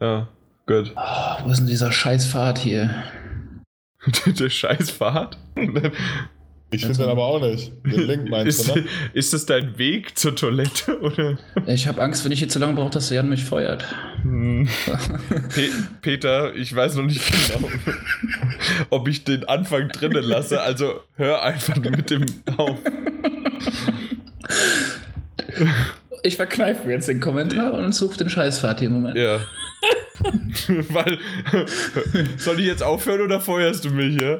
Ja, gut. Oh, wo ist denn dieser Scheißfahrt hier? Der Scheißfahrt? Ich finde den aber auch nicht. Den Link meinst ist, du, ne? ist das dein Weg zur Toilette? Oder? Ich habe Angst, wenn ich hier zu lange brauche, dass Jan mich feuert. Hm. Pe Peter, ich weiß noch nicht genau, ob ich den Anfang drinnen lasse. Also hör einfach mit dem auf. Ich verkneife mir jetzt den Kommentar und suche den Scheißfahrt hier im Moment. Ja. Weil, soll ich jetzt aufhören oder feuerst du mich, ja?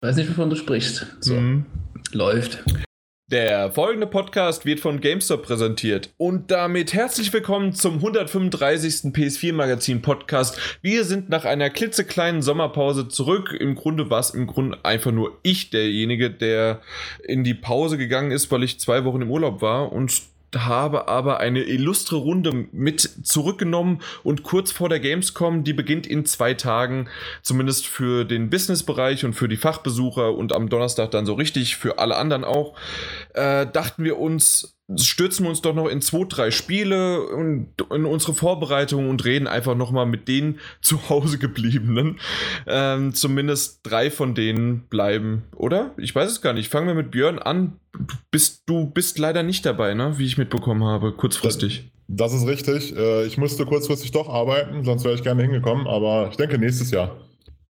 Weiß nicht, wovon du sprichst. So, Mhm. läuft. Der folgende Podcast wird von GameStop präsentiert. Und damit herzlich willkommen zum 135. PS4 Magazin Podcast. Wir sind nach einer klitzekleinen Sommerpause zurück. Im Grunde war es im Grunde einfach nur ich derjenige, der in die Pause gegangen ist, weil ich zwei Wochen im Urlaub war und habe aber eine illustre Runde mit zurückgenommen und kurz vor der Gamescom, die beginnt in zwei Tagen, zumindest für den Businessbereich und für die Fachbesucher und am Donnerstag dann so richtig für alle anderen auch, äh, dachten wir uns, stürzen wir uns doch noch in zwei, drei Spiele und in unsere Vorbereitung und reden einfach nochmal mit den zu Hause gebliebenen. Ähm, zumindest drei von denen bleiben, oder? Ich weiß es gar nicht. Fangen wir mit Björn an. Bist, du bist leider nicht dabei, ne? Wie ich mitbekommen habe, kurzfristig. Das ist richtig. Äh, Ich musste kurzfristig doch arbeiten, sonst wäre ich gerne hingekommen, aber ich denke nächstes Jahr.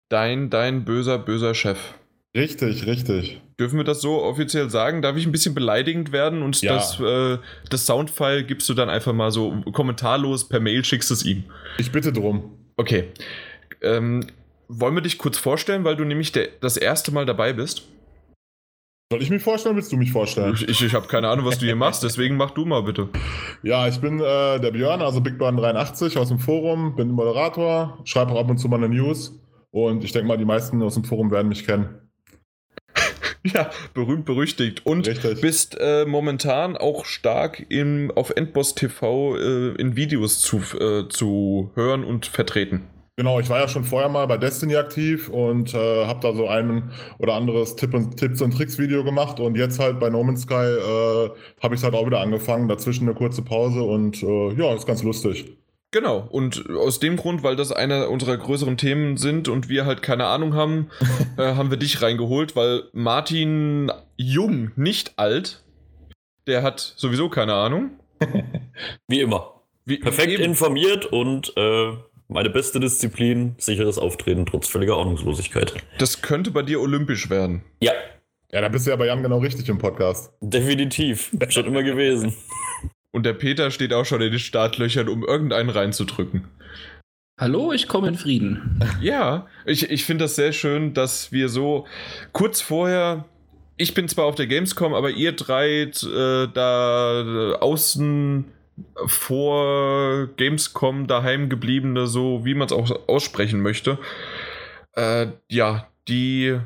Dein, dein böser, böser Chef. Richtig, richtig. Dürfen wir das so offiziell sagen? Darf ich ein bisschen beleidigend werden und Ja. das, äh, das Soundfile gibst du dann einfach mal so kommentarlos per Mail, schickst es ihm? Ich bitte drum. Okay. Ähm, wollen wir dich kurz vorstellen, weil du nämlich der, das erste Mal dabei bist? Soll ich mich vorstellen, willst du mich vorstellen? Ich, ich, ich habe keine Ahnung, was du hier machst, deswegen mach du mal bitte. Ja, ich bin äh, der Björn, also BigBjörn83 aus dem Forum, bin Moderator, schreibe auch ab und zu mal eine News und ich denke mal, die meisten aus dem Forum werden mich kennen. Ja, berühmt, berüchtigt. Und Richtig. bist äh, momentan auch stark im, auf Endboss TV äh, in Videos zu, äh, zu hören und vertreten. Genau, ich war ja schon vorher mal bei Destiny aktiv und äh, habe da so ein oder anderes Tipp und, Tipps und Tricks Video gemacht und jetzt halt bei No Man's Sky äh, habe ich halt auch wieder angefangen, dazwischen eine kurze Pause und äh, ja, ist ganz lustig. Genau, und aus dem Grund, weil das einer unserer größeren Themen sind und wir halt keine Ahnung haben, äh, haben wir dich reingeholt, weil Martin Jung, nicht alt, der hat sowieso keine Ahnung. Wie immer. Wie, Perfekt eben. informiert und äh, meine beste Disziplin, sicheres Auftreten trotz völliger Ahnungslosigkeit. Das könnte bei dir olympisch werden. Ja, Ja, da bist du ja bei Jan genau richtig im Podcast. definitiv. Schon immer gewesen. Und der Peter steht auch schon in den Startlöchern, um irgendeinen reinzudrücken. Hallo, ich komme in Frieden. Ja, ich, ich finde das sehr schön, dass wir so kurz vorher. Ich bin zwar auf der Gamescom, aber ihr drei äh, da außen vor Gamescom daheim gebliebene, so wie man es auch aussprechen möchte, äh, ja, die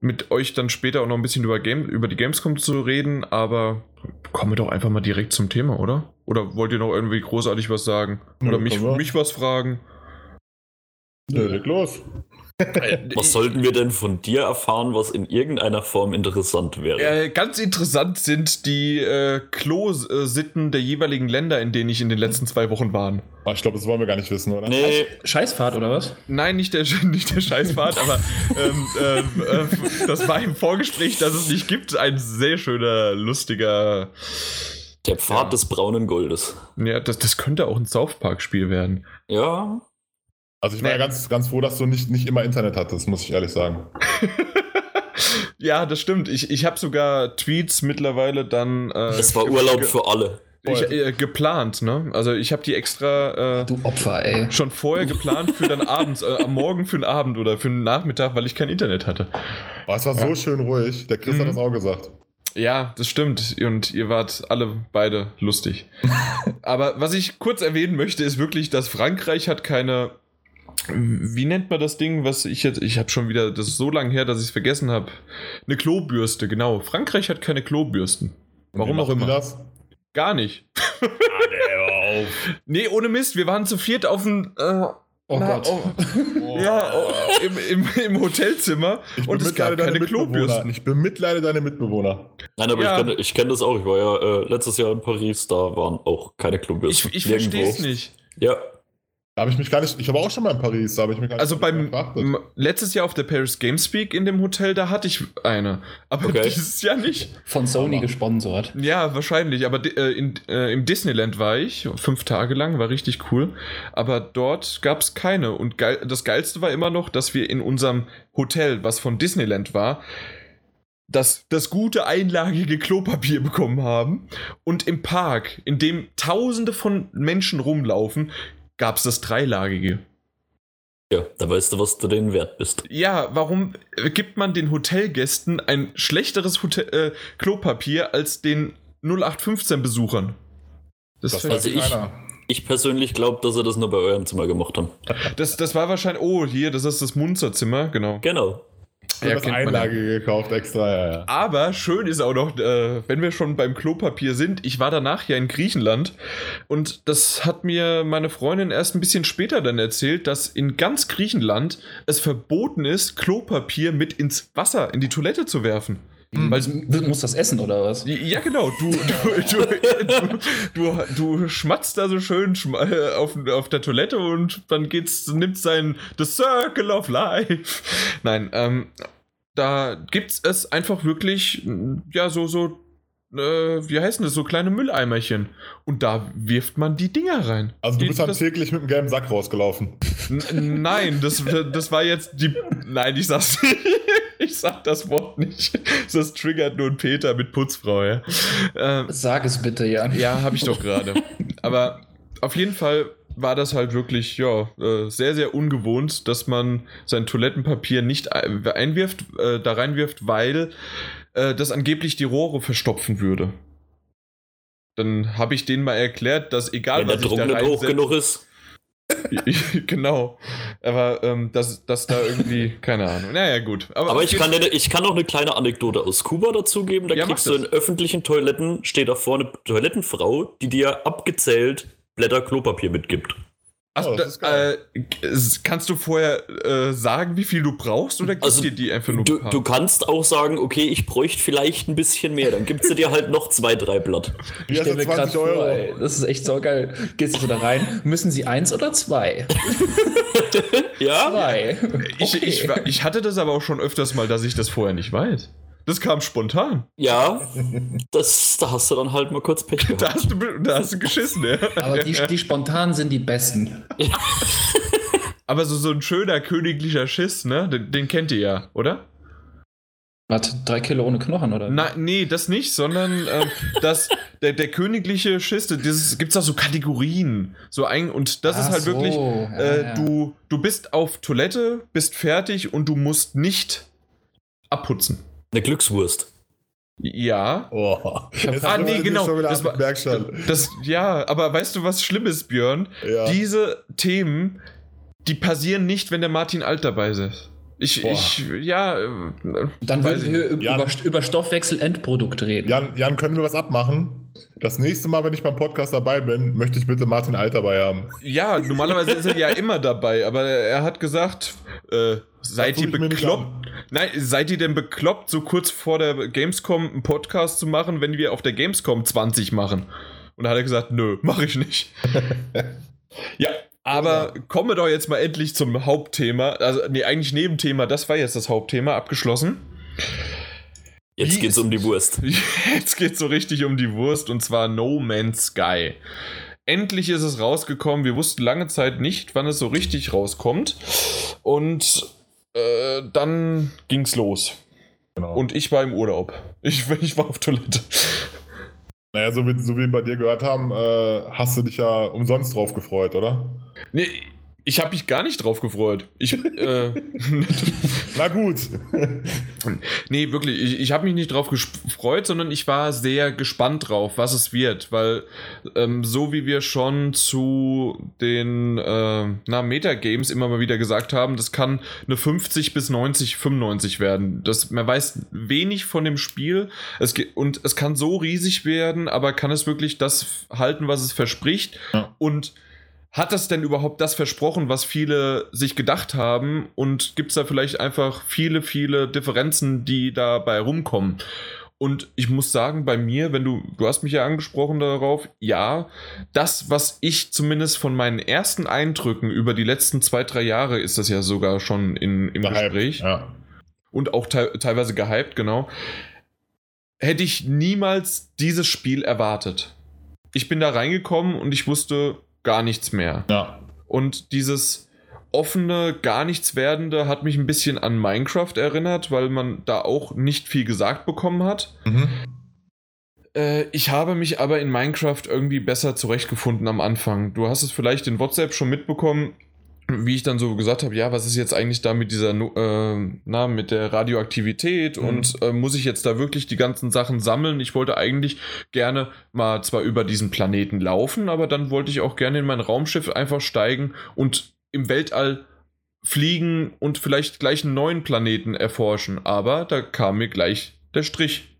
mit euch dann später auch noch ein bisschen über, Game, über die Gamescom zu reden, aber kommen wir doch einfach mal direkt zum Thema, oder? Oder wollt ihr noch irgendwie großartig was sagen? Oder mich, können wir. mich was fragen? Nö, leg los. Was sollten wir denn von dir erfahren, was in irgendeiner Form interessant wäre? Äh, ganz interessant sind die äh, Klo-Sitten der jeweiligen Länder, in denen ich in den letzten zwei Wochen war. Ah, ich glaube, das wollen wir gar nicht wissen, oder? Nee, Scheißfahrt oder was? Nein, nicht der, nicht der Scheißfahrt, aber ähm, ähm, äh, das war im Vorgespräch, dass es nicht gibt. Ein sehr schöner, lustiger. der Pfad Ja. des braunen Goldes. Ja, das, das könnte auch ein South Park-Spiel werden. Ja, Also ich war Nee. ja ganz, ganz froh, dass du nicht, nicht immer Internet hattest, muss ich ehrlich sagen. Ja, das stimmt. Ich, ich habe sogar Tweets mittlerweile dann. Äh, es war Urlaub für alle. Ich, äh, geplant, ne? Also ich habe die extra. Äh, Du Opfer, ey. schon vorher geplant für dann abends, äh, am Morgen für den Abend oder für den Nachmittag, weil ich kein Internet hatte. Aber es war so schön ruhig. Der Chris Mhm. hat das auch gesagt. Ja, das stimmt. Und ihr wart alle beide lustig. Aber was ich kurz erwähnen möchte, ist wirklich, dass Frankreich hat keine. Wie nennt man das Ding, was ich jetzt. Ich habe schon wieder. Das ist so lange her, dass ich es vergessen habe. Eine Klobürste, genau. Frankreich hat keine Klobürsten. Warum auch immer. Das? Gar nicht. Nee, ohne Mist. Wir waren zu viert auf dem. Äh, Oh Na, Gott. oh, ja, oh, im, im, im Hotelzimmer Ich und es gab keine. Klobürsten. Ich bemitleide deine Mitbewohner. Nein, aber Ja. ich kenne ich kenn das auch. Ich war ja äh, letztes Jahr in Paris, da waren auch keine Klobürsten. Ich, ich verstehe es nicht. Ja, Da habe ich mich gar nicht. Ich war auch schon mal in Paris, da habe ich mich gar nicht Also beim beachtet. m- letztes Jahr auf der Paris Games Week in dem Hotel, da hatte ich eine. Aber Okay. dieses Jahr nicht. Von Sony Aber- gesponsert. Ja, wahrscheinlich. Aber äh, in, äh, im Disneyland war ich fünf Tage lang, war richtig cool. Aber dort gab es keine. Und geil, das Geilste war immer noch, dass wir in unserem Hotel, was von Disneyland war, das, das gute einlagige Klopapier bekommen haben. Und im Park, in dem Tausende von Menschen rumlaufen, gab es das dreilagige. ja, da weißt du, was du denen wert bist. Ja, warum gibt man den Hotelgästen ein schlechteres Hotel, äh, Klopapier als den 0815-Besuchern? Das, das Also ich- keiner. Ich persönlich glaube, dass sie das nur bei eurem Zimmer gemacht haben. das, das war wahrscheinlich. Oh, hier, das ist das Munzerzimmer, genau. Genau. Ich habe das ja. Einlage gekauft extra, ja, ja. Aber schön ist auch noch, äh, wenn wir schon beim Klopapier sind, ich war danach ja in Griechenland und das hat mir meine Freundin erst ein bisschen später dann erzählt, dass in ganz Griechenland es verboten ist, Klopapier mit ins Wasser, in die Toilette zu werfen. Weil du musst das essen oder was? Ja, genau. Du, du, du, du, du schmatzt da so schön auf, auf der Toilette und dann geht's, nimmt sein The Circle of Life. Nein, ähm, da gibt's es einfach wirklich, ja, so, so, äh, wie heißen das, so kleine Mülleimerchen. Und da wirft man die Dinger rein. Also du Die- bist dann das, täglich mit dem gelben Sack rausgelaufen. Nein, das, das war jetzt die. Nein, ich sag's nicht. Ich sag das Wort nicht. Das triggert nur ein Peter mit Putzfrau, ja. Ähm, Sag es bitte, Jan. ja, habe ich doch gerade. Aber auf jeden Fall war das halt wirklich, ja, äh, sehr, sehr ungewohnt, dass man sein Toilettenpapier nicht ein- einwirft, äh, da reinwirft, weil äh, das angeblich die Rohre verstopfen würde. Dann habe ich denen mal erklärt, dass egal Wenn der was ich da Druck nicht hoch genug ist. genau. Aber ähm, dass, dass da irgendwie, keine Ahnung. Naja, gut. Aber auf ich kann, dir, ich kann noch eine kleine Anekdote aus Kuba dazugeben. Da Ja, kriegst du in öffentlichen Toiletten, steht da vorne eine Toilettenfrau, die dir abgezählt Blätter Klopapier mitgibt. Ach, Oh, da, äh, kannst du vorher äh, sagen, wie viel du brauchst oder gibt Also, dir die einfach nur Du, du kannst auch sagen, okay, ich bräuchte vielleicht ein bisschen mehr. Dann gibt sie dir halt noch zwei, drei Blatt. Hier stell hast du 20 Euro. ey, das ist echt so geil. Gehst du da rein? Müssen sie eins oder zwei? Ja? Zwei. Ich, Okay. ich, wa- ich hatte das aber auch schon öfters mal, dass ich das vorher nicht weiß. Das kam spontan. Ja. Das, da hast du dann halt mal kurz Pech gehabt. Da hast du, da hast du geschissen, ja. Aber die, die spontanen sind die besten. Aber so, so ein schöner königlicher Schiss, ne? Den, den kennt ihr ja, oder? Was? Drei Kilo ohne Knochen, oder? Na, nee, das nicht, sondern ähm, das, der, der königliche Schiss, das gibt's auch so Kategorien. So ein, und das Ach ist halt so, wirklich, ja, äh, ja. Du, du bist auf Toilette, bist fertig und du musst nicht abputzen. Eine Glückswurst. Ja. Oh. Ah, nee, genau. Das war-. Das, ja, aber weißt du, was schlimm ist, Björn? Ja. Diese Themen, die passieren nicht, wenn der Martin Alt dabei ist. Ich, Boah. ich, ja, äh, Dann würden wir über, über Stoffwechsel-Endprodukt reden. Jan, Jan, können wir was abmachen? Das nächste Mal, wenn ich beim Podcast dabei bin, möchte ich bitte Martin Alt dabei haben. Ja, normalerweise ist er ja immer dabei, aber er hat gesagt, äh, seid ihr bekloppt? Nein, seid ihr denn bekloppt, so kurz vor der Gamescom einen Podcast zu machen, wenn wir auf der Gamescom 20 machen? Und da hat er gesagt, nö, mache ich nicht. ja, aber kommen wir doch jetzt mal endlich zum Hauptthema. Also, nee, eigentlich Nebenthema, das war jetzt das Hauptthema, abgeschlossen. Jetzt geht's um die Wurst. Jetzt geht's so richtig um die Wurst und zwar No Man's Sky. Endlich ist es rausgekommen. Wir wussten lange Zeit nicht, wann es so richtig rauskommt. Und äh, dann ging's los. Genau. Und ich war im Urlaub. Ich, ich war auf Toilette. naja, so wie, so wie wir bei dir gehört haben, äh, hast du dich ja umsonst drauf gefreut, oder? Nee, ich habe mich gar nicht drauf gefreut. Ich, äh, Na gut. Nee, wirklich, ich, ich habe mich nicht drauf gefreut, sondern ich war sehr gespannt drauf, was es wird, weil ähm, so wie wir schon zu den äh, na, Metagames immer mal wieder gesagt haben, das kann eine 50 bis 90, 95 werden. Das, man weiß wenig von dem Spiel es, und es kann so riesig werden, aber kann es wirklich das halten, was es verspricht? Ja. Und hat das denn überhaupt das versprochen, was viele sich gedacht haben? Und gibt es da vielleicht einfach viele, viele Differenzen, die dabei rumkommen? Und ich muss sagen, bei mir, wenn du, du hast mich ja angesprochen darauf, ja, das, was ich zumindest von meinen ersten Eindrücken über die letzten zwei, drei Jahre ist das ja sogar schon in, im Gehypt, Gespräch Ja. und auch te teilweise gehypt, genau, hätte ich niemals dieses Spiel erwartet. Ich bin da reingekommen und ich wusste gar nichts mehr. ja. Und dieses offene, gar nichts werdende hat mich ein bisschen an Minecraft erinnert, weil man da auch nicht viel gesagt bekommen hat. Mhm. Äh, ich habe mich aber in Minecraft irgendwie besser zurechtgefunden am Anfang. Du hast es vielleicht in WhatsApp schon mitbekommen, wie ich dann so gesagt habe, ja, was ist jetzt eigentlich da mit dieser, äh, na, mit der Radioaktivität Mhm. und äh, muss ich jetzt da wirklich die ganzen Sachen sammeln? Ich wollte eigentlich gerne mal zwar über diesen Planeten laufen, aber dann wollte ich auch gerne in mein Raumschiff einfach steigen und im Weltall fliegen und vielleicht gleich einen neuen Planeten erforschen. Aber da kam mir gleich der Strich,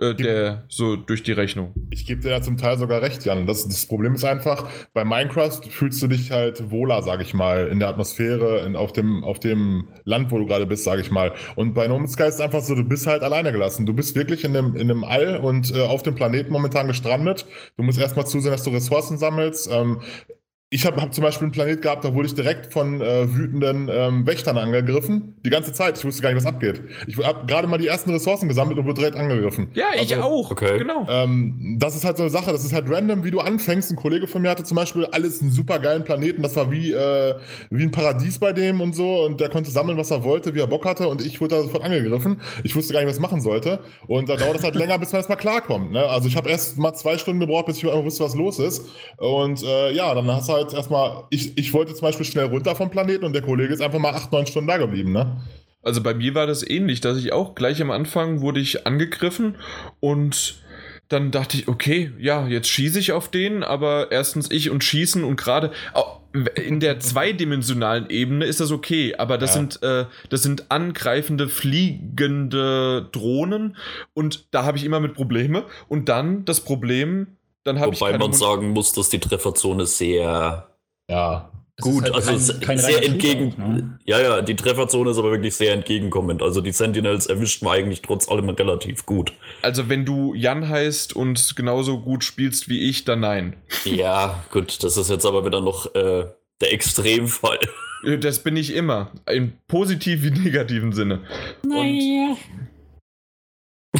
äh, der so durch die Rechnung. Ich gebe dir da zum Teil sogar recht, Jan. Das, das Problem ist einfach, bei Minecraft fühlst du dich halt wohler, sag ich mal, in der Atmosphäre, in, auf, dem, auf dem Land, wo du gerade bist, sag ich mal. Und bei No Man's Sky ist es einfach so, du bist halt alleine gelassen. Du bist wirklich in dem, in dem All und äh, auf dem Planeten momentan gestrandet. Du musst erstmal zusehen, dass du Ressourcen sammelst. Ähm, ich habe hab zum Beispiel einen Planet gehabt, da wurde ich direkt von äh, wütenden ähm, Wächtern angegriffen. Die ganze Zeit. Ich wusste gar nicht, was abgeht. Ich habe gerade mal die ersten Ressourcen gesammelt und wurde direkt angegriffen. Ja, ich Also, auch. okay. Genau. Ähm, das ist halt so eine Sache, das ist halt random, wie du anfängst. Ein Kollege von mir hatte zum Beispiel alles einen super geilen Planeten, das war wie, äh, wie ein Paradies bei dem und so und der konnte sammeln, was er wollte, wie er Bock hatte und ich wurde da sofort angegriffen. Ich wusste gar nicht, was ich machen sollte und da dauert es halt länger, bis man erstmal klarkommt. Ne? Also ich habe erst mal zwei Stunden gebraucht, bis ich überhaupt wusste, was los ist und äh, ja, dann hast du halt erstmal, ich, ich wollte zum Beispiel schnell runter vom Planeten und der Kollege ist einfach mal acht, neun Stunden da geblieben. Ne? Also bei mir war das ähnlich, dass ich auch gleich am Anfang wurde ich angegriffen und dann dachte ich, okay, ja, jetzt schieße ich auf den, aber erstens ich und schießen und gerade in der zweidimensionalen Ebene ist das okay, aber das Ja. sind äh, das sind angreifende fliegende Drohnen und da habe ich immer mit Probleme und dann das Problem, dann habe ich Wobei man Mun- sagen muss, dass die Trefferzone sehr Ja, gut, ist halt also kein- kein sehr entgegen. Ne? Ja, ja, die Trefferzone ist aber wirklich sehr entgegenkommend. Also die Sentinels erwischt man eigentlich trotz allem relativ gut. also wenn du Jan heißt und genauso gut spielst wie ich, dann nein. Ja, gut, das ist jetzt aber wieder noch äh, der Extremfall. Äh, Das bin ich immer. Im positiv wie negativen Sinne.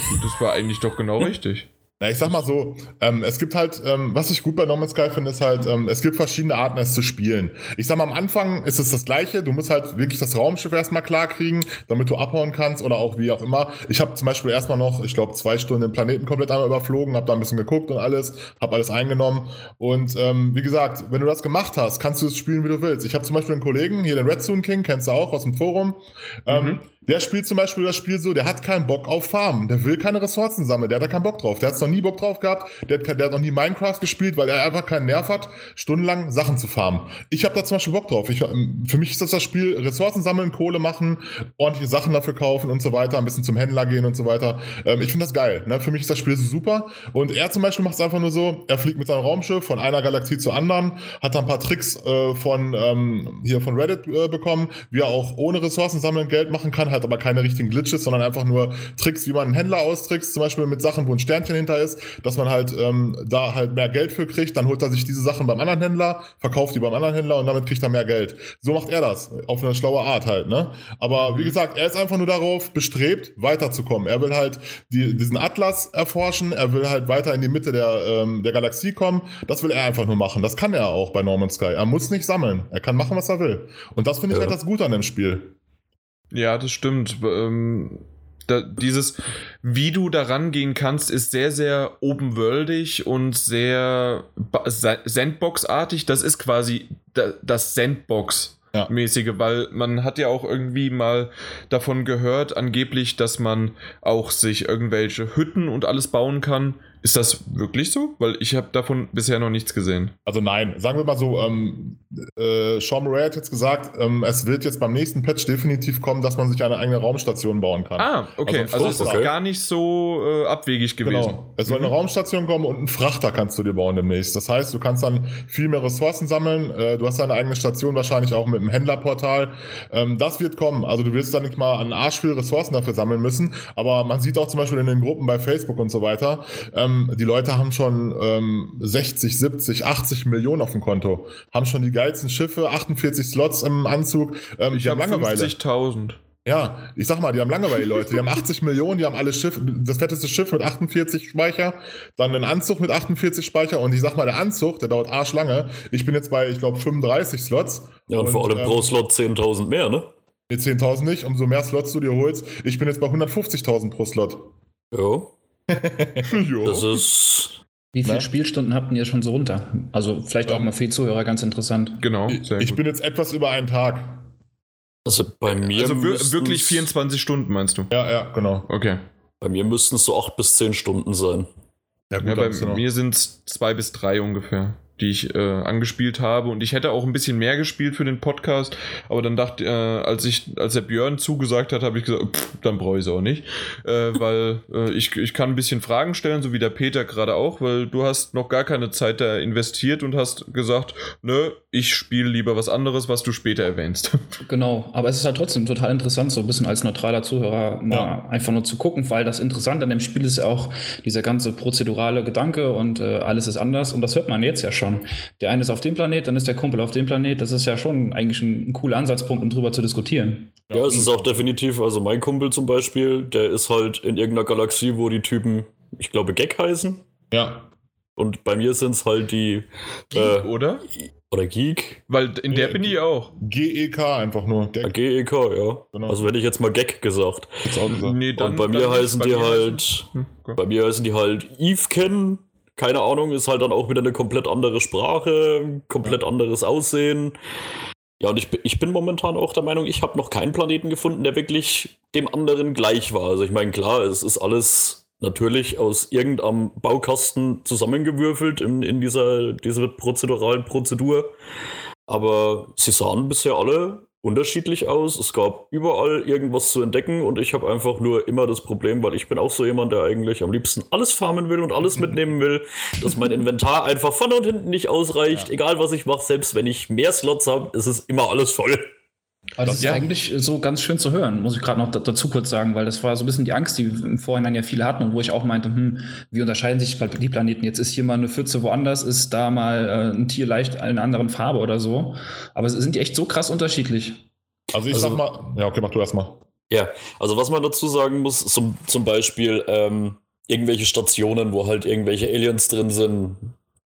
Und das war eigentlich doch genau richtig. Na, ich sag mal so, ähm, es gibt halt, ähm, was ich gut bei No Man's Sky finde, ist halt, ähm, es gibt verschiedene Arten, es zu spielen. Ich sag mal, am Anfang ist es das Gleiche. Du musst halt wirklich das Raumschiff erstmal klar kriegen, damit du abhauen kannst oder auch wie auch immer. Ich habe zum Beispiel erstmal noch, ich glaube, zwei Stunden den Planeten komplett einmal überflogen, habe da ein bisschen geguckt und alles, habe alles eingenommen. Und ähm, wie gesagt, wenn du das gemacht hast, kannst du es spielen, wie du willst. Ich habe zum Beispiel einen Kollegen, hier den Red Zone King, kennst du auch aus dem Forum. Ähm, Mhm. Der spielt zum Beispiel das Spiel so, der hat keinen Bock auf Farmen. Der will keine Ressourcen sammeln, der hat da keinen Bock drauf. Der hat noch nie Bock drauf gehabt, der der hat noch nie Minecraft gespielt, weil er einfach keinen Nerv hat, stundenlang Sachen zu farmen. Ich habe da zum Beispiel Bock drauf. Ich, ähm, für mich ist das das Spiel, Ressourcen sammeln, Kohle machen, ordentliche Sachen dafür kaufen und so weiter, ein bisschen zum Händler gehen und so weiter. Ähm, ich finde das geil. Ne? Für mich ist das Spiel super. Und er zum Beispiel macht es einfach nur so, er fliegt mit seinem Raumschiff von einer Galaxie zur anderen, hat da ein paar Tricks äh, von ähm, hier von Reddit äh, bekommen, wie er auch ohne Ressourcen sammeln Geld machen kann, hat aber keine richtigen Glitches, sondern einfach nur Tricks, wie man einen Händler austrickst, zum Beispiel mit Sachen, wo ein Sternchen hinter ist, dass man halt ähm, da halt mehr Geld für kriegt, dann holt er sich diese Sachen beim anderen Händler, verkauft die beim anderen Händler und damit kriegt er mehr Geld. So macht er das, auf eine schlaue Art halt, ne? Aber wie gesagt, er ist einfach nur darauf bestrebt, weiterzukommen. Er will halt die, diesen Atlas erforschen, er will halt weiter in die Mitte der, ähm, der Galaxie kommen. Das will er einfach nur machen. Das kann er auch bei Norman Sky. Er muss nicht sammeln. Er kann machen, was er will. Und das finde ich Ja. halt das Gute an dem Spiel. Ja, das stimmt. Ähm, da, dieses, wie du da rangehen kannst, ist sehr, sehr open-worldig und sehr Sandbox-artig. Das ist quasi da, das Sandbox-mäßige, weil man hat ja auch irgendwie mal davon gehört, angeblich, dass man auch sich irgendwelche Hütten und alles bauen kann. Ist das wirklich so? Weil ich habe davon bisher noch nichts gesehen. Also nein, sagen wir mal so, ähm, äh, Sean Murray hat jetzt gesagt, ähm, es wird jetzt beim nächsten Patch definitiv kommen, dass man sich eine eigene Raumstation bauen kann. Ah, okay. Also Also, ist Frachter. gar nicht so äh, abwegig gewesen. Genau. Es soll eine Raumstation kommen und einen Frachter kannst du dir bauen demnächst. Das heißt, du kannst dann viel mehr Ressourcen sammeln. Äh, du hast deine eigene Station wahrscheinlich auch mit einem Händlerportal. Ähm, das wird kommen. Also du wirst dann nicht mal einen Arsch viel Ressourcen dafür sammeln müssen. Aber man sieht auch zum Beispiel in den Gruppen bei Facebook und so weiter, ähm, die Leute haben schon ähm, 60, 70, 80 Millionen auf dem Konto. Haben schon die geilsten Schiffe, 48 Slots im Anzug. Ähm, Ich haben habe Langeweile. 50.000. Ja, ich sag mal, die haben Langeweile, die Leute. Die haben 80 Millionen, die haben alle Schiff, das fetteste Schiff mit 48 Speicher, dann einen Anzug mit 48 Speicher und ich sag mal, der Anzug, der dauert arschlange. Ich bin jetzt bei, ich glaube, 35 Slots. Ja, und, vor allem ähm, pro Slot 10.000 mehr, ne? nee, 10.000 nicht, umso mehr Slots du dir holst. Ich bin jetzt bei 150.000 pro Slot. Ja, jo. das ist. Wie viele Na? Spielstunden habt ihr schon so runter? Also vielleicht auch mal für die Zuhörer ganz interessant. Genau. ich, sehr ich gut. bin jetzt etwas über einen Tag. Also bei mir. also wirklich 24 Stunden, meinst du? Ja, ja, genau. Okay. Bei mir müssten es so 8 bis 10 Stunden sein. Ja, Ja, da bei mir sind es zwei bis drei ungefähr, die ich äh, angespielt habe. Und ich hätte auch ein bisschen mehr gespielt für den Podcast. Aber dann dachte äh, als ich, als der Björn zugesagt hat, habe ich gesagt, pff, dann brauche ich es auch nicht. Äh, weil äh, ich, ich kann ein bisschen Fragen stellen, so wie der Peter gerade auch, weil du hast noch gar keine Zeit da investiert und hast gesagt, nö, ich spiele lieber was anderes, was du später erwähnst. Genau, aber es ist halt trotzdem total interessant, so ein bisschen als neutraler Zuhörer mal Ja. einfach nur zu gucken, weil das Interessante an dem Spiel ist ja auch dieser ganze prozedurale Gedanke und äh, alles ist anders und das hört man jetzt ja schon. Der eine ist auf dem Planet, dann ist der Kumpel auf dem Planet, das ist ja schon eigentlich ein, ein cooler Ansatzpunkt, um drüber zu diskutieren. Ja, es ist auch definitiv, also mein Kumpel zum Beispiel, der ist halt in irgendeiner Galaxie, wo die Typen, ich glaube, Gag heißen. Ja. Und bei mir sind es halt die. Äh, Oder? oder Geek. Weil in der Ja, bin ich auch. GEK E einfach nur. Äh, Gag. GEK, ja. Genau. Also hätte ich jetzt mal Gag gesagt. Auch gesagt. Nee, Und bei mir dann heißen bei die halt. Hm, okay. Bei mir heißen die halt Eve kennen. Keine Ahnung, ist halt dann auch wieder eine komplett andere Sprache, komplett anderes Aussehen. Ja, und ich, bin- ich bin momentan auch der Meinung, ich habe noch keinen Planeten gefunden, der wirklich dem anderen gleich war. Also ich meine, klar, es ist alles natürlich aus irgendeinem Baukasten zusammengewürfelt in, in dieser, dieser prozeduralen Prozedur. Aber sie sahen bisher alle unterschiedlich aus. Es gab überall irgendwas zu entdecken und ich habe einfach nur immer das Problem, weil ich bin auch so jemand, der eigentlich am liebsten alles farmen will und alles mitnehmen will, dass mein Inventar einfach vorne und hinten nicht ausreicht. Egal was ich mache, selbst wenn ich mehr Slots habe, ist es immer alles voll. Aber das, Das- ist ja. eigentlich so ganz schön zu hören, muss ich gerade noch da- dazu kurz sagen, weil das war so ein bisschen die Angst, die im Vorhinein ja viele hatten und wo ich auch meinte, hm, wie unterscheiden sich die Planeten? Jetzt ist hier mal eine Pfütze woanders, ist da mal äh, ein Tier leicht in einer anderen Farbe oder so. Aber sind die echt so krass unterschiedlich? Also ich Also- sag mal, ja, okay, mach du erst mal. Ja, also was man dazu sagen muss, zum, zum Beispiel ähm, irgendwelche Stationen, wo halt irgendwelche Aliens drin sind,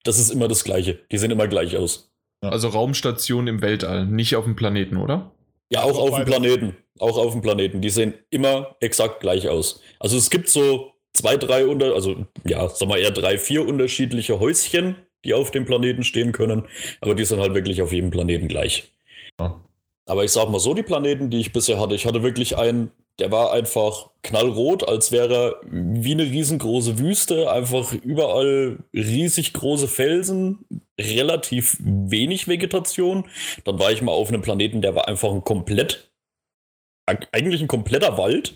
das ist immer das Gleiche. Die sehen immer gleich aus. Also Raumstation im Weltall, nicht auf dem Planeten, oder? Ja, auch Auch auf dem. Planeten. Auch auf dem Planeten. Die sehen immer exakt gleich aus. Also es gibt so zwei, drei unter, also ja, sag mal eher drei, vier unterschiedliche Häuschen, die auf dem Planeten stehen können, aber die sind halt wirklich auf jedem Planeten gleich. Ja. Aber ich sag mal so, die Planeten, die ich bisher hatte, ich hatte wirklich einen, der war einfach knallrot, als wäre er wie eine riesengroße Wüste, einfach überall riesig große Felsen, relativ wenig Vegetation. Dann war ich mal auf einem Planeten, der war einfach ein komplett, eigentlich ein kompletter Wald,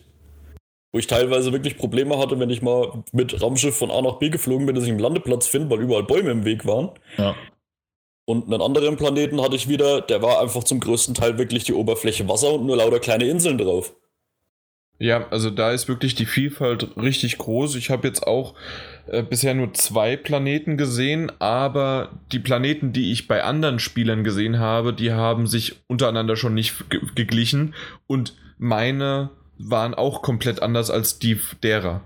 wo ich teilweise wirklich Probleme hatte, wenn ich mal mit Raumschiff von A nach B geflogen bin, dass ich einen Landeplatz finde, weil überall Bäume im Weg waren. Ja. Und einen anderen Planeten hatte ich wieder, der war einfach zum größten Teil wirklich die Oberfläche Wasser und nur lauter kleine Inseln drauf. Ja, also da ist wirklich die Vielfalt richtig groß. Ich habe jetzt auch äh, bisher nur zwei Planeten gesehen, aber die Planeten, die ich bei anderen Spielern gesehen habe, die haben sich untereinander schon nicht ge geglichen und meine waren auch komplett anders als die derer.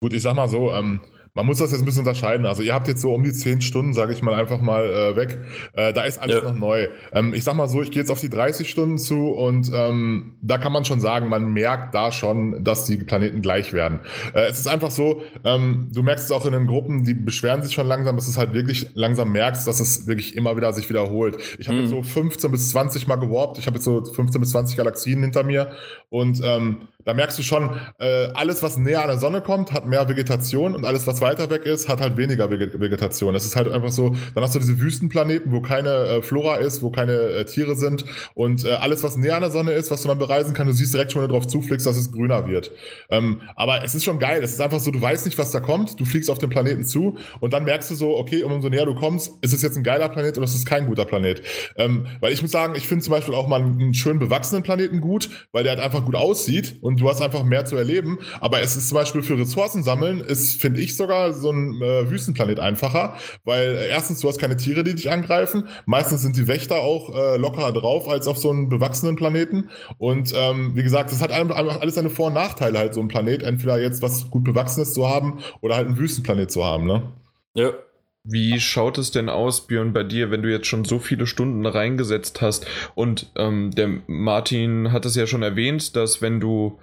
Gut, ich sag mal so, ähm, man muss das jetzt ein bisschen unterscheiden. Also ihr habt jetzt so um die 10 Stunden, sage ich mal, einfach mal äh, weg. Äh, da ist alles Ja. noch neu. Ähm, ich sag mal so, ich gehe jetzt auf die 30 Stunden zu und ähm, da kann man schon sagen, man merkt da schon, dass die Planeten gleich werden. Äh, es ist einfach so, ähm, du merkst es auch in den Gruppen, die beschweren sich schon langsam, dass es halt wirklich langsam merkst, dass es wirklich immer wieder sich wiederholt. Ich habe Mhm. jetzt so 15 bis 20 Mal gewarpt. Ich habe jetzt so 15 bis 20 Galaxien hinter mir und ähm, da merkst du schon, äh, alles, was näher an der Sonne kommt, hat mehr Vegetation und alles, was weiter weg ist, hat halt weniger Vegetation. Das ist halt einfach so, dann hast du diese Wüstenplaneten, wo keine äh, Flora ist, wo keine äh, Tiere sind und äh, alles, was näher an der Sonne ist, was du dann bereisen kannst, du siehst direkt schon, wenn du drauf zufliegst, dass es grüner wird. Ähm, aber es ist schon geil. Es ist einfach so, du weißt nicht, was da kommt, du fliegst auf den Planeten zu und dann merkst du so, okay, umso näher du kommst, ist es jetzt ein geiler Planet oder ist es kein guter Planet. Ähm, weil ich muss sagen, ich finde zum Beispiel auch mal einen schön bewachsenen Planeten gut, weil der halt einfach gut aussieht und du hast einfach mehr zu erleben. Aber es ist zum Beispiel für Ressourcen sammeln, ist, finde ich sogar so ein äh, Wüstenplanet einfacher, weil äh, erstens, du hast keine Tiere, die dich angreifen. Meistens sind die Wächter auch äh, lockerer drauf als auf so einem bewachsenen Planeten. Und ähm, wie gesagt, das hat einfach alles seine Vor- und Nachteile, halt so ein Planet. Entweder jetzt was gut Bewachsenes zu haben oder halt einen Wüstenplanet zu haben, ne? Ja, wie schaut es denn aus, Björn, bei dir, wenn du jetzt schon so viele Stunden reingesetzt hast? Und ähm, der Martin hat es ja schon erwähnt, dass wenn du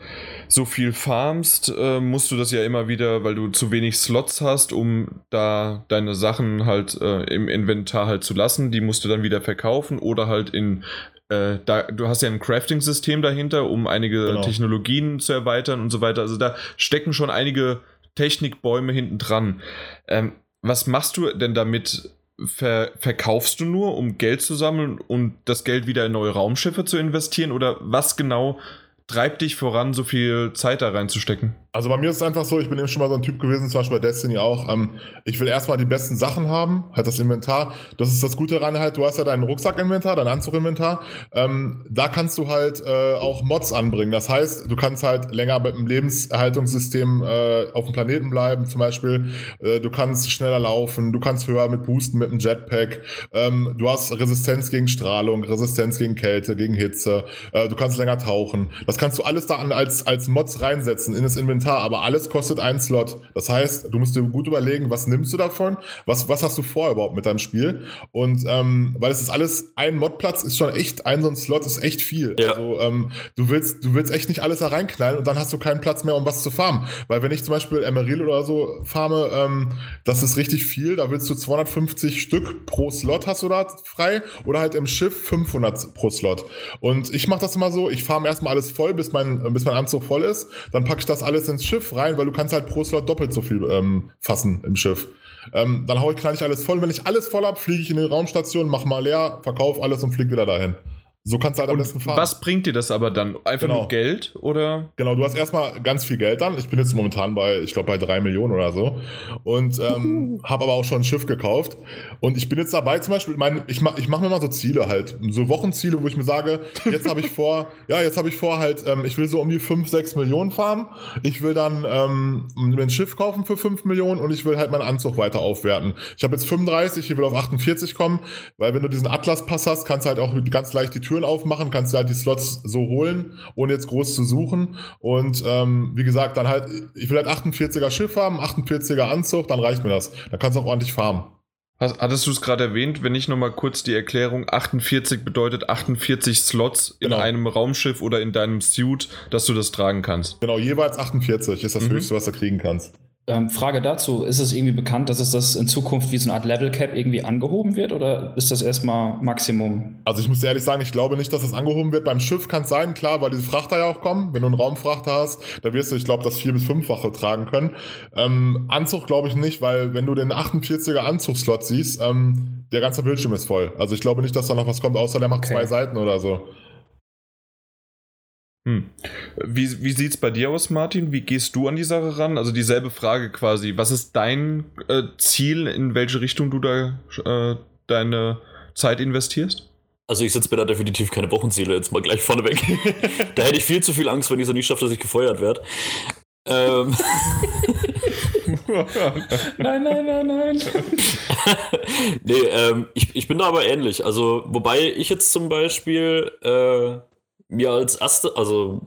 so viel farmst, äh, musst du das ja immer wieder, weil du zu wenig Slots hast, um da deine Sachen halt äh, im Inventar halt zu lassen. Die musst du dann wieder verkaufen oder halt in äh, da, du hast ja ein Crafting-System dahinter, um einige genau. Technologien zu erweitern und so weiter. Also da stecken schon einige Technikbäume hinten dran. Ähm, was machst du denn damit? Ver verkaufst du nur, um Geld zu sammeln und das Geld wieder in neue Raumschiffe zu investieren? Oder was genau treibt dich voran, so viel Zeit da reinzustecken? Also bei mir ist es einfach so, ich bin eben schon mal so ein Typ gewesen, zum Beispiel bei Destiny auch. Ähm, ich will erstmal die besten Sachen haben, halt das Inventar. Das ist das Gute daran halt, du hast ja dein Rucksackinventar, dein Anzuginventar. Ähm, da kannst du halt äh, auch Mods anbringen. Das heißt, du kannst halt länger mit dem Lebenserhaltungssystem äh, auf dem Planeten bleiben, zum Beispiel. Äh, du kannst schneller laufen, du kannst höher mit boosten mit dem Jetpack. Ähm, du hast Resistenz gegen Strahlung, Resistenz gegen Kälte, gegen Hitze. Äh, du kannst länger tauchen. Das kannst du alles da als, als Mods reinsetzen in das Inventar Inventar, aber alles kostet einen Slot. Das heißt, du musst dir gut überlegen, was nimmst du davon? Was, was hast du vor überhaupt mit deinem Spiel? Und ähm, weil es ist alles, ein Modplatz ist schon echt, ein so ein Slot ist echt viel. Ja. Also ähm, du willst, du willst echt nicht alles da reinknallen und dann hast du keinen Platz mehr, um was zu farmen. Weil wenn ich zum Beispiel Emeril oder so farme, ähm, das ist richtig viel. Da willst du 250 Stück pro Slot hast du da frei oder halt im Schiff 500 pro Slot. Und ich mache das immer so, ich farme erstmal alles voll, bis mein, bis mein Anzug voll ist. Dann packe ich das alles in ins Schiff rein, weil du kannst halt pro Slot doppelt so viel ähm, fassen im Schiff. Ähm, dann hau ich, knall ich alles voll. Wenn ich alles voll habe, fliege ich in die Raumstation, mach mal leer, verkauf alles und flieg wieder dahin. So kannst du halt am besten fahren. Was bringt dir das aber dann? Einfach genau. nur Geld oder? Genau, du hast erstmal ganz viel Geld dann. Ich bin jetzt momentan bei, ich glaube, bei drei Millionen oder so. Und ähm, habe aber auch schon ein Schiff gekauft. Und ich bin jetzt dabei zum Beispiel, mein, ich mache ich mach mir mal so Ziele halt. So Wochenziele, wo ich mir sage, jetzt habe ich vor, ja, jetzt habe ich vor halt, ähm, ich will so um die fünf, sechs Millionen fahren. Ich will dann ähm, ein Schiff kaufen für fünf Millionen und ich will halt meinen Anzug weiter aufwerten. Ich habe jetzt 35, ich will auf 48 kommen, weil wenn du diesen Atlas-Pass hast, kannst du halt auch ganz leicht die Tür Türen aufmachen, kannst du halt die Slots so holen, ohne jetzt groß zu suchen. Und ähm, wie gesagt, dann halt, ich will halt 48er Schiff haben, 48er Anzug, dann reicht mir das. Dann kannst du auch ordentlich farmen. Hattest du es gerade erwähnt, wenn ich nochmal kurz die Erklärung, 48 bedeutet 48 Slots in genau. einem Raumschiff oder in deinem Suit, dass du das tragen kannst. Genau, jeweils 48 ist das mhm. höchste, was du kriegen kannst. Ähm, Frage dazu, ist es irgendwie bekannt, dass es das in Zukunft wie so eine Art Level Cap irgendwie angehoben wird oder ist das erstmal Maximum? Also ich muss ehrlich sagen, ich glaube nicht, dass das angehoben wird. Beim Schiff kann es sein, klar, weil diese Frachter ja auch kommen. Wenn du einen Raumfrachter hast, da wirst du, ich glaube, das vier- bis fünffache tragen können. Ähm, Anzug glaube ich nicht, weil wenn du den 48er Anzugslot siehst, ähm, der ganze Bildschirm ist voll. Also ich glaube nicht, dass da noch was kommt, außer der macht okay. zwei Seiten oder so. Hm. Wie, wie sieht es bei dir aus, Martin? Wie gehst du an die Sache ran? Also dieselbe Frage quasi. Was ist dein äh, Ziel, in welche Richtung du da äh, deine Zeit investierst? Also ich setze mir da definitiv keine Wochenziele, jetzt mal gleich vorneweg. da hätte ich viel zu viel Angst, wenn ich so nicht schaffe, dass ich gefeuert werde. Ähm. nein, nein, nein, nein. nee, ähm, ich, ich bin da aber ähnlich. Also, wobei ich jetzt zum Beispiel äh, mir als erste, also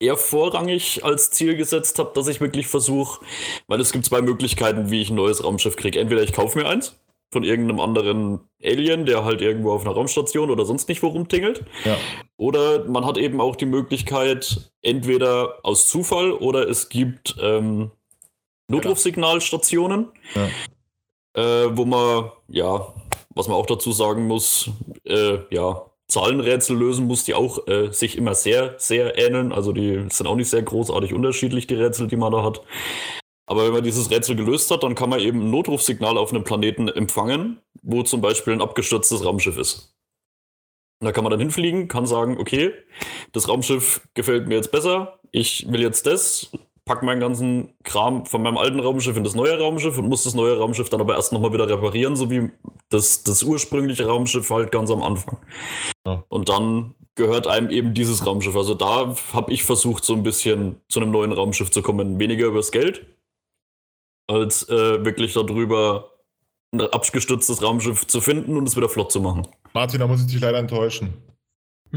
eher vorrangig als Ziel gesetzt habe, dass ich wirklich versuche, weil es gibt zwei Möglichkeiten, wie ich ein neues Raumschiff kriege. Entweder ich kaufe mir eins von irgendeinem anderen Alien, der halt irgendwo auf einer Raumstation oder sonst nicht wo rumtingelt. Ja. Oder man hat eben auch die Möglichkeit, entweder aus Zufall oder es gibt ähm, Notrufsignalstationen, ja. äh, wo man, ja, was man auch dazu sagen muss, äh, ja, Zahlenrätsel lösen muss, die auch äh, sich immer sehr, sehr ähneln. Also die sind auch nicht sehr großartig unterschiedlich, die Rätsel, die man da hat. Aber wenn man dieses Rätsel gelöst hat, dann kann man eben ein Notrufsignal auf einem Planeten empfangen, wo zum Beispiel ein abgestürztes Raumschiff ist. Und da kann man dann hinfliegen, kann sagen, okay, das Raumschiff gefällt mir jetzt besser, ich will jetzt das, pack meinen ganzen Kram von meinem alten Raumschiff in das neue Raumschiff und muss das neue Raumschiff dann aber erst nochmal wieder reparieren, so wie das, das ursprüngliche Raumschiff halt ganz am Anfang. Ja. Und dann gehört einem eben dieses Raumschiff. Also da habe ich versucht, so ein bisschen zu einem neuen Raumschiff zu kommen. Weniger übers Geld, als äh, wirklich darüber ein abgestürztes Raumschiff zu finden und es wieder flott zu machen. Martin, da muss ich dich leider enttäuschen.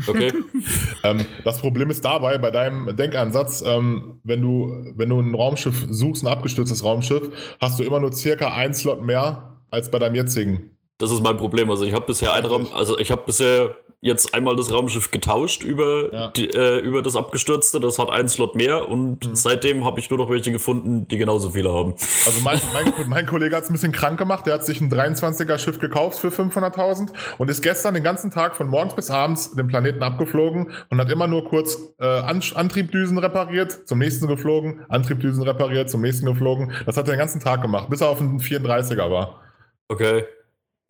Okay. ähm, das Problem ist dabei, bei deinem Denkansatz, ähm, wenn, du, wenn du ein Raumschiff suchst, ein abgestürztes Raumschiff, hast du immer nur circa ein Slot mehr als bei deinem jetzigen. Das ist mein Problem. Also ich habe bisher ein Raum, also ich habe bisher jetzt einmal das Raumschiff getauscht über, ja. die, äh, über das abgestürzte. Das hat einen Slot mehr und mhm. seitdem habe ich nur noch welche gefunden, die genauso viele haben. Also mein, mein, mein Kollege hat es ein bisschen krank gemacht. Der hat sich ein 23er Schiff gekauft für 500.000 und ist gestern den ganzen Tag von morgens bis abends den Planeten abgeflogen und hat immer nur kurz äh, An Antriebdüsen repariert, zum nächsten geflogen, Antriebdüsen repariert, zum nächsten geflogen. Das hat er den ganzen Tag gemacht, bis er auf einen 34er war. Okay.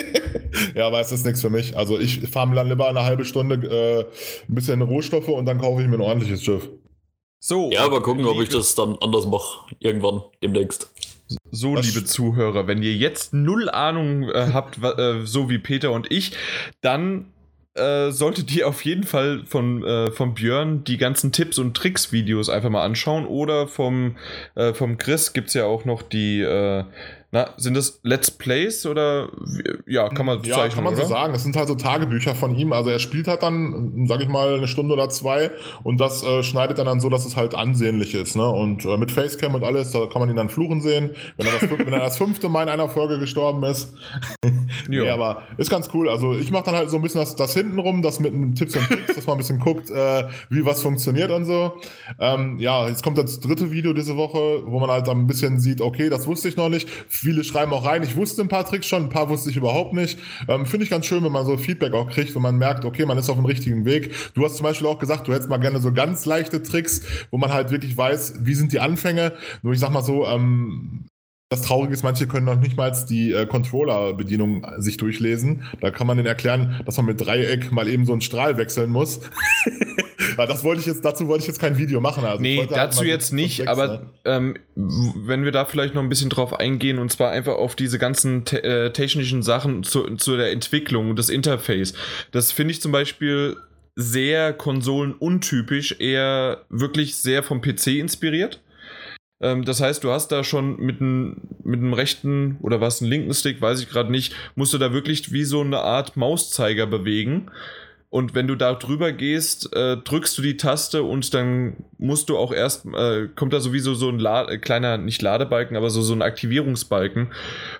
ja, aber es ist nichts für mich. Also ich fahre dann lieber eine halbe Stunde äh, ein bisschen Rohstoffe und dann kaufe ich mir ein ordentliches Schiff. So. Ja, aber gucken, ob ich das dann anders mache. Irgendwann, demnächst. So, Was liebe Zuhörer, wenn ihr jetzt null Ahnung äh, habt, äh, so wie Peter und ich, dann äh, solltet ihr auf jeden Fall von, äh, von Björn die ganzen Tipps und Tricks-Videos einfach mal anschauen. Oder vom, äh, vom Chris gibt es ja auch noch die äh, na, sind das Let's Plays oder ja, kann man ja, zeichnen, kann man oder? so sagen. Es sind halt so Tagebücher von ihm. Also er spielt halt dann, sag ich mal, eine Stunde oder zwei und das äh, schneidet er dann so, dass es halt ansehnlich ist. Ne? Und äh, mit Facecam und alles, da kann man ihn dann fluchen sehen, wenn er das, wenn er das fünfte Mal in einer Folge gestorben ist. ja. nee, aber ist ganz cool. Also ich mache dann halt so ein bisschen das, das hintenrum, das mit Tipps und Tricks, dass man ein bisschen guckt, äh, wie was funktioniert und so. Ähm, ja, jetzt kommt das dritte Video diese Woche, wo man halt dann ein bisschen sieht, okay, das wusste ich noch nicht Viele schreiben auch rein, ich wusste ein paar Tricks schon, ein paar wusste ich überhaupt nicht. Ähm, Finde ich ganz schön, wenn man so Feedback auch kriegt, wenn man merkt, okay, man ist auf dem richtigen Weg. Du hast zum Beispiel auch gesagt, du hättest mal gerne so ganz leichte Tricks, wo man halt wirklich weiß, wie sind die Anfänge. Nur ich sag mal so, ähm, das Traurige ist, manche können noch nicht mal die äh, Controller-Bedienung sich durchlesen. Da kann man denen erklären, dass man mit Dreieck mal eben so einen Strahl wechseln muss. das wollte ich jetzt, dazu wollte ich jetzt kein Video machen. Also nee, halt dazu halt jetzt nicht, aber ähm, wenn wir da vielleicht noch ein bisschen drauf eingehen, und zwar einfach auf diese ganzen te äh, technischen Sachen zu, zu der Entwicklung und das Interface. Das finde ich zum Beispiel sehr konsolenuntypisch, eher wirklich sehr vom PC inspiriert. Ähm, das heißt, du hast da schon mit einem mit rechten oder was, einen linken Stick, weiß ich gerade nicht, musst du da wirklich wie so eine Art Mauszeiger bewegen. Und wenn du da drüber gehst, äh, drückst du die Taste und dann musst du auch erst, äh, kommt da sowieso so ein La äh, kleiner, nicht Ladebalken, aber so, so ein Aktivierungsbalken.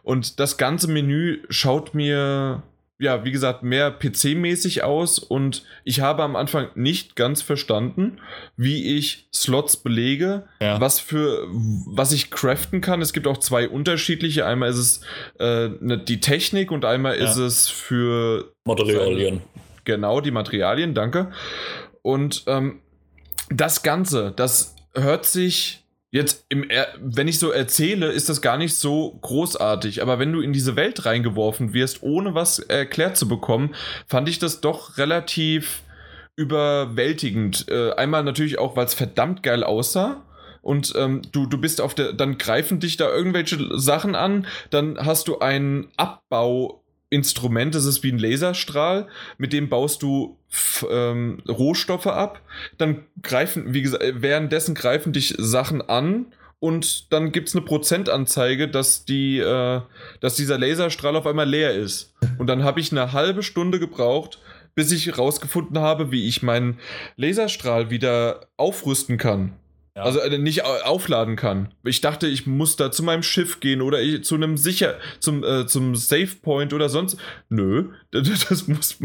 Und das ganze Menü schaut mir, ja, wie gesagt, mehr PC-mäßig aus und ich habe am Anfang nicht ganz verstanden, wie ich Slots belege, ja. was für, was ich craften kann. Es gibt auch zwei unterschiedliche. Einmal ist es äh, ne, die Technik und einmal ja. ist es für Materialien. Genau, die Materialien, danke. Und ähm, das Ganze, das hört sich jetzt, im, wenn ich so erzähle, ist das gar nicht so großartig. Aber wenn du in diese Welt reingeworfen wirst, ohne was erklärt zu bekommen, fand ich das doch relativ überwältigend. Äh, einmal natürlich auch, weil es verdammt geil aussah und ähm, du, du bist auf der, dann greifen dich da irgendwelche Sachen an, dann hast du einen Abbau Instrument, das ist wie ein Laserstrahl, mit dem baust du ähm, Rohstoffe ab. Dann greifen, wie gesagt, währenddessen greifen dich Sachen an und dann gibt es eine Prozentanzeige, dass, die, äh, dass dieser Laserstrahl auf einmal leer ist. Und dann habe ich eine halbe Stunde gebraucht, bis ich herausgefunden habe, wie ich meinen Laserstrahl wieder aufrüsten kann. Ja. Also äh, nicht aufladen kann. Ich dachte, ich muss da zu meinem Schiff gehen oder ich, zu einem sicher zum äh, zum Save Point oder sonst. Nö, das muss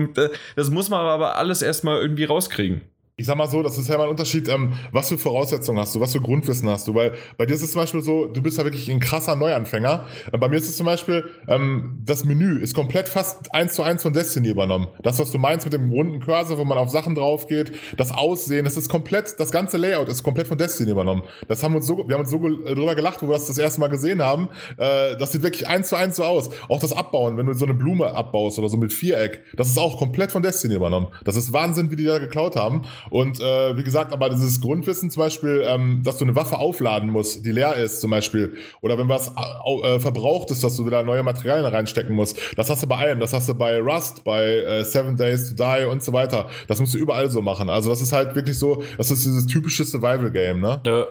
das muss man aber alles erstmal irgendwie rauskriegen. Ich sag mal so, das ist ja mal ein Unterschied, ähm, was für Voraussetzungen hast du, was für Grundwissen hast du, weil bei dir ist es zum Beispiel so, du bist ja wirklich ein krasser Neuanfänger. Bei mir ist es zum Beispiel, ähm, das Menü ist komplett fast eins zu eins von Destiny übernommen. Das, was du meinst mit dem runden Cursor, wo man auf Sachen drauf geht, das Aussehen, das ist komplett, das ganze Layout ist komplett von Destiny übernommen. Das haben wir uns so, wir haben uns so äh, drüber gelacht, wo wir das das erste Mal gesehen haben. Äh, das sieht wirklich eins zu eins so aus. Auch das Abbauen, wenn du so eine Blume abbaust oder so mit Viereck, das ist auch komplett von Destiny übernommen. Das ist Wahnsinn, wie die da geklaut haben. Und äh, wie gesagt, aber dieses Grundwissen zum Beispiel, ähm, dass du eine Waffe aufladen musst, die leer ist zum Beispiel, oder wenn was äh, verbraucht ist, dass du wieder neue Materialien reinstecken musst, das hast du bei allem. Das hast du bei Rust, bei äh, Seven Days to Die und so weiter. Das musst du überall so machen. Also das ist halt wirklich so, das ist dieses typische Survival-Game, ne? Ja,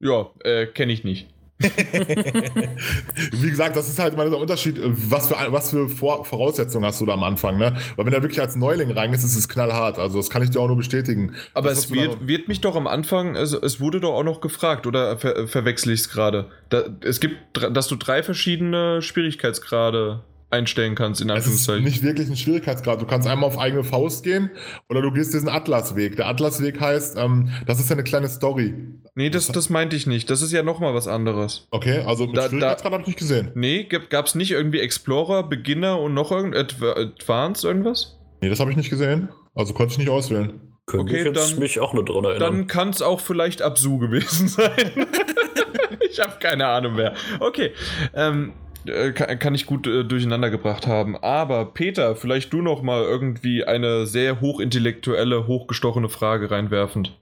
ja äh, kenne ich nicht. Wie gesagt, das ist halt immer dieser Unterschied, was für, was für Vor Voraussetzungen hast du da am Anfang, ne? Weil wenn er wirklich als Neuling reingehst, ist es knallhart. Also das kann ich dir auch nur bestätigen. Aber das, es wird, wird, mich doch am Anfang, also es wurde doch auch noch gefragt, oder ver verwechsel ich es gerade? Da, es gibt, dass du drei verschiedene Schwierigkeitsgrade einstellen kannst, in Anführungszeichen. Es ist nicht wirklich ein Schwierigkeitsgrad. Du kannst einmal auf eigene Faust gehen oder du gehst diesen Atlasweg. Der Atlasweg heißt, ähm, das ist ja eine kleine Story. Nee, das, das meinte ich nicht. Das ist ja nochmal was anderes. Okay, also mit da, Schwierigkeitsgrad habe ich nicht gesehen. Nee, gab es nicht irgendwie Explorer, Beginner und noch irgend Advanced irgendwas? Nee, das habe ich nicht gesehen. Also konnte ich nicht auswählen. Könnte okay, ich dann, mich auch nur dran erinnern. Dann kann es auch vielleicht Absu gewesen sein. ich habe keine Ahnung mehr. Okay. Ähm, äh, kann, kann, ich gut äh, durcheinander gebracht haben. Aber Peter, vielleicht du noch mal irgendwie eine sehr hochintellektuelle, hochgestochene Frage reinwerfend.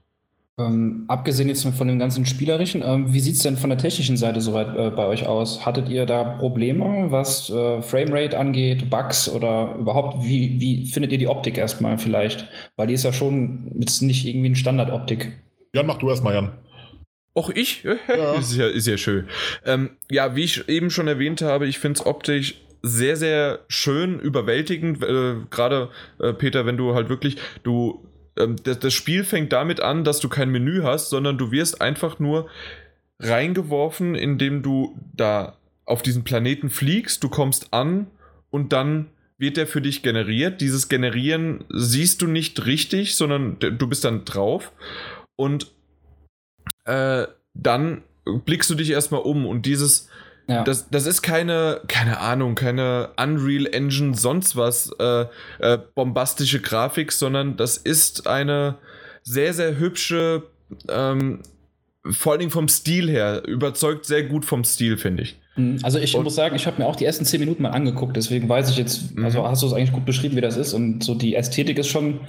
Ähm, abgesehen jetzt von dem ganzen Spielerischen, ähm, wie sieht es denn von der technischen Seite soweit äh, bei euch aus? Hattet ihr da Probleme, was äh, Framerate angeht, Bugs oder überhaupt, wie, wie findet ihr die Optik erstmal vielleicht? Weil die ist ja schon jetzt nicht irgendwie eine Standardoptik. Jan, mach du erstmal, Jan. Auch ich? Ja. ist, ja, ist ja schön. Ähm, ja, wie ich eben schon erwähnt habe, ich finde es optisch sehr, sehr schön, überwältigend. Äh, Gerade, äh, Peter, wenn du halt wirklich, du, ähm, das, das Spiel fängt damit an, dass du kein Menü hast, sondern du wirst einfach nur reingeworfen, indem du da auf diesen Planeten fliegst, du kommst an und dann wird der für dich generiert. Dieses Generieren siehst du nicht richtig, sondern du bist dann drauf. Und äh, dann blickst du dich erstmal um und dieses, ja. das, das ist keine, keine Ahnung, keine Unreal Engine, sonst was, äh, äh, bombastische Grafik, sondern das ist eine sehr, sehr hübsche, ähm, vor allen Dingen vom Stil her, überzeugt sehr gut vom Stil, finde ich. Mhm. Also ich und muss sagen, ich habe mir auch die ersten zehn Minuten mal angeguckt, deswegen weiß ich jetzt, also mhm. hast du es eigentlich gut beschrieben, wie das ist. Und so die Ästhetik ist schon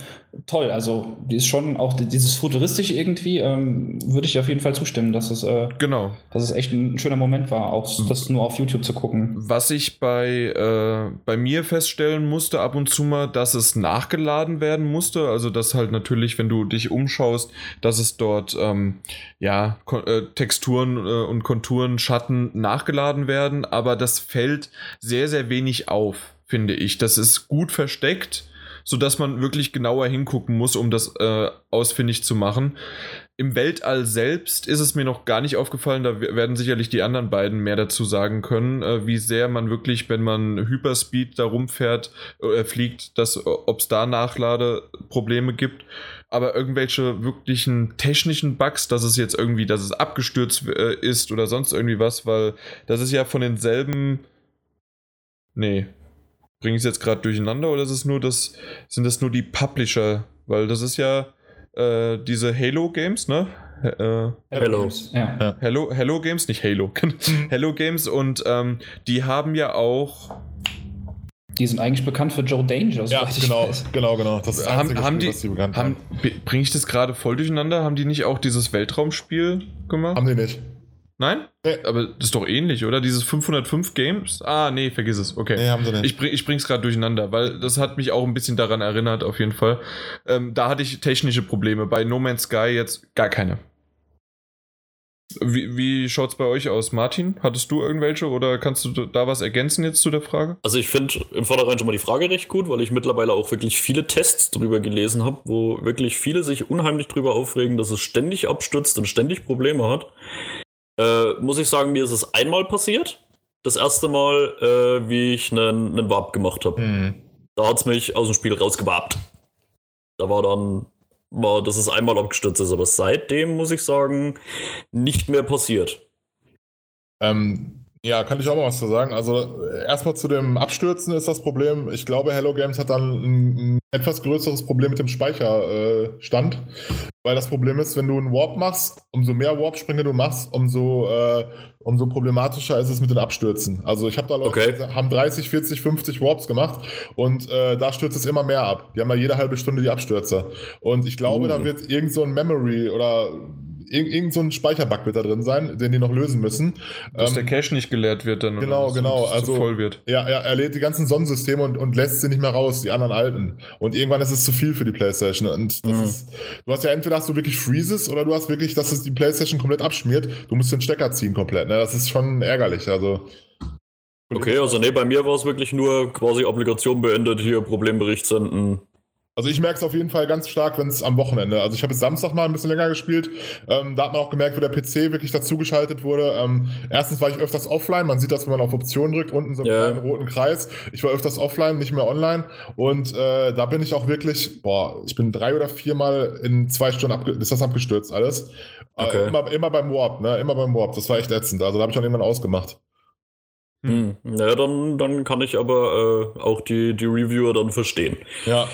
toll. Also die ist schon auch dieses futuristische irgendwie, ähm, würde ich auf jeden Fall zustimmen, dass es, äh, genau. dass es echt ein schöner Moment war, auch mhm. das nur auf YouTube zu gucken. Was ich bei, äh, bei mir feststellen musste ab und zu mal, dass es nachgeladen werden musste. Also dass halt natürlich, wenn du dich umschaust, dass es dort ähm, ja äh, Texturen äh, und Konturen, Schatten nachgeladen hochgeladen werden, aber das fällt sehr, sehr wenig auf, finde ich. Das ist gut versteckt, sodass man wirklich genauer hingucken muss, um das äh, ausfindig zu machen. Im Weltall selbst ist es mir noch gar nicht aufgefallen, da werden sicherlich die anderen beiden mehr dazu sagen können, äh, wie sehr man wirklich, wenn man Hyperspeed da rumfährt, äh, fliegt, ob es da Nachladeprobleme gibt aber irgendwelche wirklichen technischen Bugs, dass es jetzt irgendwie, dass es abgestürzt äh, ist oder sonst irgendwie was, weil das ist ja von denselben. Nee. Bringe ich es jetzt gerade durcheinander oder ist es nur das, sind das nur die Publisher? Weil das ist ja äh, diese Halo Games, ne? Äh, Hello. Ja. Hello, Hello Games, nicht Halo. Hello Games und ähm, die haben ja auch die sind eigentlich bekannt für Joe Danger. Ja, genau, genau, genau. Das ist haben, haben Spiel, die, die bekannt haben. Bringe ich das gerade voll durcheinander? Haben die nicht auch dieses Weltraumspiel gemacht? Haben die nicht. Nein? Nee. Aber das ist doch ähnlich, oder? Dieses 505 Games? Ah, nee, vergiss es. Okay. Nee, haben sie nicht. Ich, bring, ich bring's gerade durcheinander, weil das hat mich auch ein bisschen daran erinnert, auf jeden Fall. Ähm, da hatte ich technische Probleme. Bei No Man's Sky jetzt gar keine. Wie, wie schaut es bei euch aus, Martin? Hattest du irgendwelche oder kannst du da was ergänzen jetzt zu der Frage? Also ich finde im Vordergrund schon mal die Frage recht gut, weil ich mittlerweile auch wirklich viele Tests drüber gelesen habe, wo wirklich viele sich unheimlich drüber aufregen, dass es ständig abstürzt und ständig Probleme hat. Äh, muss ich sagen, mir ist es einmal passiert. Das erste Mal, äh, wie ich einen, einen Warp gemacht habe. Mhm. Da hat es mich aus dem Spiel rausgewarbt. Da war dann war, dass es einmal abgestürzt ist, aber seitdem muss ich sagen, nicht mehr passiert. Ähm, ja, kann ich auch mal was zu sagen. Also erstmal zu dem Abstürzen ist das Problem. Ich glaube, Hello Games hat dann ein, ein etwas größeres Problem mit dem Speicherstand. Äh, weil das Problem ist, wenn du einen Warp machst, umso mehr Warp-Sprünge du machst, umso, äh, umso problematischer ist es mit den Abstürzen. Also ich habe da Leute, Okay. die haben 30, 40, 50 Warps gemacht und äh, da stürzt es immer mehr ab. Die haben ja jede halbe Stunde die Abstürze. Und ich glaube, Uh. da wird irgend so ein Memory oder irg irgend so ein Speicherbug wird da drin sein, den die noch lösen müssen. Dass der Ähm, Cache nicht geleert wird dann. genau, so, genau, also- zu voll wird. ja, er, er lädt die ganzen Sonnensysteme und, und lässt sie nicht mehr raus, die anderen alten. Und irgendwann ist es zu viel für die PlayStation. Und das Mhm. ist, du hast ja entweder hast du wirklich Freezes oder du hast wirklich, dass es die PlayStation komplett abschmiert. Du musst den Stecker ziehen komplett. Ne? Das ist schon ärgerlich. Also. Okay, also nee, bei mir war es wirklich nur quasi Applikation beendet, hier Problembericht senden. Also ich merke es auf jeden Fall ganz stark, wenn es am Wochenende. Also ich habe jetzt Samstag mal ein bisschen länger gespielt. Ähm, da hat man auch gemerkt, wie der PC wirklich dazugeschaltet wurde. Ähm, erstens war ich öfters offline. Man sieht das, wenn man auf Optionen drückt, unten so einen Ja. kleinen roten Kreis. Ich war öfters offline, nicht mehr online. Und äh, da bin ich auch wirklich, boah, ich bin drei oder viermal in zwei Stunden ist das abgestürzt alles. Äh, Okay. immer, immer beim Warp, ne? Immer beim Warp. Das war echt ätzend. Also da habe ich auch irgendwann ausgemacht. Hm. Ja, dann, dann kann ich aber äh, auch die, die Reviewer dann verstehen. Ja.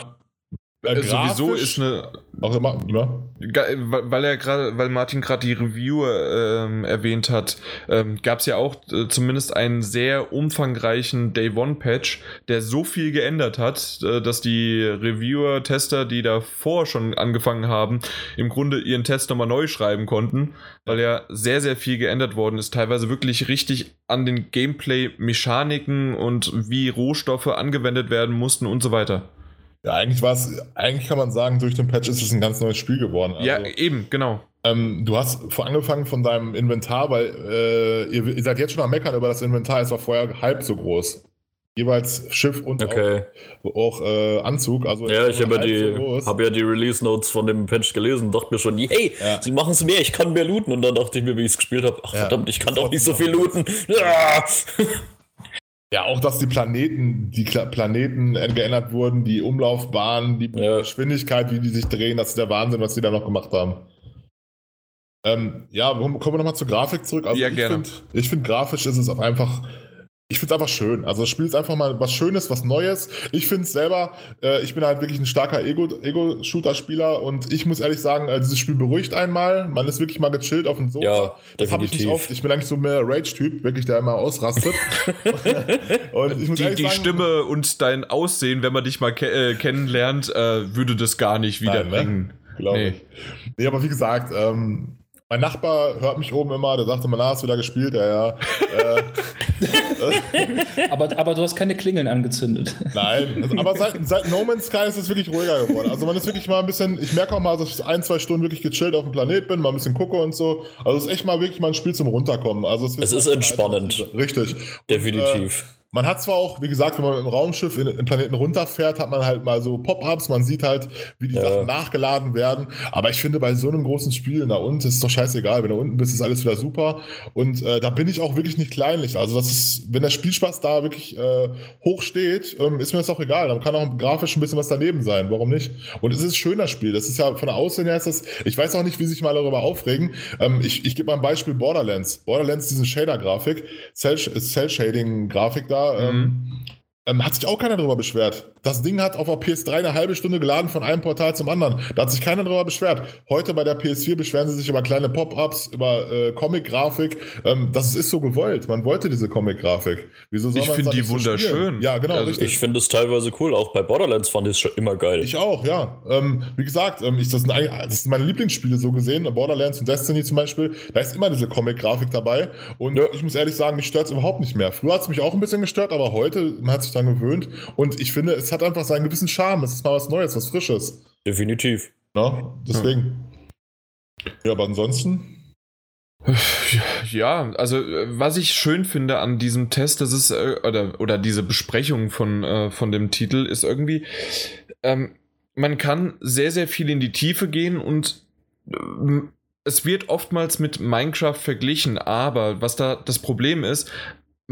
Äh, Äh, sowieso ist eine immer, ja. Weil weil er gerade, weil Martin gerade die Review ähm, erwähnt hat, ähm, gab es ja auch äh, zumindest einen sehr umfangreichen Day One Patch, der so viel geändert hat, äh, dass die Reviewer, Tester, die davor schon angefangen haben, im Grunde ihren Test nochmal neu schreiben konnten, weil ja sehr, sehr viel geändert worden ist, teilweise wirklich richtig an den Gameplay-Mechaniken und wie Rohstoffe angewendet werden mussten und so weiter. Ja, eigentlich war es, eigentlich kann man sagen, durch den Patch ist es ein ganz neues Spiel geworden. Also, ja, eben, genau. ähm, du hast vor angefangen von deinem Inventar, weil äh, ihr, ihr seid jetzt schon am Meckern über das Inventar, es war vorher halb so groß. Jeweils Schiff und Okay. auch, auch äh, Anzug. Also Ja, ich habe ja, so die, hab ja die Release Notes von dem Patch gelesen und dachte mir schon, hey, Ja. sie machen es mehr, ich kann mehr looten. Und dann dachte ich mir, wie ich es gespielt habe, ach Ja. verdammt, ich kann doch nicht so viel looten. Ja. Ja, auch dass die Planeten, die Kla Planeten geändert wurden, die Umlaufbahnen, die Ja. Geschwindigkeit, wie die sich drehen, das ist der Wahnsinn, was die da noch gemacht haben. Ähm, ja, kommen wir nochmal zur Grafik zurück. Also Ja, ich gerne. finde, ich find, grafisch ist es auch einfach. Ich finde es einfach schön. Also das Spiel ist einfach mal was Schönes, was Neues. Ich finde es selber, äh, ich bin halt wirklich ein starker Ego- Ego-Shooter-Spieler und ich muss ehrlich sagen, äh, dieses Spiel beruhigt einmal. Man ist wirklich mal gechillt auf dem Sofa. Ja, das habe ich nicht oft. Ich bin eigentlich so mehr Rage-Typ, wirklich, der immer ausrastet. und ich muss Die, ehrlich die sagen, Stimme und dein Aussehen, wenn man dich mal ke äh, kennenlernt, äh, würde das gar nicht Nein, ne? wiederbringen. Glaube Nee. ich. Nee, aber wie gesagt, ähm, mein Nachbar hört mich oben immer, der sagte immer, na, hast du wieder gespielt? Ja, ja. äh, Aber, aber du hast keine Klingeln angezündet. nein, also, aber seit, seit No Man's Sky ist es wirklich ruhiger geworden. Also man ist wirklich mal ein bisschen, ich merke auch mal, dass ich ein, zwei Stunden wirklich gechillt auf dem Planet bin, mal ein bisschen gucke und so. Also es ist echt mal wirklich mal ein Spiel zum Runterkommen. Also es, Es ist entspannend. Richtig. Und, Definitiv. Äh, man hat zwar auch, wie gesagt, wenn man mit dem Raumschiff in den Planeten runterfährt, hat man halt mal so Pop-ups, man sieht halt, wie die Ja. Sachen nachgeladen werden. Aber ich finde, bei so einem großen Spiel da unten ist es doch scheißegal. Wenn du unten bist, ist alles wieder super. Und äh, da bin ich auch wirklich nicht kleinlich. Also das ist, wenn der Spielspaß da wirklich äh, hoch steht, ähm, ist mir das auch egal. Dann kann auch grafisch ein bisschen was daneben sein. Warum nicht? Und es ist ein schöner Spiel. Das ist ja von der Aussehen her ist das, ich weiß auch nicht, wie sich mal darüber aufregen. Ähm, ich ich gebe mal ein Beispiel Borderlands. Borderlands, diesen Shader-Grafik, Cell- Cell-Shading-Grafik da. Ähm, ähm, hat sich auch keiner darüber beschwert. Das Ding hat auf der PS3 eine halbe Stunde geladen von einem Portal zum anderen. Da hat sich keiner darüber beschwert. Heute bei der PS4 beschweren sie sich über kleine Pop-ups, über äh, Comic-Grafik. Ähm, das ist so gewollt. Man wollte diese Comic-Grafik. Wieso soll Ich man find das die wunderschön. spielen? Ja, genau, Also richtig. Ich finde es teilweise cool. Auch bei Borderlands fand ich es schon immer geil. Ich auch, ja. Ähm, wie gesagt, ähm, ich, das, sind, das sind meine Lieblingsspiele so gesehen, Borderlands und Destiny zum Beispiel. Da ist immer diese Comic-Grafik dabei. Und Ja. ich muss ehrlich sagen, mich stört es überhaupt nicht mehr. Früher hat es mich auch ein bisschen gestört, aber heute, man hat sich daran gewöhnt. Und ich finde, es hat einfach seinen gewissen Charme. Es ist mal was Neues, was Frisches. Definitiv. Ne? Deswegen. Ja, aber ansonsten. Ja, also was ich schön finde an diesem Test, das ist, äh, oder, oder diese Besprechung von, äh, von dem Titel, ist irgendwie, ähm, man kann sehr, sehr viel in die Tiefe gehen und ähm, es wird oftmals mit Minecraft verglichen, aber was da das Problem ist,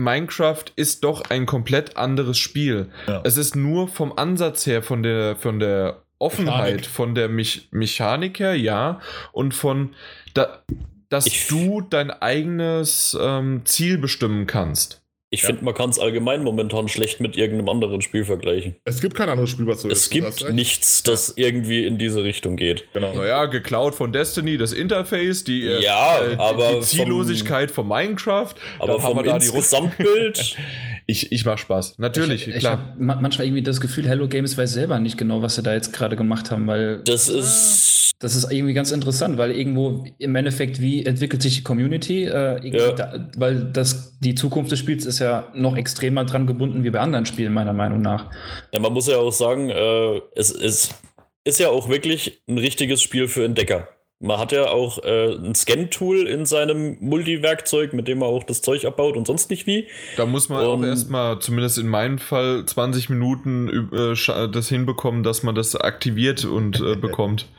Minecraft ist doch ein komplett anderes Spiel. Ja. Es ist nur vom Ansatz her, von der, von der Offenheit, Mechanik. von der Mich Mechanik her, ja, und von, da, dass Ich- du dein eigenes ähm, Ziel bestimmen kannst. Ich Ja. finde, man kann es allgemein momentan schlecht mit irgendeinem anderen Spiel vergleichen. Es gibt kein anderes Spiel, was so es ist. hast gibt nichts, das irgendwie in diese Richtung geht. Genau. Naja, geklaut von Destiny, das Interface, die, äh, Ja, äh, die- aber die Ziellosigkeit von Minecraft. Aber vom da Gesamtbild, Ich, ich mach Spaß, natürlich, ich, ich klar. habe manchmal irgendwie das Gefühl, Hello Games weiß selber nicht genau, was sie da jetzt gerade gemacht haben, weil das ist. das ist irgendwie ganz interessant, weil irgendwo im Endeffekt, wie entwickelt sich die Community? Äh, Ja. da, weil das, die Zukunft des Spiels ist ja noch extremer dran gebunden wie bei anderen Spielen, meiner Meinung nach. Ja, man muss ja auch sagen, äh, es ist, ist ja auch wirklich ein richtiges Spiel für Entdecker. Man hat ja auch äh, ein Scan-Tool in seinem Multiwerkzeug, mit dem man auch das Zeug abbaut und sonst nicht wie. Da muss man auch Und- erstmal, zumindest in meinem Fall, 20 Minuten äh, das hinbekommen, dass man das aktiviert und äh, bekommt.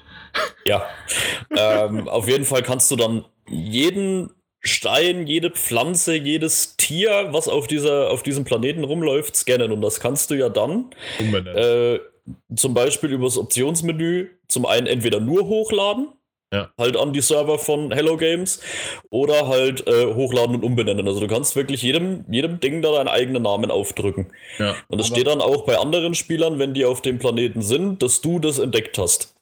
Ja. ähm, auf jeden Fall kannst du dann jeden Stein, jede Pflanze, jedes Tier, was auf, dieser, auf diesem Planeten rumläuft, scannen. Und das kannst du ja dann äh, zum Beispiel über das Optionsmenü zum einen entweder nur hochladen, Ja. halt an die Server von Hello Games, oder halt äh, hochladen und umbenennen. Also du kannst wirklich jedem, jedem Ding da deinen eigenen Namen aufdrücken. ja. Und es Aber- steht dann auch bei anderen Spielern, wenn die auf dem Planeten sind, dass du das entdeckt hast.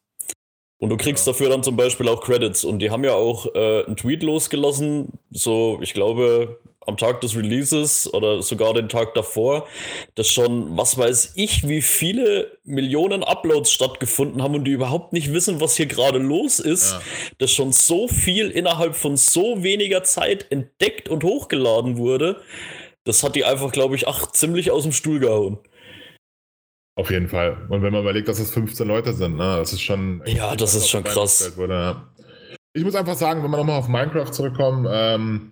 Und du kriegst Ja. dafür dann zum Beispiel auch Credits. Und die haben ja auch äh, einen Tweet losgelassen, so, ich glaube, am Tag des Releases oder sogar den Tag davor, dass schon, was weiß ich, wie viele Millionen Uploads stattgefunden haben und die überhaupt nicht wissen, was hier gerade los ist, Ja. dass schon so viel innerhalb von so weniger Zeit entdeckt und hochgeladen wurde. Das hat die einfach, glaube ich, ach, ziemlich aus dem Stuhl gehauen. Auf jeden Fall. Und wenn man überlegt, dass es 15 Leute sind, ne, das ist schon. Ja, das ist schon krass. gestellt Wurde, ja. Ich muss einfach sagen, wenn wir nochmal auf Minecraft zurückkommen, ähm,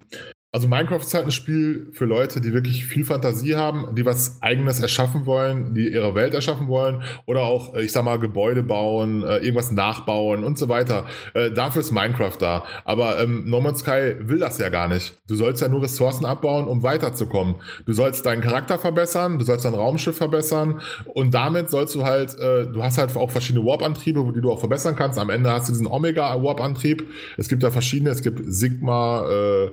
also Minecraft ist halt ein Spiel für Leute, die wirklich viel Fantasie haben, die was Eigenes erschaffen wollen, die ihre Welt erschaffen wollen oder auch, äh, ich sag mal, Gebäude bauen, äh, irgendwas nachbauen und so weiter. Äh, dafür ist Minecraft da. Aber ähm, No Man's Sky will das ja gar nicht. Du sollst ja nur Ressourcen abbauen, um weiterzukommen. Du sollst deinen Charakter verbessern, du sollst dein Raumschiff verbessern und damit sollst du halt, äh, du hast halt auch verschiedene Warp-Antriebe, die du auch verbessern kannst. Am Ende hast du diesen Omega-Warp-Antrieb. Es gibt da verschiedene, es gibt Sigma, äh,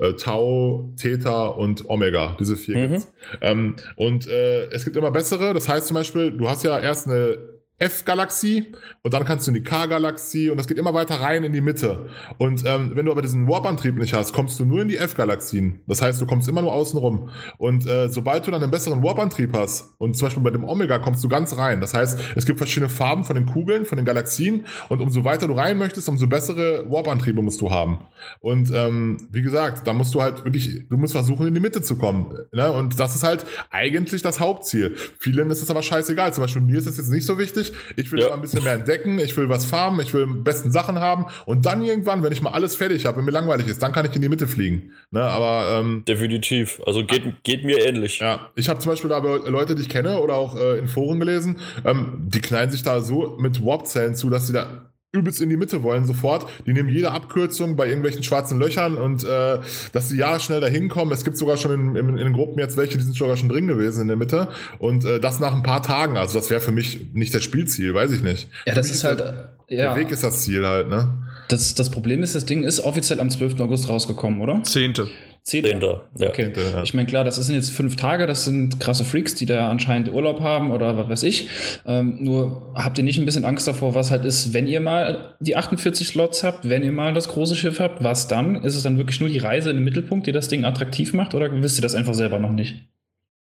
äh, Tau, Theta und Omega, diese vier Mhm. gibt's. Ähm, und äh, es gibt immer bessere, das heißt zum Beispiel, du hast ja erst eine F-Galaxie und dann kannst du in die K-Galaxie und das geht immer weiter rein in die Mitte. Und ähm, wenn du aber diesen Warp-Antrieb nicht hast, kommst du nur in die F-Galaxien. Das heißt, du kommst immer nur außen rum. Und äh, sobald du dann einen besseren Warp-Antrieb hast und zum Beispiel bei dem Omega kommst du ganz rein. Das heißt, es gibt verschiedene Farben von den Kugeln, von den Galaxien und umso weiter du rein möchtest, umso bessere Warp-Antriebe musst du haben. Und ähm, wie gesagt, da musst du halt wirklich, du musst versuchen, in die Mitte zu kommen. Ne? Und das ist halt eigentlich das Hauptziel. Vielen ist es aber scheißegal. Zum Beispiel mir ist es jetzt nicht so wichtig. Ich will Ja. ein bisschen mehr entdecken, ich will was farmen, ich will besten Sachen haben. Und dann irgendwann, wenn ich mal alles fertig habe, wenn mir langweilig ist, dann kann ich in die Mitte fliegen. Ne? Aber ähm, Definitiv. Also geht, geht mir ähnlich. ja, ich habe zum Beispiel da Leute, die ich kenne oder auch äh, in Foren gelesen, ähm, die knallen sich da so mit Warp-Zellen zu, dass sie da übelst in die Mitte wollen sofort. Die nehmen jede Abkürzung bei irgendwelchen schwarzen Löchern und äh, dass sie ja schnell da hinkommen. Es gibt sogar schon in, in, in den Gruppen jetzt welche, die sind sogar schon drin gewesen in der Mitte. Und äh, das nach ein paar Tagen. Also das wäre für mich nicht das Spielziel, weiß ich nicht. Ja, Für das ist halt. Der, Ja, der Weg ist das Ziel halt, ne? das, das Problem ist, das Ding ist offiziell am 12. August rausgekommen, oder? Zehnte. Zehn. Dahinter. Ja. Okay. Ja. Ich meine, klar, das sind jetzt fünf Tage, das sind krasse Freaks, die da anscheinend Urlaub haben oder was weiß ich. Ähm, nur habt ihr nicht ein bisschen Angst davor, was halt ist, wenn ihr mal die 48 Slots habt, wenn ihr mal das große Schiff habt, was dann? Ist es dann wirklich nur die Reise in den Mittelpunkt, die das Ding attraktiv macht oder wisst ihr das einfach selber noch nicht?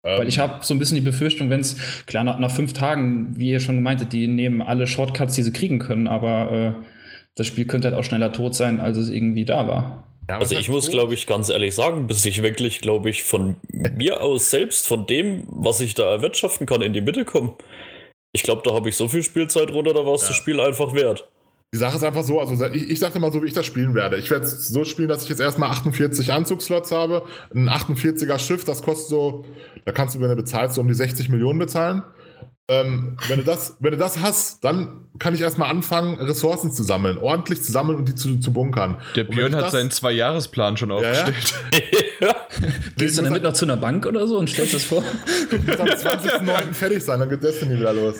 Weil ich habe so ein bisschen die Befürchtung, wenn es, klar, nach, nach fünf Tagen, wie ihr schon gemeintet, die nehmen alle Shortcuts, die sie kriegen können, aber äh, das Spiel könnte halt auch schneller tot sein, als es irgendwie da war. Ja, Also ich muss, glaube ich, ganz ehrlich sagen, bis ich wirklich, glaube ich, von mir aus selbst, von dem, was ich da erwirtschaften kann, in die Mitte komme. Ich glaube, da habe ich so viel Spielzeit runter, da war es Ja. das Spiel einfach wert. Die Sache ist einfach so, also ich, ich sage mal so, wie ich das spielen werde. Ich werde es so spielen, dass ich jetzt erstmal 48 Anzugsslots habe, ein 48er Schiff, das kostet so, da kannst du, wenn du bezahlst, so um die 60 Millionen bezahlen. Ähm, wenn, du das, wenn du das hast, dann kann ich erstmal anfangen, Ressourcen zu sammeln, ordentlich zu sammeln und die zu, zu bunkern. Der Björn hat das- seinen Zwei-Jahres-Plan schon ja. aufgestellt. Gehst du damit noch zu einer Bank oder so und stellst das vor? muss am 20.09. fertig sein, dann geht Destiny wieder los.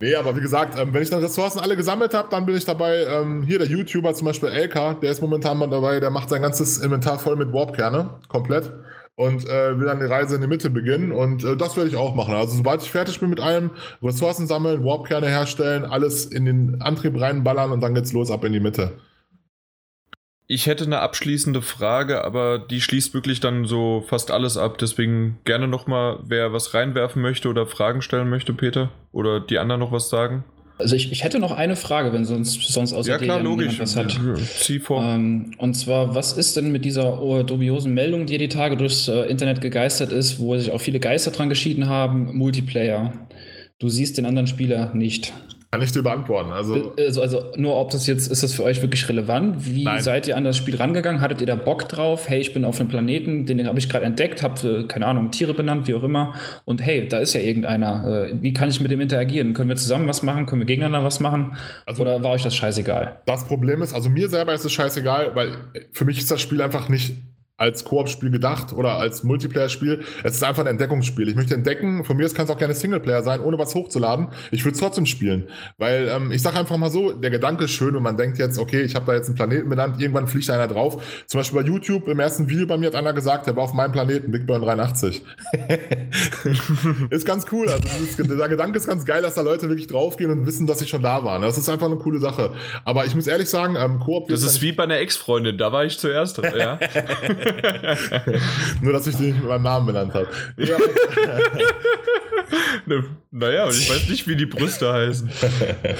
Nee, aber wie gesagt, ähm, wenn ich dann Ressourcen alle gesammelt habe, dann bin ich dabei. Ähm, hier der YouTuber zum Beispiel Elka, der ist momentan mal dabei, der macht sein ganzes Inventar voll mit Warp-Kerne, komplett. Und äh, will dann die Reise in die Mitte beginnen. Und äh, das werde ich auch machen. Also sobald ich fertig bin mit allem, Ressourcen sammeln, Warp-Kerne herstellen, alles in den Antrieb reinballern und dann geht's los ab in die Mitte. Ich hätte eine abschließende Frage, aber die schließt wirklich dann so fast alles ab. Deswegen gerne nochmal, wer was reinwerfen möchte oder Fragen stellen möchte, Peter. Oder die anderen noch was sagen. Also ich, ich hätte noch eine Frage, wenn sonst, sonst außer Ja klar, logisch. was hat. Zieh vor. Ähm, und zwar, was ist denn mit dieser oh, dubiosen Meldung, die die Tage durchs äh, Internet gegeistert ist, wo sich auch viele Geister dran geschieden haben, Multiplayer? Du siehst den anderen Spieler nicht. Kann ich dir beantworten. Also, Also, also nur ob das jetzt, ist das für euch wirklich relevant? Wie Nein. seid ihr an das Spiel rangegangen? Hattet ihr da Bock drauf? Hey, ich bin auf einem Planeten, den habe ich gerade entdeckt, habe, keine Ahnung, Tiere benannt, wie auch immer. Und hey, da ist ja irgendeiner. Äh, wie kann ich mit dem interagieren? Können wir zusammen was machen? Können wir gegeneinander was machen? Also- Oder war euch das scheißegal? das Problem ist, also mir selber ist es scheißegal, weil für mich ist das Spiel einfach nicht als Koop-Spiel gedacht oder als Multiplayer-Spiel. Es ist einfach ein Entdeckungsspiel. Ich möchte entdecken, von mir kann es auch gerne Singleplayer sein, ohne was hochzuladen. Ich würde es trotzdem spielen. Weil ähm, ich sage einfach mal so, der Gedanke ist schön und man denkt jetzt, okay, ich habe da jetzt einen Planeten benannt, irgendwann fliegt einer drauf. Zum Beispiel bei YouTube, im ersten Video bei mir hat einer gesagt, der war auf meinem Planeten, Big Burn 83. ist ganz cool. Also dieses, der Gedanke ist ganz geil, dass da Leute wirklich draufgehen und wissen, dass sie schon da waren. Das ist einfach eine coole Sache. Aber ich muss ehrlich sagen, ähm, Koop Das ist wie bei einer Ex-Freundin, da war ich zuerst. Ja. Nur, dass ich die nicht mit meinem Namen benannt habe. Ja, Ne, naja, und ich weiß nicht, wie die Brüste heißen.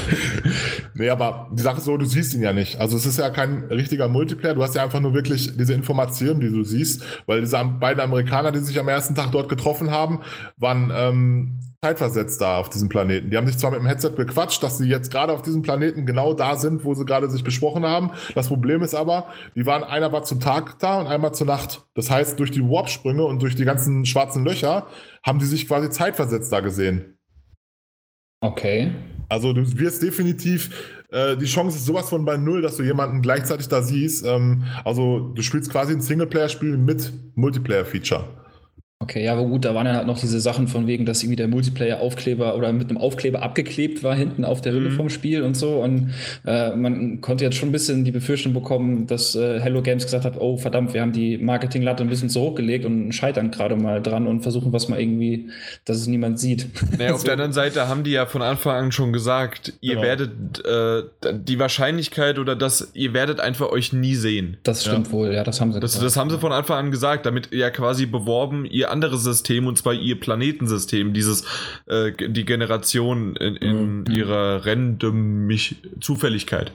nee, aber die Sache ist so, du siehst ihn ja nicht. Also es ist ja kein richtiger Multiplayer. Du hast ja einfach nur wirklich diese Informationen, die du siehst. Weil diese beiden Amerikaner, die sich am ersten Tag dort getroffen haben, waren ähm, zeitversetzt da auf diesem Planeten. Die haben sich zwar mit dem Headset bequatscht, dass sie jetzt gerade auf diesem Planeten genau da sind, wo sie gerade sich besprochen haben. Das Problem ist aber, die waren, einer war zum Tag da und einmal zur Nacht. Das heißt, durch die Warp-Sprünge und durch die ganzen schwarzen Löcher haben die sich quasi zeitversetzt da gesehen. Okay. Also du wirst definitiv, äh, die Chance ist sowas von bei null, dass du jemanden gleichzeitig da siehst. Ähm, also du spielst quasi ein Singleplayer-Spiel mit Multiplayer-Feature. Okay, ja, aber gut, da waren ja halt noch diese Sachen von wegen, dass irgendwie der Multiplayer-Aufkleber oder mit einem Aufkleber abgeklebt war hinten auf der Hülle Mhm. vom Spiel und so. Und äh, man konnte jetzt schon ein bisschen die Befürchtung bekommen, dass äh, Hello Games gesagt hat, oh verdammt, wir haben die Marketinglatte ein bisschen zu hoch gelegt und scheitern gerade mal dran und versuchen was mal irgendwie, dass es niemand sieht. Naja, auf der anderen Seite haben die ja von Anfang an schon gesagt, ihr Genau. werdet äh, die Wahrscheinlichkeit oder dass ihr werdet einfach euch nie sehen. Das stimmt wohl, ja, das haben sie Das, das haben sie von Anfang an gesagt, damit ja quasi beworben, ihr anderes System, und zwar ihr Planetensystem, dieses, äh, die Generation in, in Mhm. ihrer random Zufälligkeit.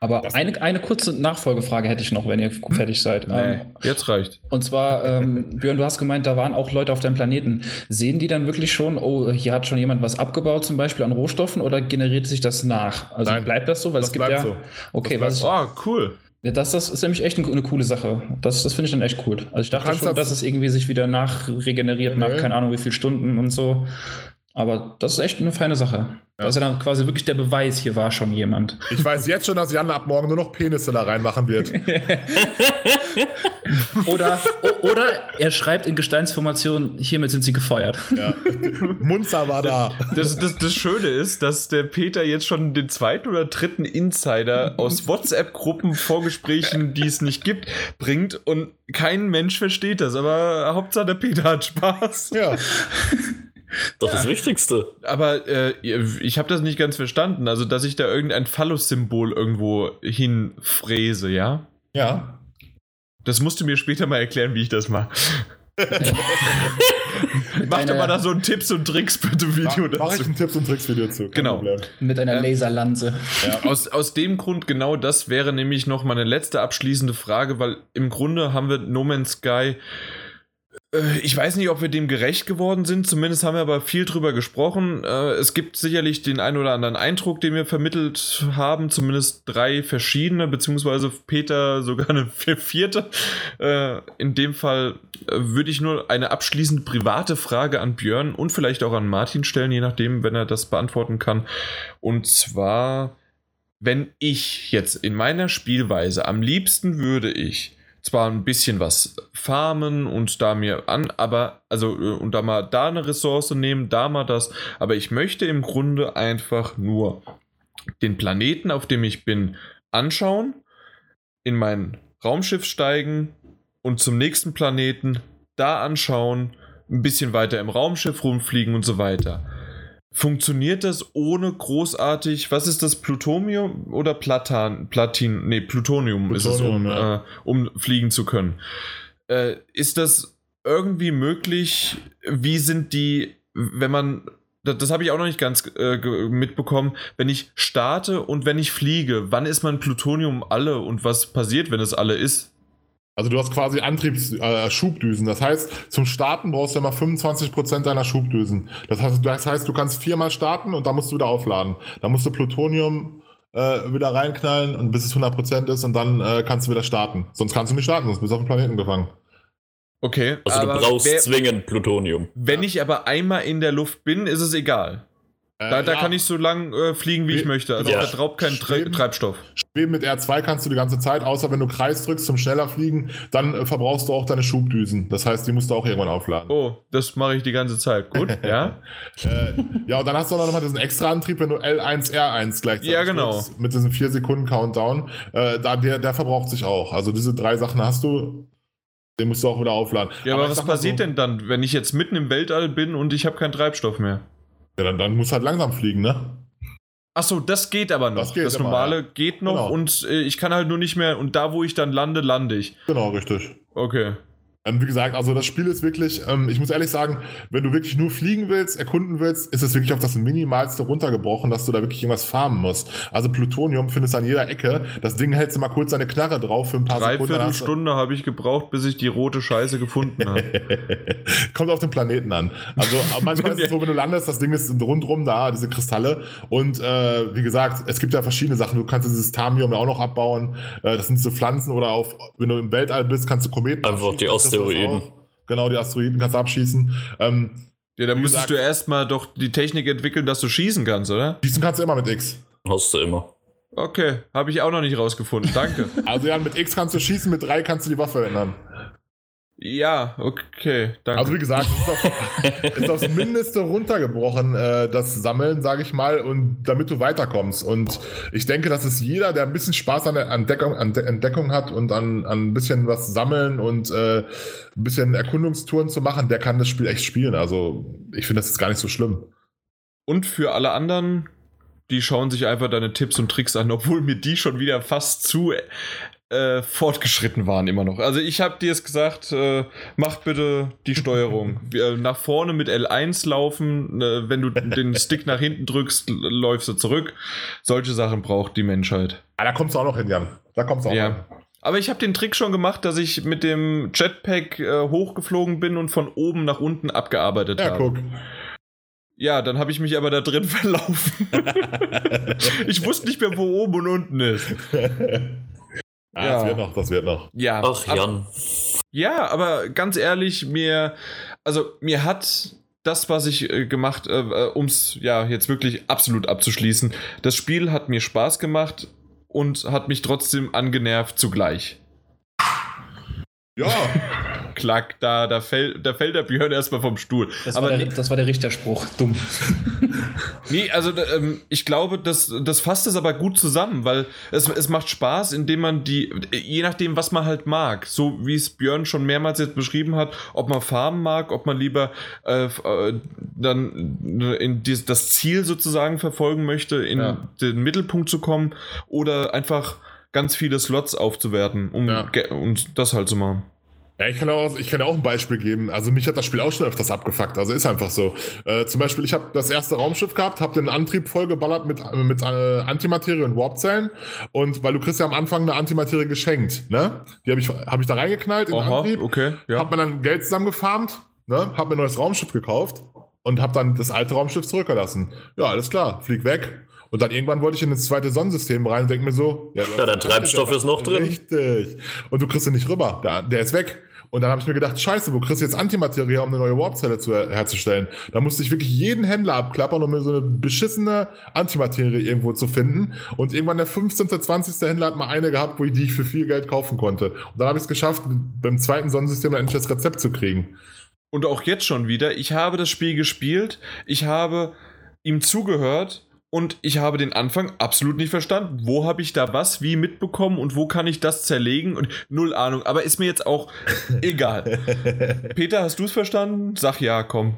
Aber eine, eine kurze Nachfolgefrage hätte ich noch, wenn ihr fertig seid. Ähm, jetzt reicht. Und zwar, ähm, Björn, du hast gemeint, da waren auch Leute auf deinem Planeten. Sehen die dann wirklich schon, oh, hier hat schon jemand was abgebaut, zum Beispiel an Rohstoffen, oder generiert sich das nach? Also Nein, bleibt das so? Weil das es gibt bleibt ja. so. Okay, Das was ich, Oh, cool. Ja, das, das ist nämlich echt eine, coole Sache. Das, das finde ich dann echt cool. Also ich dachte schon, das- dass es irgendwie sich wieder nachregeneriert nach keine Ahnung wie viel Stunden und so. Aber das ist echt eine feine Sache. Das ist ja dann quasi wirklich der Beweis, hier war schon jemand. Ich weiß jetzt schon, dass Jan ab morgen nur noch Penisse da reinmachen wird. Oder, oder er schreibt in Gesteinsformationen, hiermit sind sie gefeuert. ja. Munzer war da. Das, das, das Schöne ist, dass der Peter jetzt schon den zweiten oder dritten Insider aus WhatsApp-Gruppen, Vorgesprächen, die es nicht gibt, bringt und kein Mensch versteht das. Aber Hauptsache der Peter hat Spaß. Ja. Das ist das Wichtigste. Aber äh, ich habe das nicht ganz verstanden. Also, dass ich da irgendein Phallus-Symbol irgendwo hinfräse, ja? Ja. Das musst du mir später mal erklären, wie ich das mache. Mach doch mal da so ein Tipps und Tricks bitte Video Mach ich dazu. ein Tipps und Tricks Video zu. Genau. Problem. Mit einer Ähm, Laserlanze. Aus, aus dem Grund, genau das wäre nämlich noch meine letzte abschließende Frage, weil im Grunde haben wir No Man's Sky. Äh, Ich weiß nicht, ob wir dem gerecht geworden sind. Zumindest haben wir aber viel drüber gesprochen. Äh, Es gibt sicherlich den ein oder anderen Eindruck, den wir vermittelt haben. Zumindest drei verschiedene, beziehungsweise Peter sogar eine vierte. Äh, In dem Fall würde ich nur eine abschließend private Frage an Björn und vielleicht auch an Martin stellen, je nachdem, wenn er das beantworten kann. Und zwar wenn ich jetzt in meiner Spielweise am liebsten würde ich zwar ein bisschen was farmen und da mir an, aber, also, äh, und da mal da eine Ressource nehmen, da mal das, aber ich möchte im Grunde einfach nur den Planeten, auf dem ich bin, anschauen, in mein Raumschiff steigen und zum nächsten Planeten da anschauen, ein bisschen weiter im Raumschiff rumfliegen und so weiter. Funktioniert das ohne großartig, was ist das, Plutonium oder Platan, Platin, nee, Plutonium, ist es, um, Plutonium, ja. äh, um fliegen zu können. Äh, ist das irgendwie möglich? Wie sind die, wenn man, das, das habe ich auch noch nicht ganz äh, mitbekommen, wenn ich starte und wenn ich fliege, wann ist mein Plutonium alle und was passiert, wenn es alle ist? Also du hast quasi Antriebs äh, Schubdüsen. Das heißt, zum Starten brauchst du immer 25% deiner Schubdüsen. Das heißt, das heißt, du kannst viermal starten und dann musst du wieder aufladen. Dann musst du Plutonium äh, wieder reinknallen und bis es 100% ist und dann äh, kannst du wieder starten. Sonst kannst du nicht starten, sonst bist du auf dem Planeten gefangen. Okay, Also aber du brauchst wer, zwingend Plutonium. wenn ich aber einmal in der Luft bin, ist es egal. Äh, Da, da ja, kann ich so lang äh, fliegen, wie ich möchte. Also Ja. da raubt kein Tre Schweben. Treibstoff. Schweben mit R2 kannst du die ganze Zeit, außer wenn du Kreis drückst zum schneller fliegen, dann äh, verbrauchst du auch deine Schubdüsen. Das heißt, die musst du auch irgendwann aufladen. Oh, das mache ich die ganze Zeit. Gut, ja. Äh, ja, und dann hast du auch noch mal diesen Extraantrieb, wenn du L1, R1 gleichzeitig Ja, genau. drückst, mit diesem 4 Sekunden Countdown. Äh, da, der, der verbraucht sich auch. Also diese drei Sachen hast du, den musst du auch wieder aufladen. Ja, aber, ich was passiert so, denn dann, wenn ich jetzt mitten im Weltall bin und ich habe keinen Treibstoff mehr? Ja, dann, dann musst du halt langsam fliegen, ne? Achso, das geht aber noch. Das, Das geht immer, normale ja. geht noch Genau. und äh, ich kann halt nur nicht mehr. Und da, wo ich dann lande, lande ich. Genau, richtig. Okay. Ähm, wie gesagt, also das Spiel ist wirklich, ähm, ich muss ehrlich sagen, wenn du wirklich nur fliegen willst, erkunden willst, ist es wirklich auf das Minimalste runtergebrochen, dass du da wirklich irgendwas farmen musst. Also Plutonium findest du an jeder Ecke. Das Ding hältst du mal kurz deine Knarre drauf für ein paar Sekunden. Dreiviertel Stunde habe ich gebraucht, bis ich die rote Scheiße gefunden habe. Kommt auf den Planeten an. Also manchmal ist es so, wenn du landest, das Ding ist rundrum da, diese Kristalle. Und äh, wie gesagt, es gibt ja verschiedene Sachen. Du kannst dieses Tamium ja auch noch abbauen. Äh, das sind so Pflanzen oder auf, wenn du im Weltall bist, kannst du Kometen Einfach die du Asteroiden. Genau, die Asteroiden kannst du abschießen. Ähm, Ja, dann müsstest gesagt- du erstmal doch die Technik entwickeln, dass du schießen kannst, oder? schießen kannst du immer mit X. Hast du immer. Okay, habe ich auch noch nicht rausgefunden. Danke. Also ja, mit X kannst du schießen, mit 3 kannst du die Waffe ändern. Ja, okay, danke. Also wie gesagt, es ist auf, ist aufs Mindeste runtergebrochen, äh, das Sammeln, sage ich mal, und damit du weiterkommst. Und ich denke, dass es jeder, der ein bisschen Spaß an der Entdeckung, an der Entdeckung hat und an, an ein bisschen was sammeln und äh, ein bisschen Erkundungstouren zu machen, der kann das Spiel echt spielen. Also ich finde, das ist gar nicht so schlimm. Und für alle anderen, die schauen sich einfach deine Tipps und Tricks an, obwohl mir die schon wieder fast zu äh, fortgeschritten waren immer noch. Also ich habe dir es gesagt, äh, mach bitte die Steuerung. Wir, nach vorne mit L1 laufen, äh, wenn du den Stick nach hinten drückst, läufst du zurück. Solche Sachen braucht die Menschheit. Ah, da kommst du auch noch hin, Jan. Da kommst du auch Ja. hin. Aber ich habe den Trick schon gemacht, dass ich mit dem Jetpack äh, hochgeflogen bin und von oben nach unten abgearbeitet Ja, habe. guck. Ja, dann habe ich mich aber da drin verlaufen. ich wusste nicht mehr, wo oben und unten ist. Ah, Ja. Das wird noch, das wird noch. Ja, Ach, Jan. ja, aber ganz ehrlich, mir, also mir hat das, was ich äh, gemacht, äh, um es ja jetzt wirklich absolut abzuschließen, das Spiel hat mir Spaß gemacht und hat mich trotzdem angenervt zugleich. Ja, Klack, da, da, fällt, da fällt der Björn erstmal vom Stuhl. Das, aber war der, das war der Richterspruch. Dumm. Nee, also ähm, ich glaube, das, das fasst es aber gut zusammen, weil es, es macht Spaß, indem man die, je nachdem, was man halt mag, so wie es Björn schon mehrmals jetzt beschrieben hat, ob man Farmen mag, ob man lieber äh, äh, dann in dies, das Ziel sozusagen verfolgen möchte, in Ja. den Mittelpunkt zu kommen oder einfach ganz viele Slots aufzuwerten, um Ja. und das halt zu machen. Ja, ich kann, auch, ich kann auch ein Beispiel geben. Also mich hat das Spiel auch schon öfters abgefuckt. Also ist einfach so. Äh, zum Beispiel, ich habe das erste Raumschiff gehabt, habe den Antrieb vollgeballert mit, mit äh, Antimaterie und Warpzellen. Und weil du kriegst ja am Anfang eine Antimaterie geschenkt, ne? Die habe ich, hab ich da reingeknallt in den Aha, Antrieb. okay, ja. Hab mir dann Geld zusammengefarmt, ne? Hab mir ein neues Raumschiff gekauft und hab dann das alte Raumschiff zurückgelassen. Ja, alles klar, flieg weg. Und dann irgendwann wollte ich in das zweite Sonnensystem rein und denk mir so, Ja, der Treibstoff ist noch drin. Richtig. Und du kriegst ihn nicht rüber. Der, der ist weg. Und dann habe ich mir gedacht, scheiße, wo kriegst du jetzt Antimaterie, um eine neue Warpzelle zu, herzustellen? Da musste ich wirklich jeden Händler abklappern, um mir so eine beschissene Antimaterie irgendwo zu finden. Und irgendwann der 15., 20. Händler hat mal eine gehabt, wo ich die für viel Geld kaufen konnte. Und dann habe ich es geschafft, beim zweiten Sonnensystem endlich das Rezept zu kriegen. Und auch jetzt schon wieder, ich habe das Spiel gespielt, ich habe ihm zugehört und ich habe den Anfang absolut nicht verstanden. Wo habe ich da was wie mitbekommen und wo kann ich das zerlegen? Und null Ahnung, aber ist mir jetzt auch egal. Peter, hast du es verstanden? Sag ja, komm.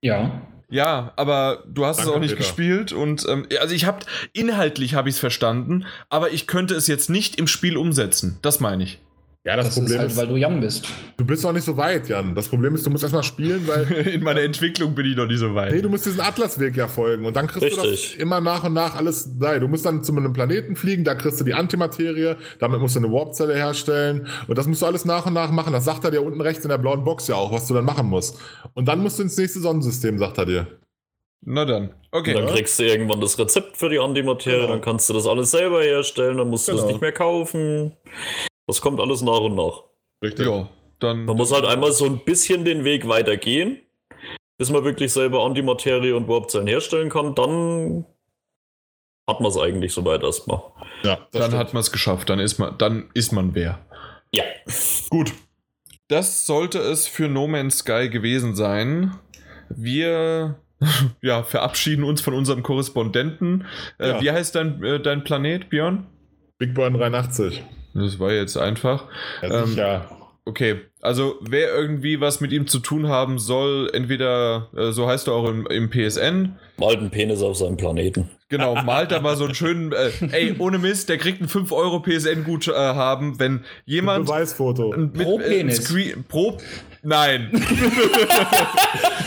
Ja. Ja, aber du hast Danke, es auch nicht Peter. gespielt und ähm, also ich habe inhaltlich habe ich es verstanden, aber ich könnte es jetzt nicht im Spiel umsetzen. Das meine ich. Ja, das, Das Problem ist halt, ist, weil du young bist. du bist noch nicht so weit, Jan. Das Problem ist, du musst erstmal spielen, weil In meiner Entwicklung bin ich noch nicht so weit. Nee, du musst diesen Atlasweg ja folgen und dann kriegst du Richtig. das immer nach und nach alles da. Du musst dann zu einem Planeten fliegen, da kriegst du die Antimaterie, damit musst du eine Warpzelle herstellen und das musst du alles nach und nach machen. Das sagt er dir unten rechts in der blauen Box ja auch, was du dann machen musst. Und dann musst du ins nächste Sonnensystem, sagt er dir. Na dann. Okay. Und dann kriegst du irgendwann das Rezept für die Antimaterie, Genau. dann kannst du das alles selber herstellen, dann musst du Genau. das nicht mehr kaufen. Das kommt alles nach und nach. Richtig. Ja, dann. Man muss halt einmal so ein bisschen den Weg weitergehen, bis man wirklich selber Antimaterie und Warpzellen herstellen kann. Dann hat man es eigentlich soweit erstmal. Ja, dann stimmt. hat man es geschafft. Dann ist man, dann ist man wer. Ja. Gut. Das sollte es für No Man's Sky gewesen sein. Wir ja, verabschieden uns von unserem Korrespondenten. Äh, Ja. Wie heißt dein, äh, dein Planet, Björn? Big Burn 83. Das war jetzt einfach. Ja, Ähm, sicher. Okay, also wer irgendwie was mit ihm zu tun haben soll, entweder, äh, so heißt er auch im, im PSN, Malt einen Penis auf seinem Planeten. genau, malt da mal so einen schönen, äh, ey, ohne Mist, der kriegt einen 5 Euro PSN-Guthaben, wenn jemand Beweisfoto. ein- mit, Pro äh, ein Penis. Screen, pro, nein,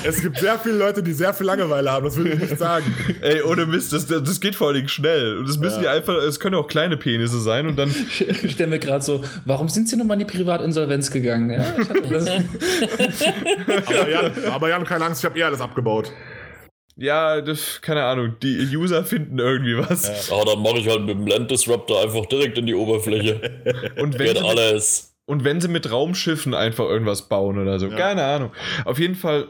Es gibt sehr viele Leute, die sehr viel Langeweile haben, das will ich nicht sagen. ey, ohne Mist, das, das geht vor allen Dingen schnell und es müssen Ja. ja einfach, es können auch kleine Penisse sein und dann, Ich stelle mir gerade so, warum sind sie nochmal in die Privatinsolvenz gegangen? Ja, das. Aber Jan, aber Jan keine Angst, ich habe eh alles abgebaut. ja, das, keine Ahnung, die User finden irgendwie was Aber dann mache ich halt mit dem Land Disruptor einfach direkt in die Oberfläche. und wenn Geht sie, alles. Und wenn sie mit Raumschiffen einfach irgendwas bauen oder so. Ja. Keine Ahnung. Auf jeden Fall,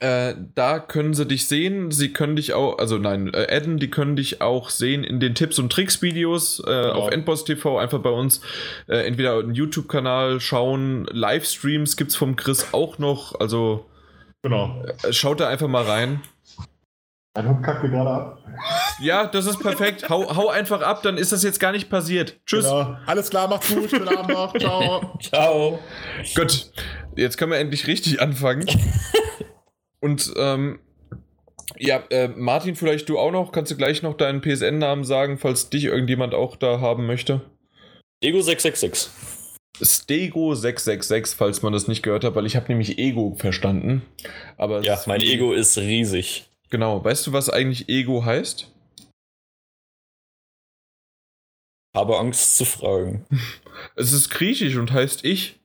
äh, da können sie dich sehen. Sie können dich auch, also nein, äh, adden, die können dich auch sehen in den Tipps und Tricks Videos äh, auf Endboss TV. Einfach bei uns äh, entweder einen YouTube-Kanal schauen. Livestreams gibt's vom Chris auch noch. Also Genau. äh, schaut da einfach mal rein. Ein Hund kackt mir gerade ab. Ja, das ist perfekt. hau, hau einfach ab, dann ist das jetzt gar nicht passiert. Tschüss. Genau. Alles klar, macht's gut. Schönen Abend noch. Ciao. Ciao. Gut, jetzt können wir endlich richtig anfangen. Und ähm, ja, äh, Martin, vielleicht du auch noch. Kannst du gleich noch deinen PSN-Namen sagen, falls dich irgendjemand auch da haben möchte? Ego 666. Stego666, falls man das nicht gehört hat, weil ich habe nämlich Ego verstanden. Aber Ja, mein Ego ist riesig. Genau. Weißt du, was eigentlich Ego heißt? Habe Angst zu fragen. Es ist griechisch und heißt ich.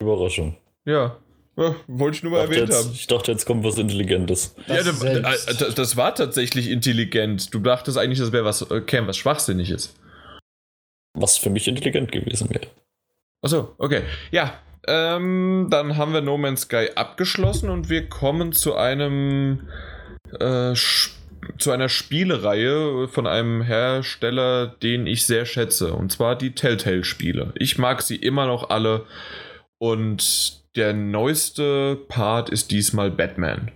Überraschung. Ja. ja wollte ich nur mal Dachte erwähnt jetzt, haben. ich dachte, jetzt kommt was Intelligentes. Ja, Das das, äh, das, das war tatsächlich intelligent. Du dachtest eigentlich, das wäre was, äh, was Schwachsinniges. Was für mich intelligent gewesen wäre. Achso, okay. Ja, ähm, dann haben wir No Man's Sky abgeschlossen und wir kommen zu einem äh, zu einer Spielereihe von einem Hersteller, den ich sehr schätze, und zwar die Telltale-Spiele. Ich mag sie immer noch alle und der neueste Part ist diesmal Batman.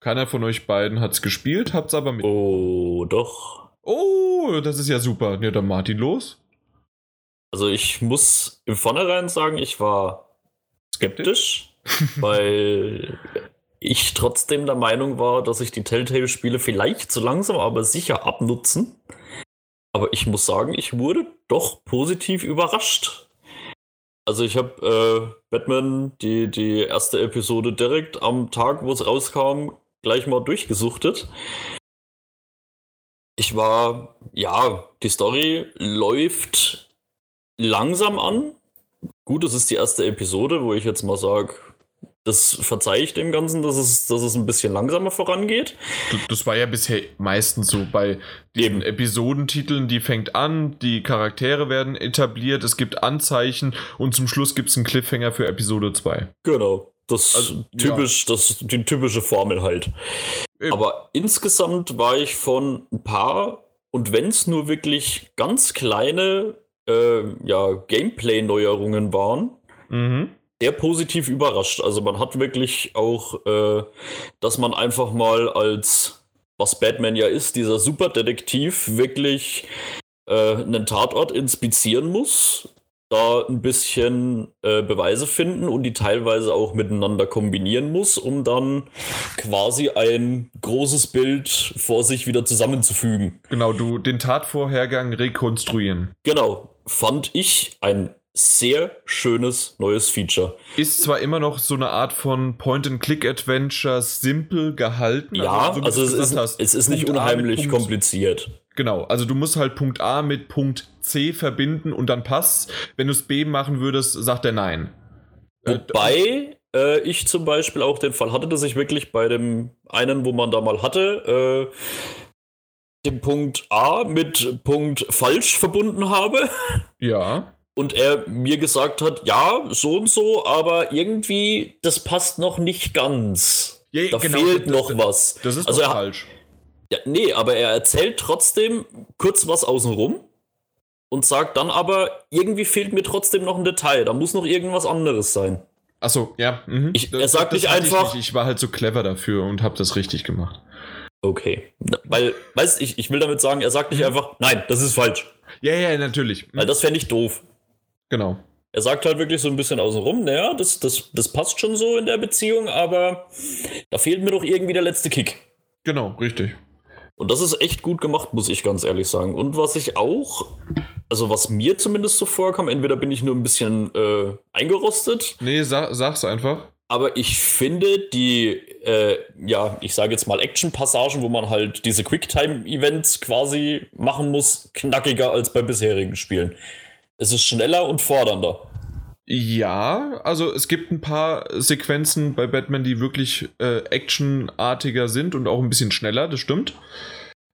Keiner von euch beiden hat's gespielt, habt's aber mit. Oh, doch. Oh, das ist ja super. Ja, dann Martin los. Also ich muss im Vornherein sagen, ich war skeptisch, weil ich trotzdem der Meinung war, dass sich die Telltale-Spiele vielleicht so langsam, aber sicher abnutzen. Aber ich muss sagen, ich wurde doch positiv überrascht. Also ich habe äh, Batman, die, die erste Episode direkt am Tag, wo es rauskam, gleich mal durchgesuchtet. Ich war, ja, die Story läuft langsam an. Gut, es ist die erste Episode, wo ich jetzt mal sage, Das verzeihe ich dem Ganzen, dass es, dass es ein bisschen langsamer vorangeht. Das war ja bisher meistens so bei den Episodentiteln, die fängt an, die Charaktere werden etabliert, es gibt Anzeichen und zum Schluss gibt es einen Cliffhanger für Episode 2. Genau. Das also, typisch, ja. das die typische Formel halt. Eben. Aber insgesamt war ich von ein paar und wenn es nur wirklich ganz kleine äh, ja, Gameplay-Neuerungen waren, mhm. sehr positiv überrascht. Also man hat wirklich auch, äh, dass man einfach mal als, was Batman ja ist, dieser Superdetektiv wirklich äh, einen Tatort inspizieren muss da ein bisschen äh, Beweise finden und die teilweise auch miteinander kombinieren muss, um dann quasi ein großes Bild vor sich wieder zusammenzufügen. Genau, du den Tatvorhergang rekonstruieren. Genau, fand ich ein sehr schönes neues Feature. Ist zwar immer noch so eine Art von Point-and-Click-Adventure simpel gehalten. Ja, also, so also es, ist, es ist nicht unheimlich kompliziert. Genau, also du musst halt Punkt A mit Punkt C verbinden und dann passt. Wenn du es B machen würdest, sagt er nein. Äh, Wobei äh, ich zum Beispiel auch den Fall hatte, dass ich wirklich bei dem einen, wo man da mal hatte, äh, den Punkt A mit Punkt falsch verbunden habe. Ja und er mir gesagt hat, ja, so und so, aber irgendwie, das passt noch nicht ganz. Ja, da genau, fehlt noch das, was. Das ist also er, falsch. Ja, nee, aber er erzählt trotzdem kurz was außenrum und sagt dann aber, irgendwie fehlt mir trotzdem noch ein Detail. Da muss noch irgendwas anderes sein. Achso, ja. Mhm. Ich, er sagt das, nicht einfach. Ich, ich, war halt so clever dafür und habe das richtig gemacht. Okay. Weil, weißt ich, ich will damit sagen, er sagt nicht mhm. einfach, nein, das ist falsch. Ja, ja, natürlich. Weil das fände ich doof. Genau. Er sagt halt wirklich so ein bisschen außenrum, naja, das, das, das passt schon so in der Beziehung, aber da fehlt mir doch irgendwie der letzte Kick. Genau, richtig. Und das ist echt gut gemacht, muss ich ganz ehrlich sagen. Und was ich auch, also was mir zumindest so vorkam, entweder bin ich nur ein bisschen äh, eingerostet. Nee, sa sag's einfach. Aber ich finde die, äh, ja, ich sage jetzt mal Action-Passagen, wo man halt diese Quicktime-Events quasi machen muss, knackiger als bei bisherigen Spielen. Es ist schneller und fordernder. Ja, also es gibt ein paar Sequenzen bei Batman, die wirklich äh, actionartiger sind und auch ein bisschen schneller, das stimmt.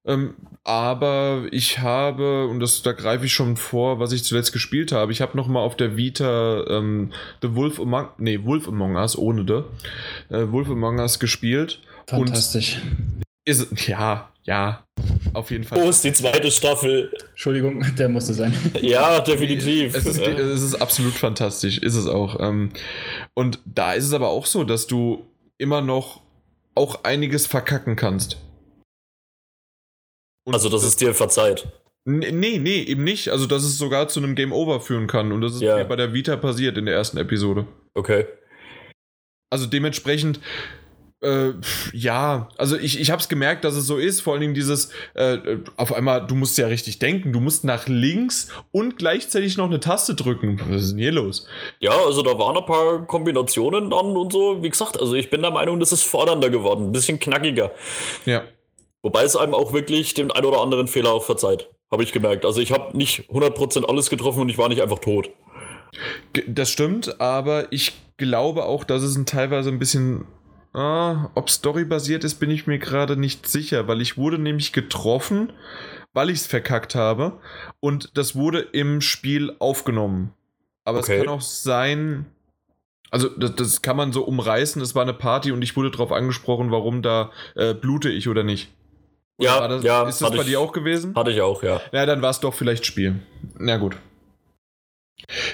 Ähm, aber ich habe, und das, da greife ich schon vor, was ich zuletzt gespielt habe, ich habe nochmal auf der Vita ähm, The Wolf Among, nee, Wolf Among Us ohne The, äh, Wolf Among Us gespielt. Fantastisch. Ist, ja, ja, auf jeden Fall. Wo ist die zweite Staffel? Entschuldigung, der musste sein. ja, definitiv. Es ist, es ist absolut fantastisch, ist es auch. Ähm, und da ist es aber auch so, dass du immer noch auch einiges verkacken kannst. Und also, das ist dir verzeiht. Nee, nee, eben nicht. Also, dass es sogar zu einem Game Over führen kann. Und das ist ja. bei der Vita passiert in der ersten Episode. Okay. Also dementsprechend, äh, ja, also ich, ich habe es gemerkt, dass es so ist. Vor allen Dingen dieses, äh, auf einmal, du musst ja richtig denken. Du musst nach links und gleichzeitig noch eine Taste drücken. Was ist denn hier los? Ja, also da waren ein paar Kombinationen dann und so. Wie gesagt, also ich bin der Meinung, das ist fordernder geworden. Ein bisschen knackiger. Ja. Wobei es einem auch wirklich den ein oder anderen Fehler auch verzeiht. Habe ich gemerkt. Also ich habe nicht 100% alles getroffen und ich war nicht einfach tot. Das stimmt, aber ich glaube auch, dass es ein teilweise ein bisschen Ah, ob storybasiert ist, bin ich mir gerade nicht sicher, weil ich wurde nämlich getroffen, weil ich es verkackt habe und das wurde im Spiel aufgenommen. Aber okay. es kann auch sein, also das, das, kann man so umreißen, es war eine Party und ich wurde darauf angesprochen, warum da äh, blute ich oder nicht. Oder ja, das, ja. Ist das bei ich, dir auch gewesen? Hatte ich auch, ja. Ja, dann war es doch vielleicht Spiel. Na gut.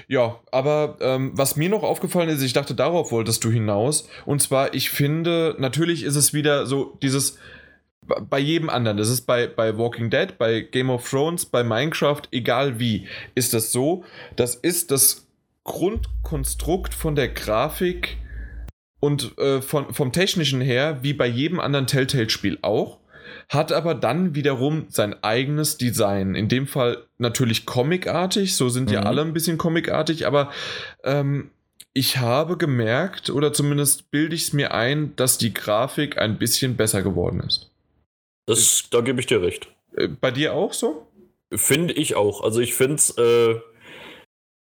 Ja, aber ähm, was mir noch aufgefallen ist, ich dachte, darauf wolltest du hinaus. Und zwar, ich finde, natürlich ist es wieder so dieses bei jedem anderen, das ist bei, bei Walking Dead, bei Game of Thrones, bei Minecraft, egal wie, ist das so. Das ist das Grundkonstrukt von der Grafik und äh, von, vom technischen her, wie bei jedem anderen Telltale-Spiel auch hat aber dann wiederum sein eigenes Design. In dem Fall natürlich comicartig, so sind mhm. ja alle ein bisschen comicartig, aber ähm, ich habe gemerkt, oder zumindest bilde ich es mir ein, dass die Grafik ein bisschen besser geworden ist. Das, da gebe ich dir recht. Äh, bei dir auch so? Finde ich auch. Also ich finde es äh,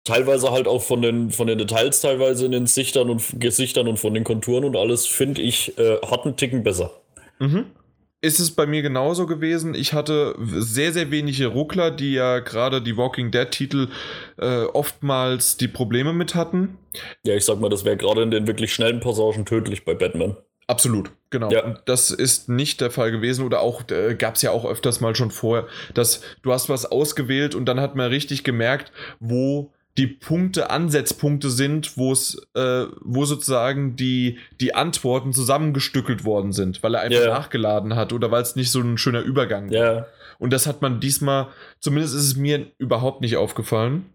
teilweise halt auch von den, von den Details, teilweise in den Sichtern und Gesichtern und von den Konturen und alles, finde ich, äh, hat einen Ticken besser. Mhm. Ist es bei mir genauso gewesen. Ich hatte sehr, sehr wenige Ruckler, die ja gerade die Walking Dead-Titel äh, oftmals die Probleme mit hatten. Ja, ich sag mal, das wäre gerade in den wirklich schnellen Passagen tödlich bei Batman. Absolut, genau. Ja. Das ist nicht der Fall gewesen oder auch äh, gab es ja auch öfters mal schon vorher, dass du hast was ausgewählt und dann hat man richtig gemerkt, wo die Punkte, Ansatzpunkte sind, wo es, äh, wo sozusagen die, die Antworten zusammengestückelt worden sind, weil er einfach Ja. nachgeladen hat oder weil es nicht so ein schöner Übergang war. Ja, Und das hat man diesmal, zumindest ist es mir überhaupt nicht aufgefallen.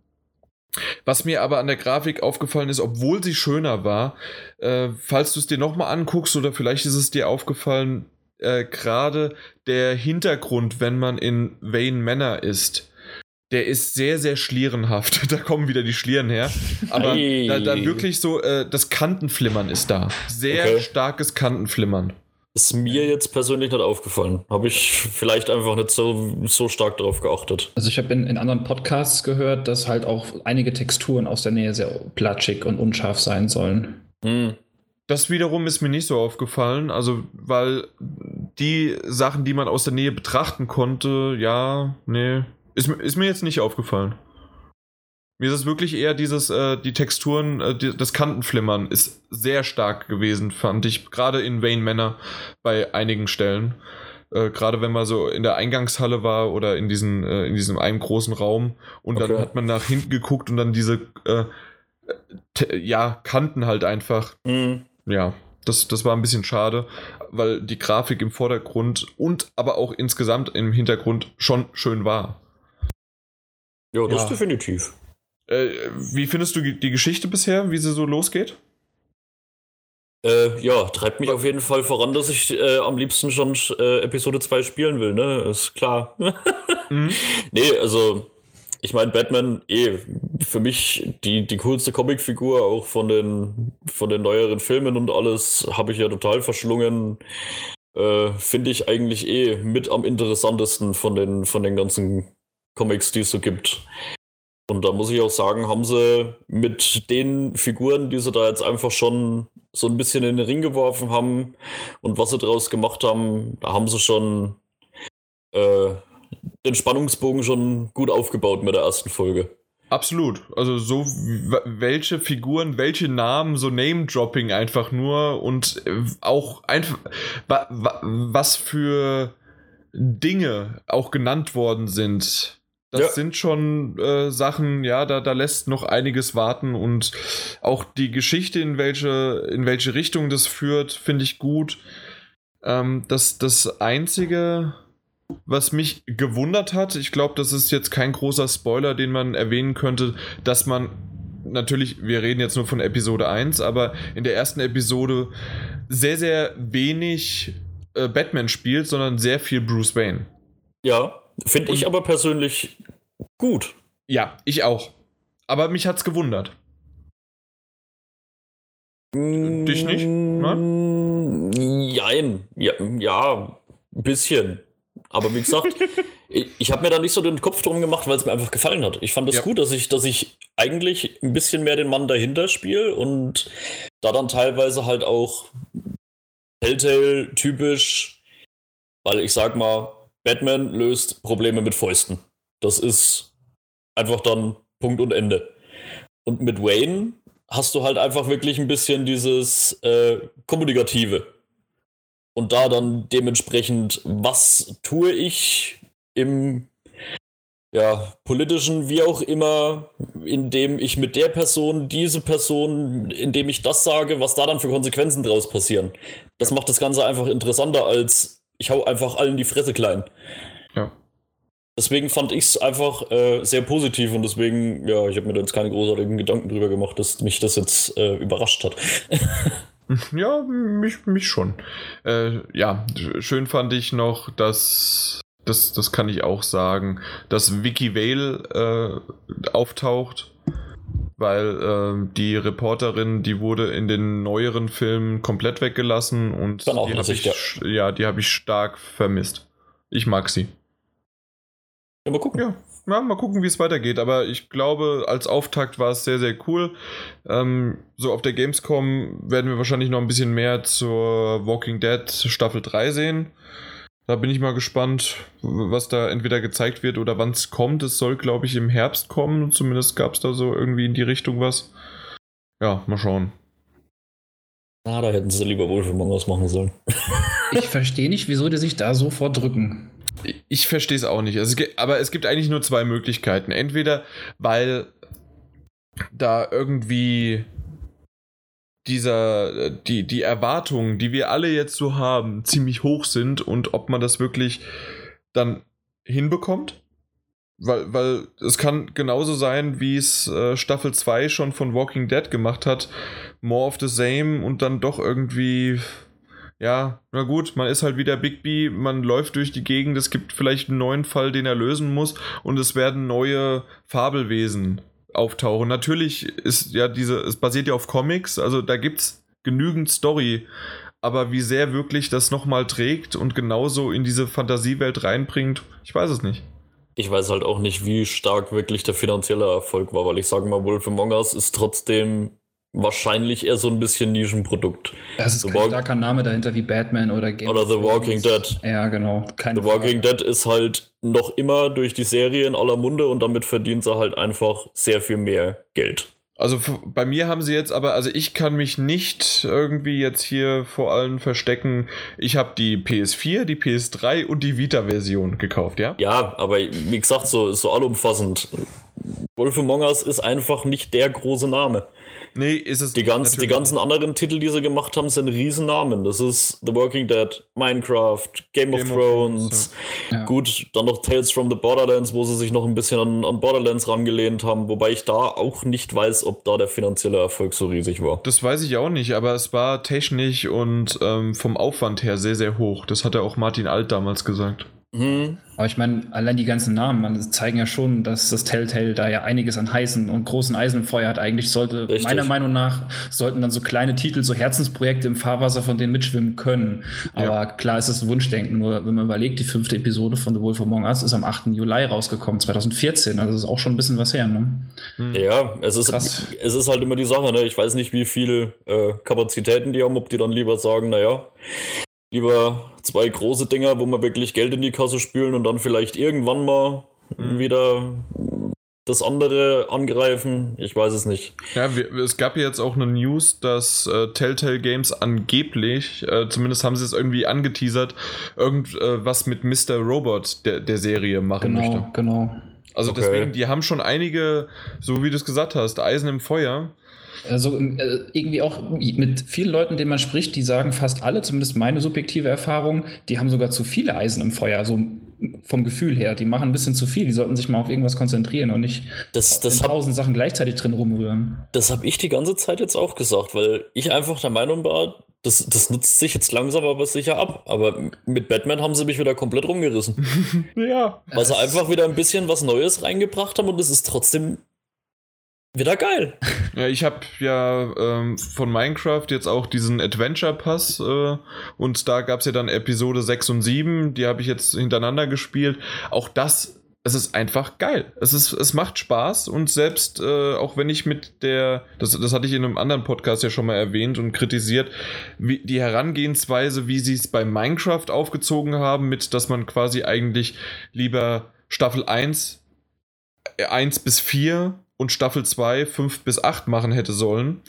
Was mir aber an der Grafik aufgefallen ist, obwohl sie schöner war, äh, falls du es dir nochmal anguckst oder vielleicht ist es dir aufgefallen, äh, gerade der Hintergrund, wenn man in Wayne Manor ist, der ist sehr, sehr schlierenhaft. da kommen wieder die Schlieren her. Aber Ei. da, da wirklich so, äh, das Kantenflimmern ist da. Sehr Okay. starkes Kantenflimmern. ist mir jetzt persönlich nicht aufgefallen. Habe ich vielleicht einfach nicht so, so stark darauf geachtet. Also ich habe in, in anderen Podcasts gehört, dass halt auch einige Texturen aus der Nähe sehr platschig und unscharf sein sollen. Hm. Das wiederum ist mir nicht so aufgefallen, also weil die Sachen, die man aus der Nähe betrachten konnte, ja, nee, ist, mir- ist mir jetzt nicht aufgefallen. Mir ist es wirklich eher dieses, äh, die Texturen, äh, die, das Kantenflimmern ist sehr stark gewesen, fand ich, gerade in Wayne Manor bei einigen Stellen. Äh, gerade wenn man so in der Eingangshalle war oder in, diesen, äh, in diesem einen großen Raum und dann Okay. hat man nach hinten geguckt und dann diese, äh, ja, Kanten halt einfach Hm. ja, das, das war ein bisschen schade, weil die Grafik im Vordergrund und aber auch insgesamt im Hintergrund schon schön war. Ja, das Ja. definitiv. Äh, wie findest du die Geschichte bisher, wie sie so losgeht? Äh, ja, treibt mich auf jeden Fall voran, dass ich äh, am liebsten schon äh, Episode 2 spielen will, ne? Ist klar. Mhm. nee, also, ich meine, Batman, eh, für mich die, die coolste Comicfigur, auch von den, von den neueren Filmen und alles, habe ich ja total verschlungen. Äh, Finde ich eigentlich eh mit am interessantesten von den, von den ganzen Comics, die es so gibt. Und da muss ich auch sagen, haben sie mit den Figuren, die sie da jetzt einfach schon so ein bisschen in den Ring geworfen haben und was sie daraus gemacht haben, da haben sie schon äh, den Spannungsbogen schon gut aufgebaut mit der ersten Folge. Absolut. Also so welche Figuren, welche Namen, so Name-Dropping einfach nur und äh, auch einfach wa, wa, was für Dinge auch genannt worden sind. Das Ja. sind schon äh, Sachen, ja, da, da lässt noch einiges warten und auch die Geschichte, in welche, in welche Richtung das führt, finde ich gut. Ähm, das, das Einzige, was mich gewundert hat, ich glaube, das ist jetzt kein großer Spoiler, den man erwähnen könnte, dass man natürlich, wir reden jetzt nur von Episode 1, aber in der ersten Episode sehr, sehr wenig äh, Batman spielt, sondern sehr viel Bruce Wayne. Ja, finde ich aber persönlich gut. Ja, ich auch. Aber mich hat's gewundert. Dich nicht, Mm, Jein. Ja, ja, ein bisschen. Aber wie gesagt, ich, ich habe mir da nicht so den Kopf drum gemacht, weil es mir einfach gefallen hat. Ich fand es Ja. gut, dass ich, dass ich eigentlich ein bisschen mehr den Mann dahinter spiele und da dann teilweise halt auch Telltale typisch, weil ich sag mal, Batman löst Probleme mit Fäusten. Das ist einfach dann Punkt und Ende. Und mit Wayne hast du halt einfach wirklich ein bisschen dieses äh, Kommunikative. Und da dann dementsprechend, was tue ich im ja, politischen, wie auch immer, indem ich mit der Person, diese Person, indem ich das sage, was da dann für Konsequenzen draus passieren. Das macht das Ganze einfach interessanter als ich hau einfach allen die Fresse klein. Ja. Deswegen fand ich es einfach äh, sehr positiv und deswegen, ja, ich habe mir da jetzt keine großartigen Gedanken drüber gemacht, dass mich das jetzt äh, überrascht hat. Ja, mich, mich schon. Äh, ja, schön fand ich noch, dass, das, das kann ich auch sagen, dass Vicky Vale äh, auftaucht, weil äh, die Reporterin, die wurde in den neueren Filmen komplett weggelassen und Dann auch die habe ich, Nachsicht, ja. die habe ich stark vermisst. Ich mag sie. Ja, mal gucken. Ja. ja, mal gucken, wie es weitergeht. Aber ich glaube, als Auftakt war es sehr, sehr cool. Ähm, so auf der Gamescom werden wir wahrscheinlich noch ein bisschen mehr zur Walking Dead Staffel 3 sehen. Da bin ich mal gespannt, was da entweder gezeigt wird oder wann es kommt. Es soll, glaube ich, im Herbst kommen. Zumindest gab es da so irgendwie in die Richtung was. Ja, mal schauen. Na, da hätten sie lieber wohl für Mongos machen sollen. ich verstehe nicht, wieso die sich da so vordrücken. Ich verstehe es auch nicht. Also, aber es gibt eigentlich nur zwei Möglichkeiten. Entweder, weil da irgendwie dieser, die, die Erwartungen, die wir alle jetzt so haben, ziemlich hoch sind und ob man das wirklich dann hinbekommt. Weil, weil es kann genauso sein, wie es äh, Staffel 2 schon von Walking Dead gemacht hat. More of the same und dann doch irgendwie ja, na gut, man ist halt wieder Big B, man läuft durch die Gegend, es gibt vielleicht einen neuen Fall, den er lösen muss und es werden neue Fabelwesen auftauchen. Natürlich ist ja diese, es basiert ja auf Comics, also da gibt es genügend Story, aber wie sehr wirklich das nochmal trägt und genauso in diese Fantasiewelt reinbringt, ich weiß es nicht. Ich weiß halt auch nicht, wie stark wirklich der finanzielle Erfolg war, weil ich sage mal, Wolf Among Us ist trotzdem wahrscheinlich eher so ein bisschen Nischenprodukt. Das ist The kein Walk starker Name dahinter wie Batman oder Game Oder The Walking Dead. Ja, genau. Keine The Walking Frage. Dead ist halt noch immer durch die Serie in aller Munde und damit verdient sie halt einfach sehr viel mehr Geld. Also bei mir haben sie jetzt aber, also ich kann mich nicht irgendwie jetzt hier vor allen verstecken. Ich habe die PS4, die PS3 und die Vita-Version gekauft, ja? Ja, aber wie gesagt, so, so allumfassend. Wolf Among Us ist einfach nicht der große Name. Nee, ist es die, ganz, die ganzen anderen Titel, die sie gemacht haben, sind Riesennamen. Das ist The Walking Dead, Minecraft, Game, Game of, Thrones. Thrones ja. Gut, dann noch Tales from the Borderlands, wo sie sich noch ein bisschen an, an, Borderlands rangelehnt haben. Wobei ich da auch nicht weiß, ob da der finanzielle Erfolg so riesig war. Das weiß ich auch nicht, aber es war technisch und ähm, vom Aufwand her sehr, sehr hoch. Das hat ja auch Martin Alt damals gesagt. Mhm. Aber ich meine, allein die ganzen Namen man, zeigen ja schon, dass das Telltale da ja einiges an heißen und großen Eisen im Feuer hat. Eigentlich sollte, Richtig. meiner Meinung nach, sollten dann so kleine Titel, so Herzensprojekte im Fahrwasser von denen mitschwimmen können. Aber ja. klar ist es Wunschdenken. Nur wenn man überlegt, die fünfte Episode von The Wolf Among Us ist am 8. Juli rausgekommen, 2014. Also das ist auch schon ein bisschen was her, ne? Mhm. Ja, es ist, es ist halt immer die Sache, ne? Ich weiß nicht, wie viele äh, Kapazitäten die haben, ob die dann lieber sagen, naja, Lieber zwei große Dinger, wo wir wirklich Geld in die Kasse spülen und dann vielleicht irgendwann mal mhm. wieder das andere angreifen. Ich weiß es nicht. Ja, wir, es gab jetzt auch eine News, dass äh, Telltale Games angeblich, äh, zumindest haben sie es irgendwie angeteasert, irgendwas äh, mit Mr. Robot der, der Serie machen genau, möchte. Genau, genau. Also okay. deswegen, die haben schon einige, so wie du es gesagt hast, Eisen im Feuer. Also äh, irgendwie auch mit vielen Leuten, denen man spricht, die sagen fast alle, zumindest meine subjektive Erfahrung, die haben sogar zu viele Eisen im Feuer, also vom Gefühl her. Die machen ein bisschen zu viel. Die sollten sich mal auf irgendwas konzentrieren und nicht das, das in tausend Sachen gleichzeitig drin rumrühren. Das habe ich die ganze Zeit jetzt auch gesagt, weil ich einfach der Meinung war, das, das nutzt sich jetzt langsam aber sicher ab. Aber mit Batman haben sie mich wieder komplett rumgerissen. ja. Weil sie einfach wieder ein bisschen was Neues reingebracht haben und es ist trotzdem wieder geil. Ja, ich habe ja ähm, von Minecraft jetzt auch diesen Adventure Pass äh, und da gab es ja dann Episode 6 und 7, die habe ich jetzt hintereinander gespielt. Auch das, es ist einfach geil. Es, ist, es macht Spaß und selbst äh, auch wenn ich mit der, das, das hatte ich in einem anderen Podcast ja schon mal erwähnt und kritisiert, wie die Herangehensweise, wie sie es bei Minecraft aufgezogen haben, mit dass man quasi eigentlich lieber Staffel 1, 1 bis 4 und Staffel 2 5 bis 8 machen hätte sollen,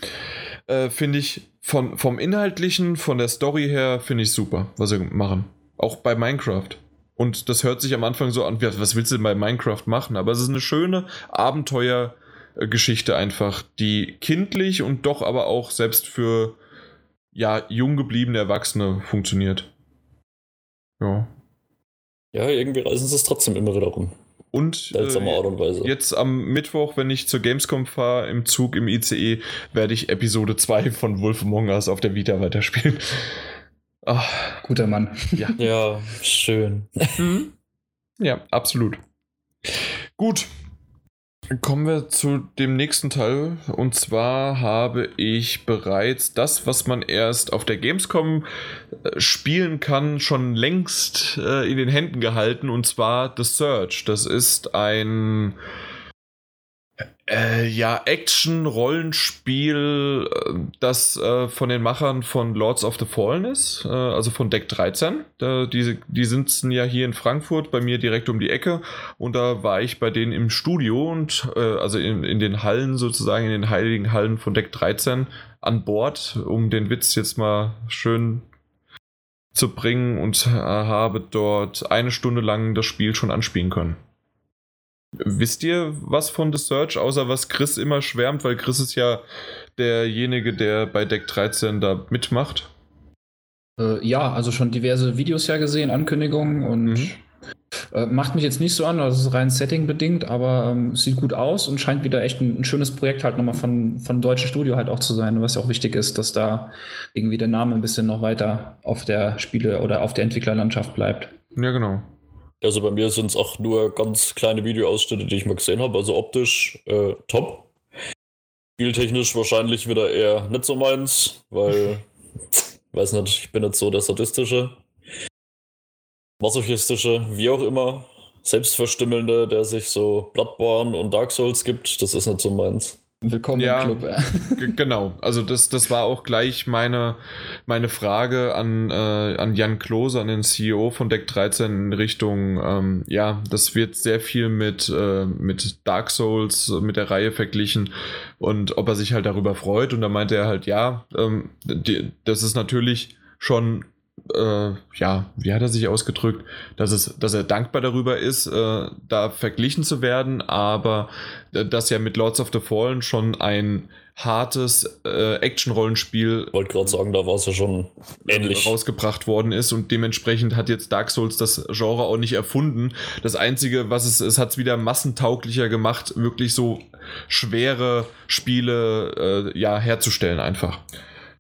äh, finde ich von, vom Inhaltlichen, von der Story her, finde ich super, was sie machen. Auch bei Minecraft. Und das hört sich am Anfang so an, was willst du denn bei Minecraft machen? Aber es ist eine schöne Abenteuergeschichte einfach, die kindlich und doch aber auch selbst für ja, jung gebliebene Erwachsene funktioniert. Ja. Ja, irgendwie reißen sie es trotzdem immer wieder rum. Und äh, jetzt am Mittwoch, wenn ich zur Gamescom fahre, im Zug, im ICE, werde ich Episode 2 von Wolf Among Us auf der Vita weiterspielen. Ach, Guter Mann. Ja, ja schön. Mhm. Ja, absolut. Gut. Kommen wir zu dem nächsten Teil. Und zwar habe ich bereits das, was man erst auf der Gamescom äh, spielen kann, schon längst äh, in den Händen gehalten. Und zwar The Search. Das ist ein äh, ja, Action-Rollenspiel, äh, das äh, von den Machern von Lords of the Fallen ist, äh, also von Deck 13. Äh, die, die sitzen ja hier in Frankfurt, bei mir direkt um die Ecke. Und da war ich bei denen im Studio und äh, also in, in den Hallen sozusagen, in den heiligen Hallen von Deck 13 an Bord, um den Witz jetzt mal schön zu bringen und habe dort eine Stunde lang das Spiel schon anspielen können. Wisst ihr was von The Search, außer was Chris immer schwärmt, weil Chris ist ja derjenige, der bei Deck 13 da mitmacht? Äh, ja, also schon diverse Videos ja gesehen, Ankündigungen und mhm. äh, macht mich jetzt nicht so an, das ist rein Setting-bedingt, aber ähm, sieht gut aus und scheint wieder echt ein, ein schönes Projekt halt nochmal von, von deutschen Studio halt auch zu sein, was ja auch wichtig ist, dass da irgendwie der Name ein bisschen noch weiter auf der Spiele- oder auf der Entwicklerlandschaft bleibt. Ja, genau. Also bei mir sind es auch nur ganz kleine Videoausschnitte, die ich mal gesehen habe. Also optisch äh, top. Spieltechnisch wahrscheinlich wieder eher nicht so meins, weil, weiß nicht, ich bin nicht so der sadistische, masochistische, wie auch immer, selbstverstümmelnde, der sich so Bloodborne und Dark Souls gibt. Das ist nicht so meins. Willkommen ja, im Club. genau, also das, das war auch gleich meine, meine Frage an, äh, an Jan Klose, an den CEO von Deck 13 in Richtung, ähm, ja, das wird sehr viel mit, äh, mit Dark Souls, mit der Reihe verglichen und ob er sich halt darüber freut und da meinte er halt, ja, ähm, die, das ist natürlich schon äh, ja, wie hat er sich ausgedrückt, dass, es, dass er dankbar darüber ist, äh, da verglichen zu werden, aber äh, dass ja mit Lords of the Fallen schon ein hartes äh, Action-Rollenspiel. Wollte gerade sagen, da war es ja schon ähnlich. Rausgebracht worden ist und dementsprechend hat jetzt Dark Souls das Genre auch nicht erfunden. Das Einzige, was es, es hat es wieder massentauglicher gemacht, wirklich so schwere Spiele äh, ja, herzustellen einfach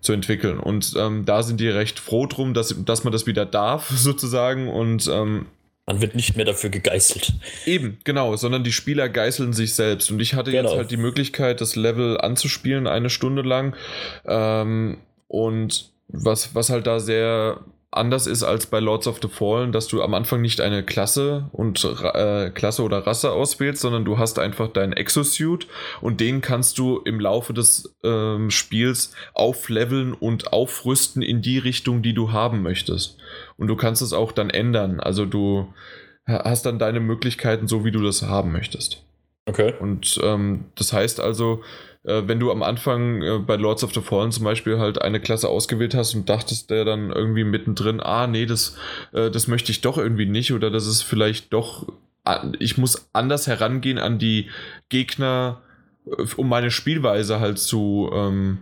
zu entwickeln. Und ähm, da sind die recht froh drum, dass, dass man das wieder darf, sozusagen. Und ähm, man wird nicht mehr dafür gegeißelt. Eben, genau, sondern die Spieler geißeln sich selbst. Und ich hatte genau. jetzt halt die Möglichkeit, das Level anzuspielen, eine Stunde lang. Ähm, und was, was halt da sehr anders ist als bei Lords of the Fallen, dass du am Anfang nicht eine Klasse und äh, Klasse oder Rasse auswählst, sondern du hast einfach deinen Exosuit und den kannst du im Laufe des ähm, Spiels aufleveln und aufrüsten in die Richtung, die du haben möchtest. Und du kannst es auch dann ändern. Also du hast dann deine Möglichkeiten so, wie du das haben möchtest. Okay. Und ähm, das heißt also, äh, wenn du am Anfang äh, bei Lords of the Fallen zum Beispiel halt eine Klasse ausgewählt hast und dachtest der dann irgendwie mittendrin, ah nee, das, äh, das möchte ich doch irgendwie nicht oder das ist vielleicht doch, ich muss anders herangehen an die Gegner, um meine Spielweise halt zu, ähm,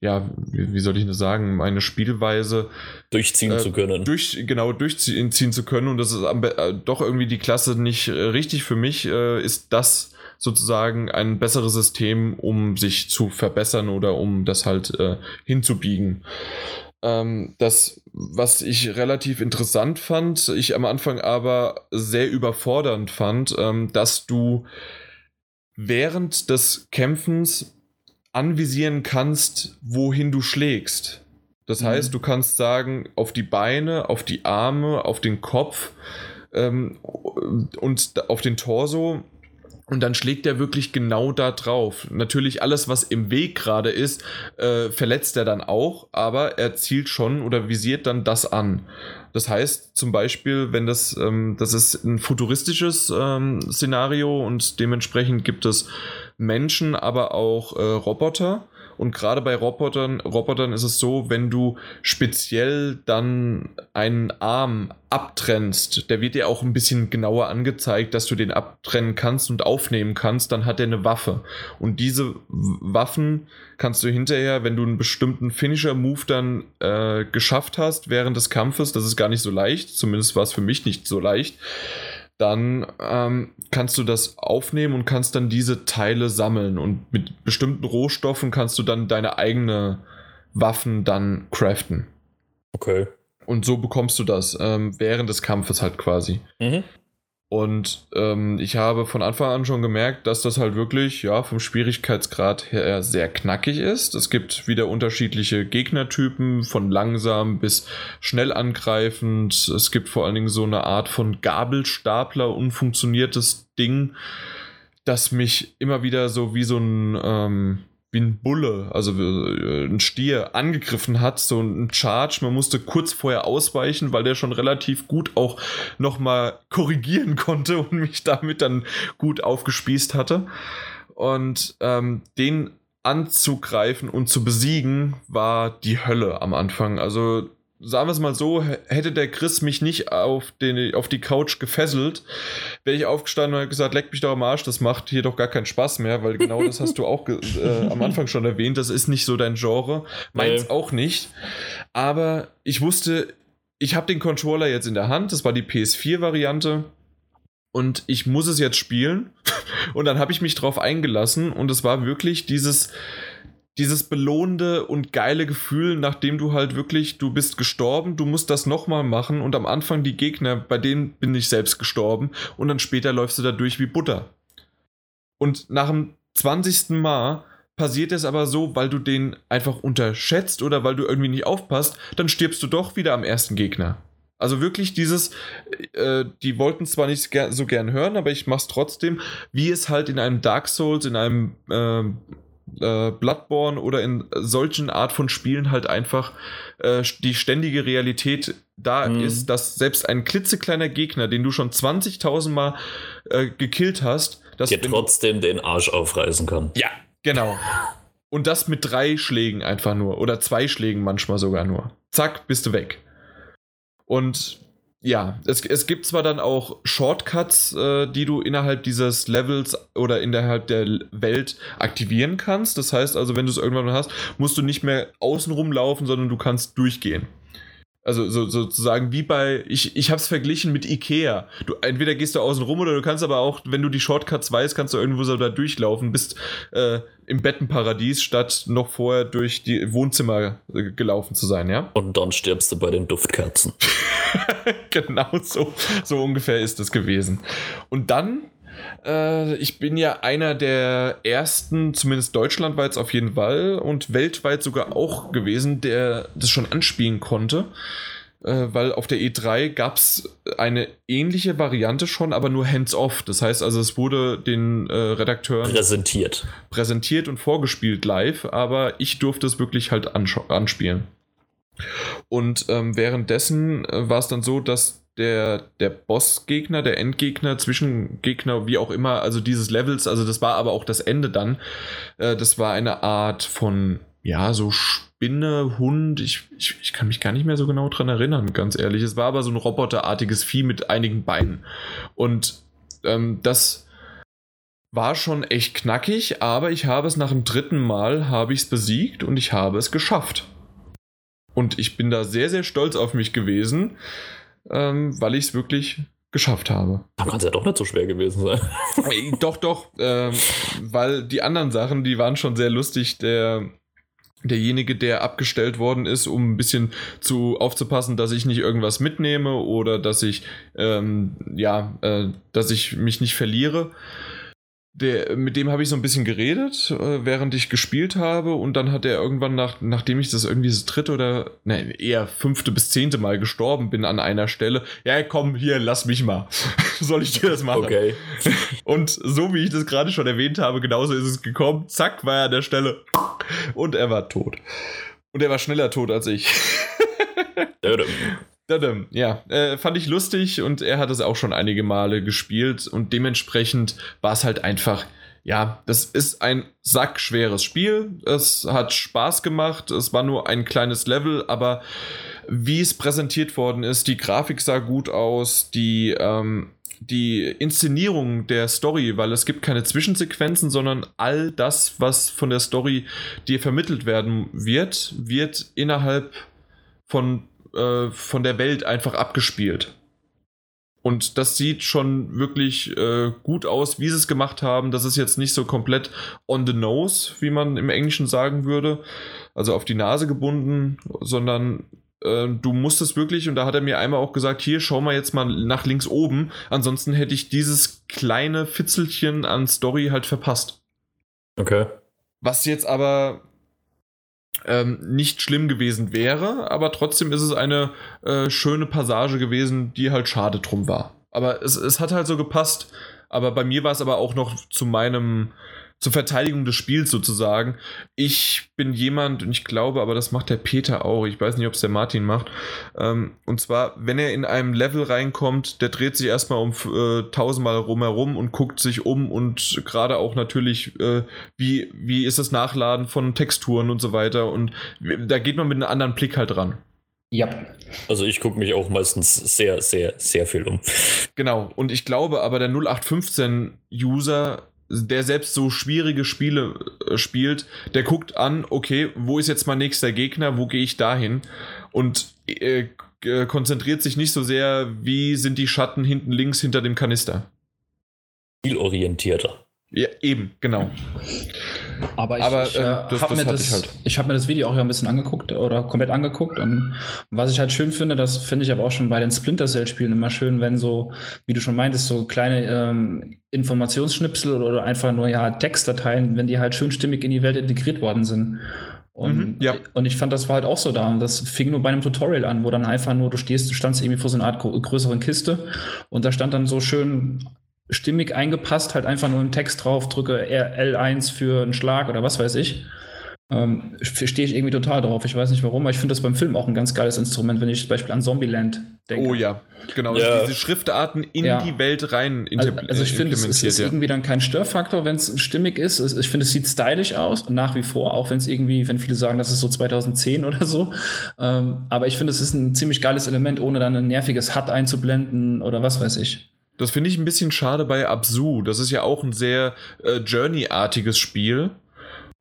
ja, wie, wie, soll ich das sagen, meine Spielweise durchziehen äh, zu können. Durch, genau, durchziehen zu können und das ist äh, doch irgendwie die Klasse nicht äh, richtig für mich, äh, ist das sozusagen ein besseres System, um sich zu verbessern oder um das halt äh, hinzubiegen. Ähm, das, was ich relativ interessant fand, ich am Anfang aber sehr überfordernd fand, ähm, dass du während des Kämpfens anvisieren kannst, wohin du schlägst. Das mhm. heißt, du kannst sagen, auf die Beine, auf die Arme, auf den Kopf ähm, und auf den Torso und dann schlägt er wirklich genau da drauf. Natürlich alles, was im Weg gerade ist, äh, verletzt er dann auch, aber er zielt schon oder visiert dann das an. Das heißt zum Beispiel, wenn das, ähm, das ist ein futuristisches ähm, Szenario und dementsprechend gibt es Menschen, aber auch äh, Roboter. Und gerade bei Robotern, Robotern ist es so, wenn du speziell dann einen Arm abtrennst, der wird dir auch ein bisschen genauer angezeigt, dass du den abtrennen kannst und aufnehmen kannst, dann hat er eine Waffe. Und diese Waffen kannst du hinterher, wenn du einen bestimmten Finisher-Move dann äh, geschafft hast während des Kampfes, das ist gar nicht so leicht, zumindest war es für mich nicht so leicht, dann ähm, kannst du das aufnehmen und kannst dann diese Teile sammeln. Und mit bestimmten Rohstoffen kannst du dann deine eigene Waffen dann craften. Okay. Und so bekommst du das ähm, während des Kampfes halt quasi. Mhm. Und ähm, ich habe von Anfang an schon gemerkt, dass das halt wirklich, ja, vom Schwierigkeitsgrad her sehr knackig ist. Es gibt wieder unterschiedliche Gegnertypen, von langsam bis schnell angreifend. Es gibt vor allen Dingen so eine Art von Gabelstapler, unfunktioniertes Ding, das mich immer wieder so wie so ein, ähm, wie ein Bulle, also äh, ein Stier, angegriffen hat, so ein Charge. Man musste kurz vorher ausweichen, weil der schon relativ gut auch nochmal korrigieren konnte und mich damit dann gut aufgespießt hatte. Und ähm, den anzugreifen und zu besiegen war die Hölle am Anfang. Also sagen wir es mal so, hätte der Chris mich nicht auf, den, auf die Couch gefesselt, wäre ich aufgestanden und hätte gesagt, leck mich doch am Arsch, das macht hier doch gar keinen Spaß mehr, weil genau das hast du auch äh, am Anfang schon erwähnt, das ist nicht so dein Genre, meins nee. auch nicht. Aber ich wusste, ich habe den Controller jetzt in der Hand, das war die PS4-Variante und ich muss es jetzt spielen. und dann habe ich mich drauf eingelassen und es war wirklich dieses dieses belohnende und geile Gefühl, nachdem du halt wirklich, du bist gestorben, du musst das nochmal machen und am Anfang die Gegner, bei denen bin ich selbst gestorben und dann später läufst du da durch wie Butter. Und nach dem 20. Mal passiert es aber so, weil du den einfach unterschätzt oder weil du irgendwie nicht aufpasst, dann stirbst du doch wieder am ersten Gegner. Also wirklich dieses, äh, die wollten zwar nicht so gern hören, aber ich mach's trotzdem, wie es halt in einem Dark Souls, in einem äh, äh, Bloodborne oder in solchen Art von Spielen halt einfach äh, die ständige Realität da mhm. ist, dass selbst ein klitzekleiner Gegner, den du schon 20.000 Mal äh, gekillt hast, dass dir trotzdem den Arsch aufreißen kann. Ja, genau. Und das mit drei Schlägen einfach nur oder zwei Schlägen manchmal sogar nur. Zack, bist du weg. Und ja, es, es gibt zwar dann auch Shortcuts, äh, die du innerhalb dieses Levels oder innerhalb der Welt aktivieren kannst. Das heißt also, wenn du es irgendwann hast, musst du nicht mehr außen rumlaufen, sondern du kannst durchgehen. Also so, sozusagen wie bei, ich, ich habe es verglichen mit Ikea. Du, entweder gehst du außen rum oder du kannst aber auch, wenn du die Shortcuts weißt, kannst du irgendwo so da durchlaufen, bist äh, im Bettenparadies, statt noch vorher durch die Wohnzimmer äh, gelaufen zu sein, ja? Und dann stirbst du bei den Duftkerzen. genau so, so ungefähr ist es gewesen. Und dann äh, ich bin ja einer der ersten, zumindest deutschlandweit auf jeden Fall und weltweit sogar auch gewesen, der das schon anspielen konnte. Äh, weil auf der E3 gab es eine ähnliche Variante schon, aber nur hands-off. Das heißt also, es wurde den äh, Redakteuren präsentiert. präsentiert und vorgespielt live, aber ich durfte es wirklich halt anspielen. Und ähm, währenddessen äh, war es dann so, dass der, der Bossgegner, der Endgegner, Zwischengegner, wie auch immer, also dieses Levels, also das war aber auch das Ende dann. Äh, das war eine Art von, ja, so Spinne, Hund, ich, ich, ich kann mich gar nicht mehr so genau dran erinnern, ganz ehrlich. Es war aber so ein roboterartiges Vieh mit einigen Beinen. Und ähm, das war schon echt knackig, aber ich habe es nach dem dritten Mal, habe ich es besiegt und ich habe es geschafft. Und ich bin da sehr, sehr stolz auf mich gewesen ähm, weil ich es wirklich geschafft habe. Da kann es ja doch nicht so schwer gewesen sein. doch, doch, ähm, weil die anderen Sachen, die waren schon sehr lustig. Der derjenige, der abgestellt worden ist, um ein bisschen zu aufzupassen, dass ich nicht irgendwas mitnehme oder dass ich ähm, ja, äh, dass ich mich nicht verliere der, mit dem habe ich so ein bisschen geredet, äh, während ich gespielt habe. Und dann hat er irgendwann, nach, nachdem ich das irgendwie das dritte oder ne, eher fünfte bis zehnte Mal gestorben bin an einer Stelle, ja, komm, hier, lass mich mal. Soll ich dir das machen? Okay. Und so wie ich das gerade schon erwähnt habe, genauso ist es gekommen. Zack, war er an der Stelle. Und er war tot. Und er war schneller tot als ich. Ja, äh, fand ich lustig und er hat es auch schon einige Male gespielt und dementsprechend war es halt einfach, ja, das ist ein sackschweres Spiel. Es hat Spaß gemacht, es war nur ein kleines Level, aber wie es präsentiert worden ist, die Grafik sah gut aus, die, ähm, die Inszenierung der Story, weil es gibt keine Zwischensequenzen, sondern all das, was von der Story dir vermittelt werden wird, wird innerhalb von äh, von der Welt einfach abgespielt. Und das sieht schon wirklich äh, gut aus, wie sie es gemacht haben. Das ist jetzt nicht so komplett on the nose, wie man im Englischen sagen würde, also auf die Nase gebunden, sondern äh, du musstest wirklich, und da hat er mir einmal auch gesagt, hier, schau mal jetzt mal nach links oben, ansonsten hätte ich dieses kleine Fitzelchen an Story halt verpasst. Okay. Was jetzt aber ähm, nicht schlimm gewesen wäre, aber trotzdem ist es eine äh, schöne Passage gewesen, die halt schade drum war. Aber es, es hat halt so gepasst. Aber bei mir war es aber auch noch zu meinem zur Verteidigung des Spiels sozusagen. Ich bin jemand, und ich glaube, aber das macht der Peter auch, ich weiß nicht, ob es der Martin macht, ähm, und zwar, wenn er in einem Level reinkommt, der dreht sich erstmal um äh, tausendmal rumherum und guckt sich um und gerade auch natürlich, äh, wie, wie ist das Nachladen von Texturen und so weiter und da geht man mit einem anderen Blick halt ran. Ja. Also ich gucke mich auch meistens sehr, sehr, sehr viel um. Genau, und ich glaube aber, der 0815-User der selbst so schwierige Spiele äh, spielt, der guckt an, okay, wo ist jetzt mein nächster Gegner, wo gehe ich dahin? Und äh, äh, konzentriert sich nicht so sehr, wie sind die Schatten hinten links hinter dem Kanister. Zielorientierter. Ja, eben, genau. Aber ich, Aber, ich, äh, äh, das- habe das mir, das, halt. ich hab mir das Video auch ja ein bisschen angeguckt oder komplett angeguckt. Und was ich halt schön finde, das finde ich aber auch schon bei den Splinter Cell-Spielen immer schön, wenn so, wie du schon meintest, so kleine ähm, Informationsschnipsel oder einfach nur ja Textdateien, wenn die halt schön stimmig in die Welt integriert worden sind. Und, Mhm, ja. und ich fand, das war halt auch so da. Und das fing nur bei einem Tutorial an, wo dann einfach nur, du stehst, du standst irgendwie vor so einer Art größeren Kiste und da stand dann so schön stimmig eingepasst, halt einfach nur ein Text drauf, drücke R- L1 für einen Schlag oder was weiß ich. Ähm, stehe ich irgendwie total drauf. Ich weiß nicht warum, aber ich finde das beim Film auch ein ganz geiles Instrument, wenn ich zum Beispiel an Zombieland denke. Oh ja, genau. Ja. Diese Schriftarten in Ja. die Welt rein Also, also ich finde, es, es ist ja. irgendwie dann kein Störfaktor, wenn es stimmig ist. Ich finde, es sieht stylisch aus, nach wie vor, auch wenn es irgendwie, wenn viele sagen, das ist so 2010 oder so. Ähm, aber ich finde, es ist ein ziemlich geiles Element, ohne dann ein nerviges HUD einzublenden oder was weiß ich. Das finde ich ein bisschen schade bei Absu. Das ist ja auch ein sehr äh, Journey-artiges Spiel.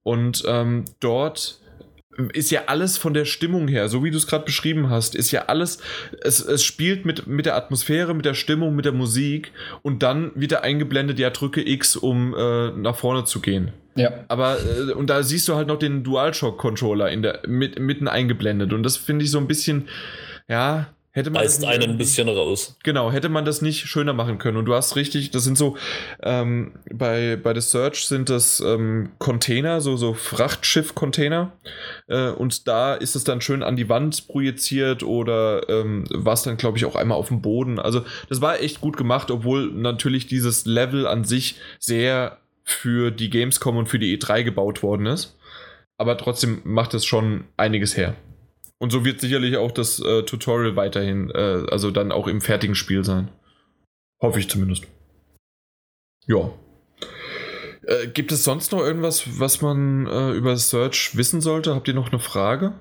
Und ähm, dort ist ja alles von der Stimmung her, so wie du es gerade beschrieben hast, ist ja alles, es, es spielt mit, mit der Atmosphäre, mit der Stimmung, mit der Musik und dann wird er eingeblendet, ja, drücke X, um äh, nach vorne zu gehen. Ja. Aber, äh, und da siehst du halt noch den DualShock-Controller in der, mit, mitten eingeblendet und das finde ich so ein bisschen, ja, hätte man. das Reißt nicht einen ein bisschen raus. Genau, hätte man das nicht schöner machen können. Und du hast richtig, das sind so, ähm, bei, bei The Search sind das ähm, Container, so, so Frachtschiff-Container. Äh, und da ist es dann schön an die Wand projiziert oder ähm, war es dann, glaube ich, auch einmal auf dem Boden. Also das war echt gut gemacht, obwohl natürlich dieses Level an sich sehr für die Gamescom und für die E3 gebaut worden ist. Aber trotzdem macht es schon einiges her. Und so wird sicherlich auch das äh, Tutorial weiterhin, äh, also dann auch im fertigen Spiel sein. Hoffe ich zumindest. Ja. Äh, gibt es sonst noch irgendwas, was man äh, über Search wissen sollte? Habt ihr noch eine Frage?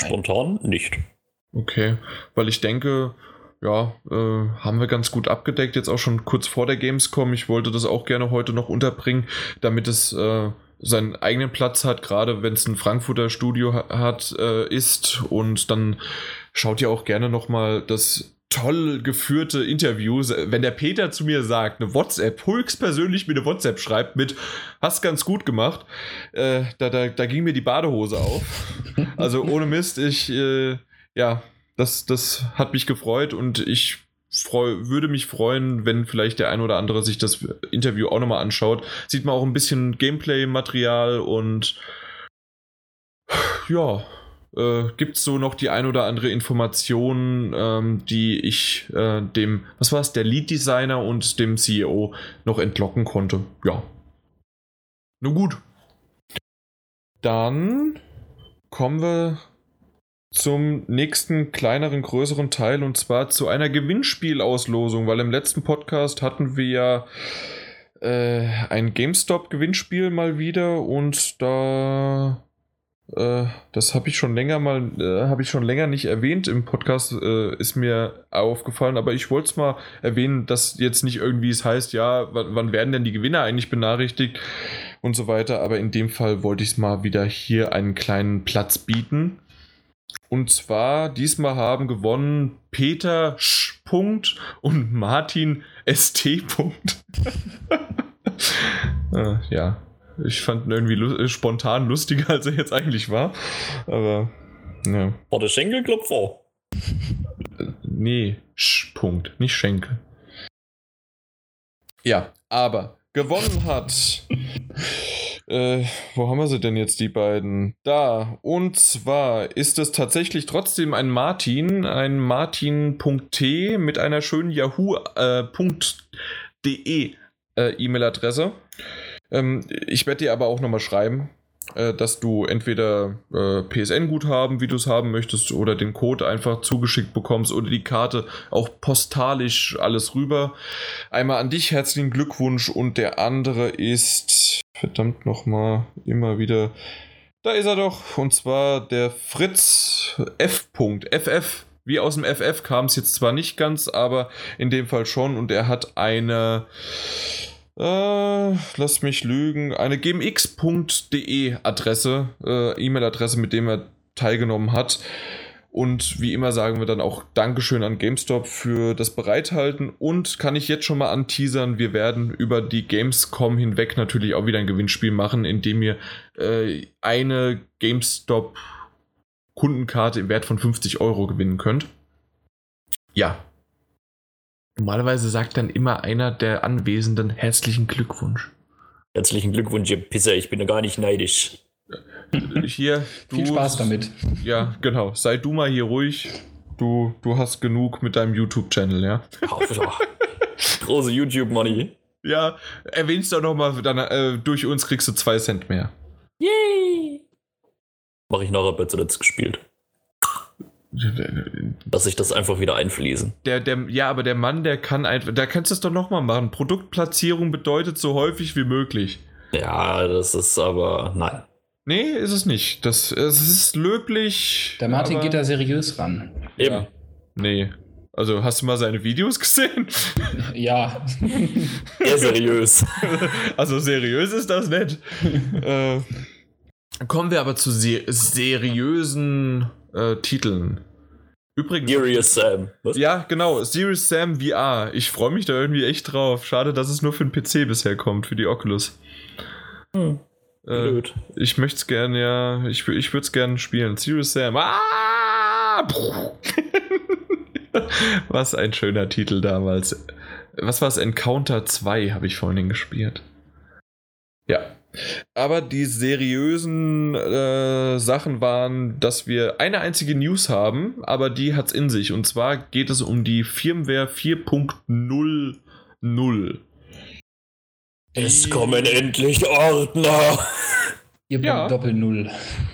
Spontan nicht. Okay, weil ich denke, ja, äh, haben wir ganz gut abgedeckt, jetzt auch schon kurz vor der Gamescom. Ich wollte das auch gerne heute noch unterbringen, damit es äh, seinen eigenen Platz hat, gerade wenn es ein Frankfurter Studio ha hat, äh, ist. Und dann schaut ihr auch gerne nochmal das toll geführte Interview. Wenn der Peter zu mir sagt, eine WhatsApp, höchstpersönlich mir eine WhatsApp schreibt mit, hast ganz gut gemacht, äh, da, da, da ging mir die Badehose auf. Also ohne Mist, ich, äh, ja, das, das hat mich gefreut und ich freu, würde mich freuen, wenn vielleicht der ein oder andere sich das Interview auch nochmal anschaut. Sieht man auch ein bisschen Gameplay-Material und ja, äh, gibt es so noch die ein oder andere Information, ähm, die ich äh, dem, was war es, der Lead-Designer und dem CEO noch entlocken konnte. Ja. Nun gut. Dann kommen wir zum nächsten kleineren, größeren Teil und zwar zu einer Gewinnspielauslosung, weil im letzten Podcast hatten wir ja äh, ein GameStop-Gewinnspiel mal wieder und da äh, das habe ich schon länger mal, äh, habe ich schon länger nicht erwähnt im Podcast, äh, ist mir aufgefallen, aber ich wollte es mal erwähnen, dass jetzt nicht irgendwie es heißt, ja, wann, wann werden denn die Gewinner eigentlich benachrichtigt und so weiter, aber in dem Fall wollte ich es mal wieder hier einen kleinen Platz bieten. Und zwar, diesmal haben gewonnen Peter Sch. Punkt und Martin ST. Punkt. äh, ja. Ich fand ihn irgendwie lu äh, spontan lustiger, als er jetzt eigentlich war. Aber, ja. War der Schenkelklopfer? Nee, Sch Punkt, nicht Schenkel. Ja, aber gewonnen hat. äh, wo haben wir sie denn jetzt, die beiden? Da. Und zwar ist es tatsächlich trotzdem ein Martin, ein Martin.t mit einer schönen Yahoo.de äh, E-Mail-Adresse. Ähm, ich werde dir aber auch nochmal schreiben, äh, dass du entweder äh, PSN-Guthaben, wie du es haben möchtest, oder den Code einfach zugeschickt bekommst oder die Karte auch postalisch alles rüber. Einmal an dich herzlichen Glückwunsch und der andere ist, verdammt nochmal, immer wieder. Da ist er doch, und zwar der Fritz F. FF. Wie aus dem FF kam es jetzt zwar nicht ganz, aber in dem Fall schon. Und er hat eine äh, lass mich lügen, eine gmx.de Adresse, äh, E-Mail-Adresse, mit dem er teilgenommen hat. Und wie immer sagen wir dann auch Dankeschön an GameStop für das Bereithalten. Und kann ich jetzt schon mal anteasern, wir werden über die Gamescom hinweg natürlich auch wieder ein Gewinnspiel machen, indem ihr äh, eine GameStop Kundenkarte im Wert von 50 Euro gewinnen könnt. Ja, Normalerweise sagt dann immer einer der Anwesenden herzlichen Glückwunsch. Herzlichen Glückwunsch, ihr Pisser, ich bin ja gar nicht neidisch. Hier, du, Viel Spaß damit. Ja, genau. Sei du mal hier ruhig. Du, du hast genug mit deinem YouTube-Channel, ja? Große YouTube-Money. Ja, erwähnst doch nochmal, äh, durch uns kriegst du zwei Cent mehr. Yay! Mach ich nachher bei zuletzt gespielt. Dass sich das einfach wieder einfließen. Der, der, ja, aber der Mann, der kann einfach, da kannst du es doch nochmal machen. Produktplatzierung bedeutet so häufig wie möglich. Ja, das ist aber, nein. Nee, ist es nicht. Das, es ist löblich. Der Martin geht da seriös ran. Eben. Ja. Nee. Also, hast du mal seine Videos gesehen? Ja. Eher seriös. Also, seriös ist das nicht. äh, kommen wir aber zu ser seriösen äh, Titeln. Übrigens. Serious Sam. Was? Ja, genau. Serious Sam VR. Ich freue mich da irgendwie echt drauf. Schade, dass es nur für den PC bisher kommt, für die Oculus. Hm. Äh, Blöd. ich möchte es gerne, ja. Ich, ich würde es gerne spielen. Serious Sam. Ah! Was ein schöner Titel damals. Was war es? Encounter 2 habe ich vorhin gespielt. Ja. Aber die seriösen äh, Sachen waren, dass wir eine einzige News haben, aber die hat es in sich. Und zwar geht es um die Firmware 4.00. Es kommen endlich Ordner. Ihr ja, Doppel Null.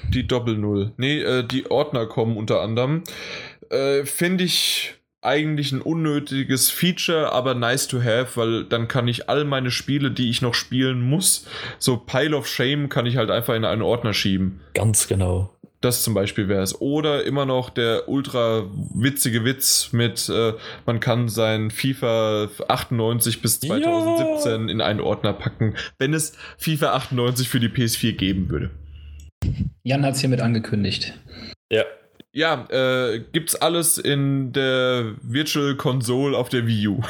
Die Doppel Null. Nee, äh, die Ordner kommen unter anderem. Äh, Finde ich eigentlich ein unnötiges Feature, aber nice to have, weil dann kann ich all meine Spiele, die ich noch spielen muss, so Pile of Shame kann ich halt einfach in einen Ordner schieben. Ganz genau. Das zum Beispiel wäre es. Oder immer noch der ultra witzige Witz mit, äh, man kann sein FIFA 98 bis 2017 ja. in einen Ordner packen, wenn es FIFA 98 für die PS4 geben würde. Jan hat es hiermit angekündigt. Ja, ja, äh, gibt's alles in der Virtual Console auf der Wii U.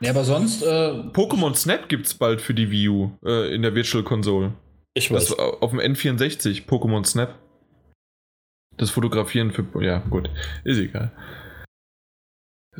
ja, aber sonst. Äh, Pokémon Snap gibt's bald für die Wii U äh, in der Virtual Console. Ich weiß. Das, auf dem N64, Pokémon Snap. Das Fotografieren für. Ja, gut. Ist egal.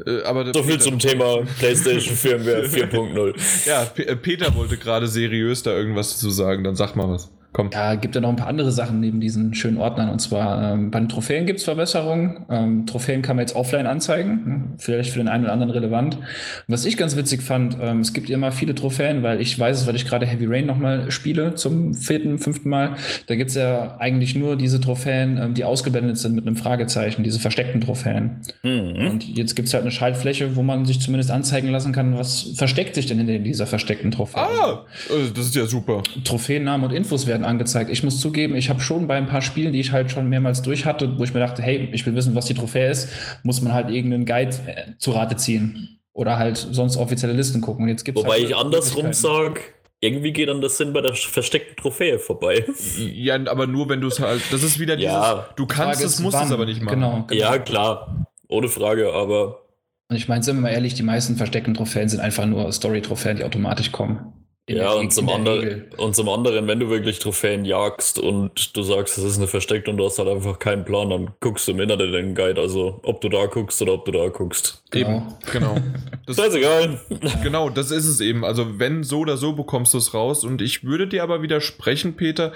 Äh, aber so viel Peter, zum Thema PlayStation Firmware 4.0. Ja, P äh, Peter wollte gerade seriös da irgendwas zu sagen, dann sag mal was. Komm. Ja, gibt ja noch ein paar andere Sachen neben diesen schönen Ordnern. Und zwar ähm, bei den Trophäen gibt es Verbesserungen. Ähm, Trophäen kann man jetzt offline anzeigen. Hm, vielleicht für den einen oder anderen relevant. Und was ich ganz witzig fand, ähm, es gibt immer viele Trophäen, weil ich weiß es, weil ich gerade Heavy Rain nochmal spiele zum vierten, fünften Mal. Da gibt es ja eigentlich nur diese Trophäen, ähm, die ausgeblendet sind mit einem Fragezeichen, diese versteckten Trophäen. Mhm. Und jetzt gibt es halt eine Schaltfläche, wo man sich zumindest anzeigen lassen kann, was versteckt sich denn hinter dieser versteckten Trophäe. Ah, also das ist ja super. Trophäennamen und Infos werden werden angezeigt. Ich muss zugeben, ich habe schon bei ein paar Spielen, die ich halt schon mehrmals durch hatte, wo ich mir dachte, hey, ich will wissen, was die Trophäe ist, muss man halt irgendeinen Guide äh, zu Rate ziehen. Oder halt sonst offizielle Listen gucken. Und jetzt gibt's Wobei halt ich andersrum sage, irgendwie geht dann das Sinn bei der versteckten Trophäe vorbei. Ja, aber nur wenn du es halt. Das ist wieder dieses. Ja, du kannst es, musst es aber nicht machen. Genau, genau. Ja, klar. Ohne Frage, aber. Und ich meine, sind wir mal ehrlich, die meisten versteckten Trophäen sind einfach nur Story-Trophäen, die automatisch kommen ja, und zum, anderen, und zum anderen, wenn du wirklich Trophäen jagst und du sagst, es ist eine versteckt und du hast halt einfach keinen Plan, dann guckst du im Internet in den Guide, also ob du da guckst oder ob du da guckst. Eben, genau. Das, Scheißegal. genau, das ist es eben. Also wenn so oder so bekommst du es raus. Und ich würde dir aber widersprechen, Peter.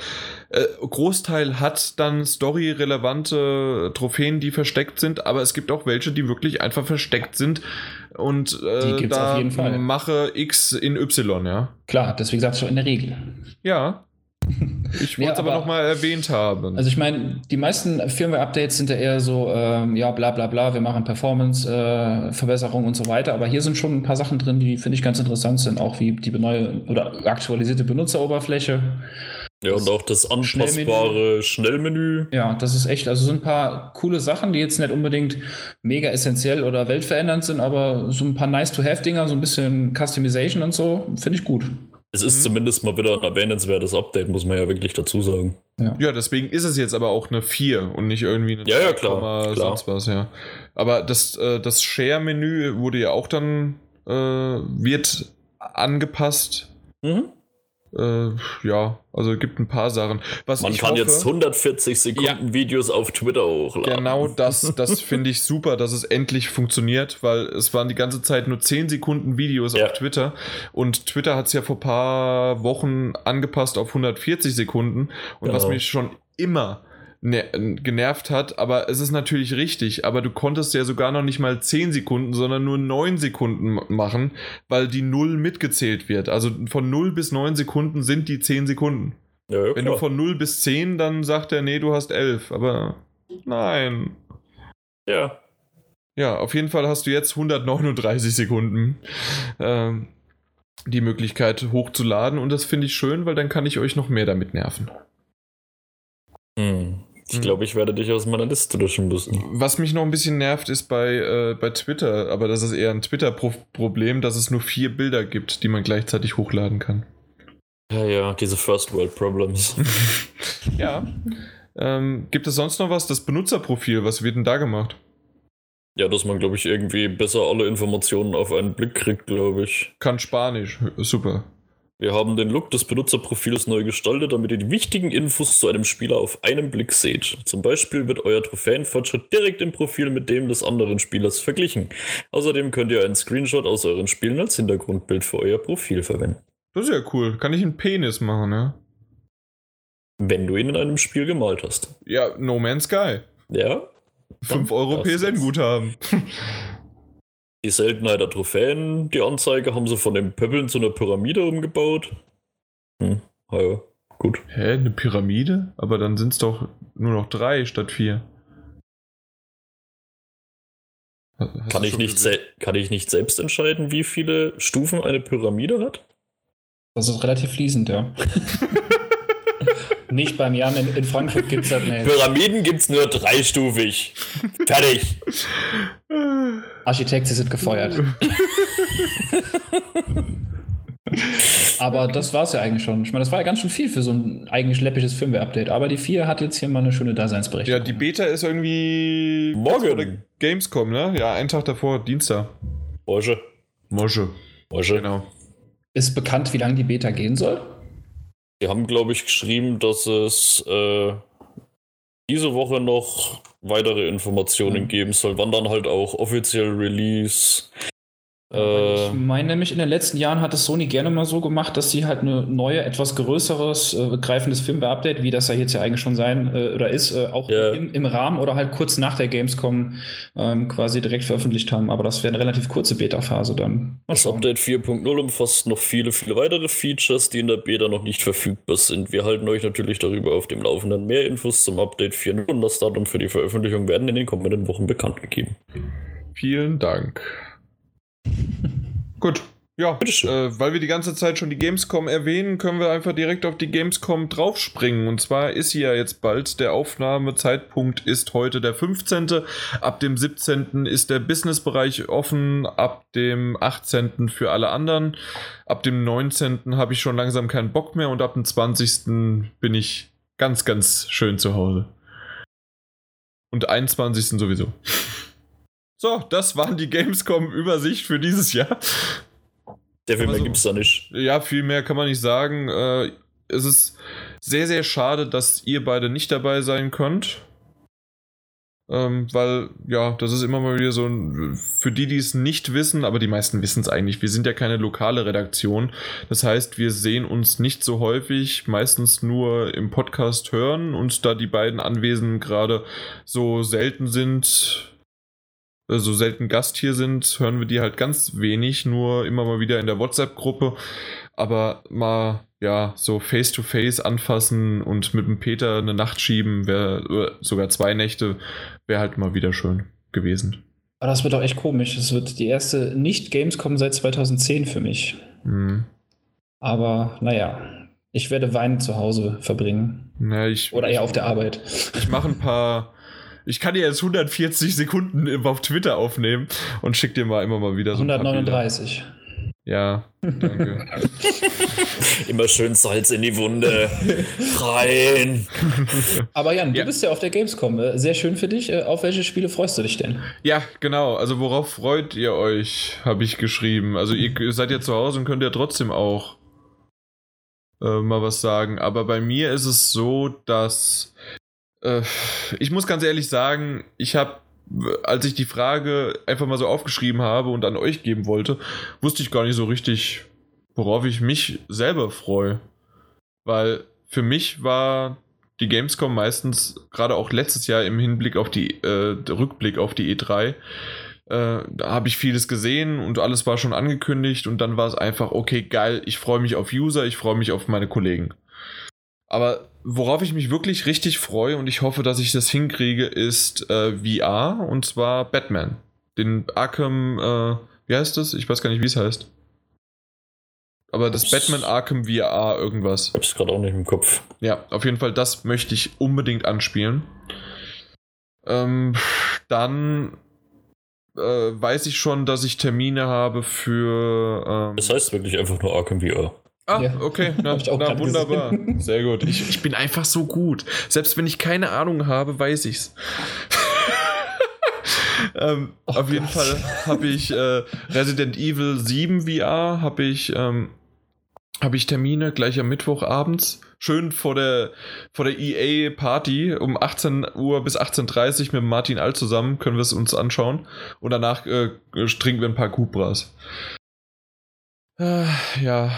Äh, Großteil hat dann storyrelevante Trophäen, die versteckt sind, aber es gibt auch welche, die wirklich einfach versteckt sind. Und äh, da auf jeden Fall. mache X in Y, ja. Klar, deswegen sagst du in der Regel. Ja. Ich Nee, wollte es aber aber- nochmal erwähnt haben. Also ich meine, die meisten Firmware-Updates sind ja eher so, ähm, ja, bla bla bla, wir machen Performance-Verbesserungen und so weiter. Aber hier sind schon ein paar Sachen drin, die finde ich ganz interessant sind, auch wie die neue oder aktualisierte Benutzeroberfläche. Ja, und auch das anpassbare Schnellmenü. Ja, das ist echt, also so ein paar coole Sachen, die jetzt nicht unbedingt mega essentiell oder weltverändernd sind, aber so ein paar nice-to-have-Dinger, so ein bisschen Customization und so, finde ich gut. Es ist zumindest mal wieder ein erwähnenswertes Update, muss man ja wirklich dazu sagen. Ja, deswegen ist es jetzt aber auch eine 4 und nicht irgendwie eine Ja, ja, klar, 2, klar. sonst was, ja. Aber das, äh, das Share-Menü wurde ja auch dann, äh, wird angepasst. Mhm. Äh, ja, also gibt ein paar Sachen. Was Man ich kann hoffe, jetzt 140 Sekunden Videos auf Twitter hochladen. Genau das, das finde ich super, dass es endlich funktioniert, weil es waren die ganze Zeit nur 10 Sekunden Videos Ja. auf Twitter und Twitter hat es ja vor paar Wochen angepasst auf 140 Sekunden und was Genau. mich schon immer genervt hat, aber es ist natürlich richtig, aber du konntest ja sogar noch nicht mal 10 Sekunden, sondern nur 9 Sekunden machen, weil die 0 mitgezählt wird. Also von 0 bis 9 Sekunden sind die 10 Sekunden. Ja, ja, Wenn du von 0 bis 10, dann sagt er, nee, du hast 11. Aber nein. ja. Ja, auf jeden Fall hast du jetzt 139 Sekunden ähm, die Möglichkeit hochzuladen. Und das finde ich schön, weil dann kann ich euch noch mehr damit nerven. Hm. Ich glaube, ich werde dich aus meiner Liste löschen müssen. Was mich noch ein bisschen nervt, ist bei, äh, bei Twitter, aber das ist eher ein Twitter-Problem, dass es nur vier Bilder gibt, die man gleichzeitig hochladen kann. Ja, ja, diese First World Problems. Ja. Ähm, gibt es sonst noch was? Das Benutzerprofil, was wird denn da gemacht? ja, dass man, glaube ich, irgendwie besser alle Informationen auf einen Blick kriegt, glaube ich. Kann Spanisch. Super. Wir haben den Look des Benutzerprofils neu gestaltet, damit ihr die wichtigen Infos zu einem Spieler auf einen Blick seht. Zum Beispiel wird euer Trophäenfortschritt direkt im Profil mit dem des anderen Spielers verglichen. Außerdem könnt ihr einen Screenshot aus euren Spielen als Hintergrundbild für euer Profil verwenden. Das ist ja cool. Kann ich einen Penis machen, ja? Wenn du ihn in einem Spiel gemalt hast. Ja, No Man's Sky. Ja? 5 Euro PSN-Guthaben. Die Seltenheit der Trophäen, die Anzeige haben sie von den Pöppeln zu einer Pyramide umgebaut. Hm, ja, gut. Hä, eine Pyramide? Aber dann sind es doch nur noch drei statt vier. Hast Kann ich, nicht kann ich nicht selbst entscheiden, wie viele Stufen eine Pyramide hat? Das ist relativ fließend, ja. Nicht beim Jan in, in Frankfurt gibt es das nicht. Pyramiden gibt's nur dreistufig. Fertig. Architekt, sie sind gefeuert. Aber das war es ja eigentlich schon. Ich meine, das war ja ganz schön viel für so ein eigentlich läppisches Firmware-Update. Aber die 4 hat jetzt hier mal eine schöne Ja, Daseinsberechtigung. die Beta ist irgendwie Morgen. Gamescom, ne? Ja, einen Tag davor, Dienstag. Orsche. Mosche. Orsche. Genau. Ist bekannt, wie lange die Beta gehen soll? Die haben, glaube ich, geschrieben, dass es äh, diese Woche noch weitere Informationen Mhm. geben soll. Wann dann halt auch offiziell Release. Ich Äh, meine nämlich, in den letzten Jahren hat es Sony gerne mal so gemacht, dass sie halt eine neue, etwas größeres, äh, greifendes Firmware-Update, wie das ja jetzt ja eigentlich schon sein äh, oder ist, äh, auch Ja. im, im Rahmen oder halt kurz nach der Gamescom ähm, quasi direkt veröffentlicht haben. Aber das wäre eine relativ kurze Beta-Phase dann. Das. Update 4.0 umfasst noch viele, viele weitere Features, die in der Beta noch nicht verfügbar sind. Wir halten euch natürlich darüber auf dem Laufenden. Mehr Infos zum Update 4.0 und das Datum für die Veröffentlichung werden in den kommenden Wochen bekannt gegeben. Vielen Dank. Gut. Ja, äh, weil wir die ganze Zeit schon die Gamescom erwähnen, können wir einfach direkt auf die Gamescom draufspringen. Und zwar ist sie ja jetzt bald. Der Aufnahmezeitpunkt ist heute der 15. Ab dem 17. ist der Businessbereich offen, ab dem 18. für alle anderen. Ab dem 19. habe ich schon langsam keinen Bock mehr und ab dem 20. bin ich ganz, ganz schön zu Hause. Und 21. sowieso. So, das waren die Gamescom-Übersicht für dieses Jahr. Sehr viel mehr so- gibt's da nicht. Ja, viel mehr kann man nicht sagen. Äh, es ist sehr, sehr schade, dass ihr beide nicht dabei sein könnt. Ähm, weil, ja, das ist immer mal wieder so ein, für die, die es nicht wissen, aber die meisten wissen es eigentlich, wir sind ja keine lokale Redaktion. Das heißt, wir sehen uns nicht so häufig, meistens nur im Podcast hören und da die beiden Anwesenden gerade so selten sind, so selten Gast hier sind, hören wir die halt ganz wenig, nur immer mal wieder in der WhatsApp-Gruppe. Aber mal, ja, so face-to-face anfassen und mit dem Peter eine Nacht schieben, wäre sogar zwei Nächte, wäre halt mal wieder schön gewesen. Aber das wird doch echt komisch. Es wird die erste Nicht-Gamescom seit 2010 für mich. Hm. Aber naja, ich werde weinend zu Hause verbringen. Na, ich, Oder eher auf der Arbeit. ich mache ein paar. Ich kann dir jetzt 140 Sekunden auf Twitter aufnehmen und schick dir mal immer mal wieder so ein paar Bilder. 139. Ja, danke. Immer schön Salz in die Wunde. Rein. Aber Jan, du Ja. bist ja auf der Gamescom. Äh, Sehr schön für dich. Äh, Auf welche Spiele freust du dich denn? Ja, genau. Also worauf freut ihr euch, habe ich geschrieben. Also ihr seid ja zu Hause und könnt ja trotzdem auch äh, mal was sagen. Aber bei mir ist es so, dass äh, ich muss ganz ehrlich sagen, ich habe, als ich die Frage einfach mal so aufgeschrieben habe und an euch geben wollte, wusste ich gar nicht so richtig, worauf ich mich selber freue. Weil für mich war die Gamescom meistens, gerade auch letztes Jahr im Hinblick auf die, äh, Rückblick auf die E3, äh, da habe ich vieles gesehen und alles war schon angekündigt und dann war es einfach, okay, geil, ich freue mich auf User, ich freue mich auf meine Kollegen. Aber worauf ich mich wirklich richtig freue und ich hoffe, dass ich das hinkriege, ist äh, VR und zwar Batman. Den Arkham, äh, wie heißt das? Ich weiß gar nicht, wie es heißt. Aber das Ups. Batman Arkham VR irgendwas. Hab's gerade auch nicht im Kopf. Ja, auf jeden Fall, das möchte ich unbedingt anspielen. Ähm, dann äh, weiß ich schon, dass ich Termine habe für. Ähm, Das heißt wirklich einfach nur Arkham VR. Ah, Ja. okay, na, Hab na wunderbar. gesehen. Sehr gut. Ich, ich bin einfach so gut. Selbst wenn ich keine Ahnung habe, weiß ich's. ähm, Oh auf jeden Gott. Fall habe ich äh, Resident Evil 7 VR, habe ich, ähm, habe ich Termine gleich am Mittwoch abends. Schön vor der, vor der EA Party um 18 Uhr bis 18.30 Uhr mit Martin All zusammen können wir es uns anschauen. Und danach äh, trinken wir ein paar Cupras. Äh, ja.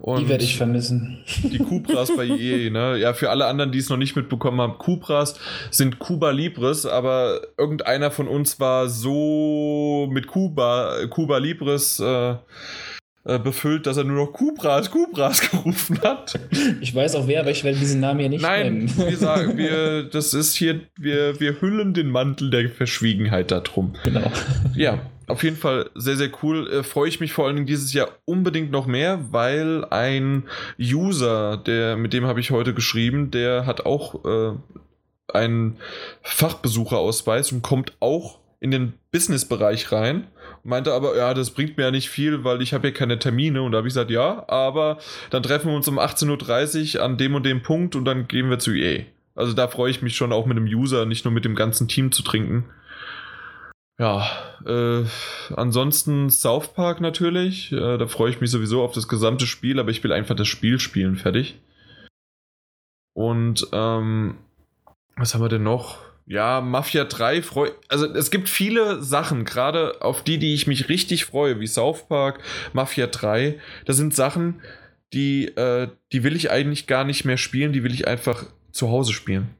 Und Die werde ich vermissen. die Cupras bei EA, ne? Ja, für alle anderen, die es noch nicht mitbekommen haben, Cupras sind Cuba Libres, aber irgendeiner von uns war so mit Cuba, Cuba Libres äh, äh, befüllt, dass er nur noch Cupras, Cupras gerufen hat. Ich weiß auch wer, aber ich werde diesen Namen hier nicht Nein, nennen. wir sagen, wir, das ist hier, wir, wir hüllen den Mantel der Verschwiegenheit darum. genau. Ja, auf jeden Fall sehr, sehr cool. Äh, Freue ich mich vor allen Dingen dieses Jahr unbedingt noch mehr, weil ein User, der, mit dem habe ich heute geschrieben, der hat auch äh, einen Fachbesucherausweis und kommt auch in den Business-Bereich rein. Meinte aber, ja, das bringt mir ja nicht viel, weil ich habe ja keine Termine. Und da habe ich gesagt, ja, aber dann treffen wir uns um 18.30 Uhr an dem und dem Punkt und dann gehen wir zu EA. Also da freue ich mich schon auch mit dem User, nicht nur mit dem ganzen Team zu trinken. Ja, äh, ansonsten South Park natürlich. Äh, da freue ich mich sowieso auf das gesamte Spiel, aber ich will einfach das Spiel spielen, fertig. Und ähm, was haben wir denn noch? Ja, Mafia 3 freu Also es gibt viele Sachen, gerade auf die, die ich mich richtig freue, wie South Park, Mafia 3. Das sind Sachen, die, äh, die will ich eigentlich gar nicht mehr spielen, die will ich einfach zu Hause spielen.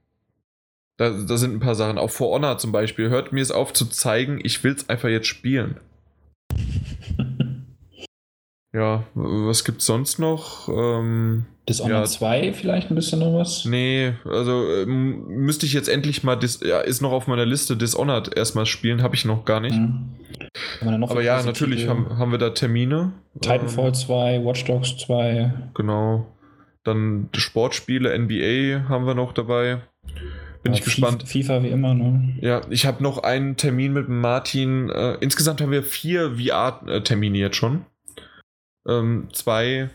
Da, da sind ein paar Sachen. Auch For Honor zum Beispiel. Hört mir es auf zu zeigen, ich will es einfach jetzt spielen. Ja, was gibt's sonst noch? Ähm, Dishonored Ja. 2 vielleicht ein bisschen noch was? nee, also ähm, müsste ich jetzt endlich mal, Dis ja, ist noch auf meiner Liste Dishonored erstmal spielen, habe ich noch gar nicht. Mhm. Noch Aber ja, natürlich Titel? haben, haben wir da Termine. Titanfall 2, Watch Dogs 2. Ähm, genau. Dann Sportspiele, NBA haben wir noch dabei. Bin Ja, ich gespannt. FIFA, wie immer, ne? Ja, ich habe noch einen Termin mit Martin. Äh, insgesamt haben wir vier VR-Termine jetzt schon. Ähm, zwei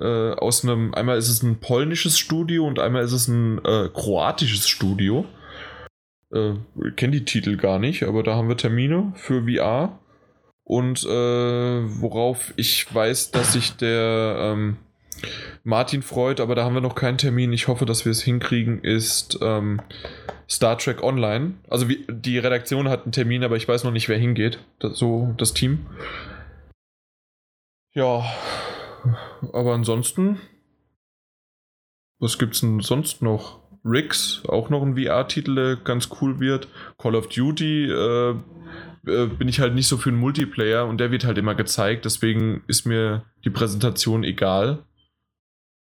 äh, aus einem, einmal ist es ein polnisches Studio und einmal ist es ein äh, kroatisches Studio. Äh, ich kenne die Titel gar nicht, aber da haben wir Termine für VR. Und äh, worauf ich weiß, dass sich der ähm, Martin freut, aber da haben wir noch keinen Termin. Ich hoffe, dass wir es hinkriegen, ist ähm, Star Trek Online. Also wie, die Redaktion hat einen Termin, aber ich weiß noch nicht, wer hingeht. Das, so das Team. Ja, aber ansonsten, was gibt's denn sonst noch? Rix, auch noch ein VR-Titel, der ganz cool wird. Call of Duty äh, äh, bin ich halt nicht so für einen Multiplayer und der wird halt immer gezeigt, deswegen ist mir die Präsentation egal.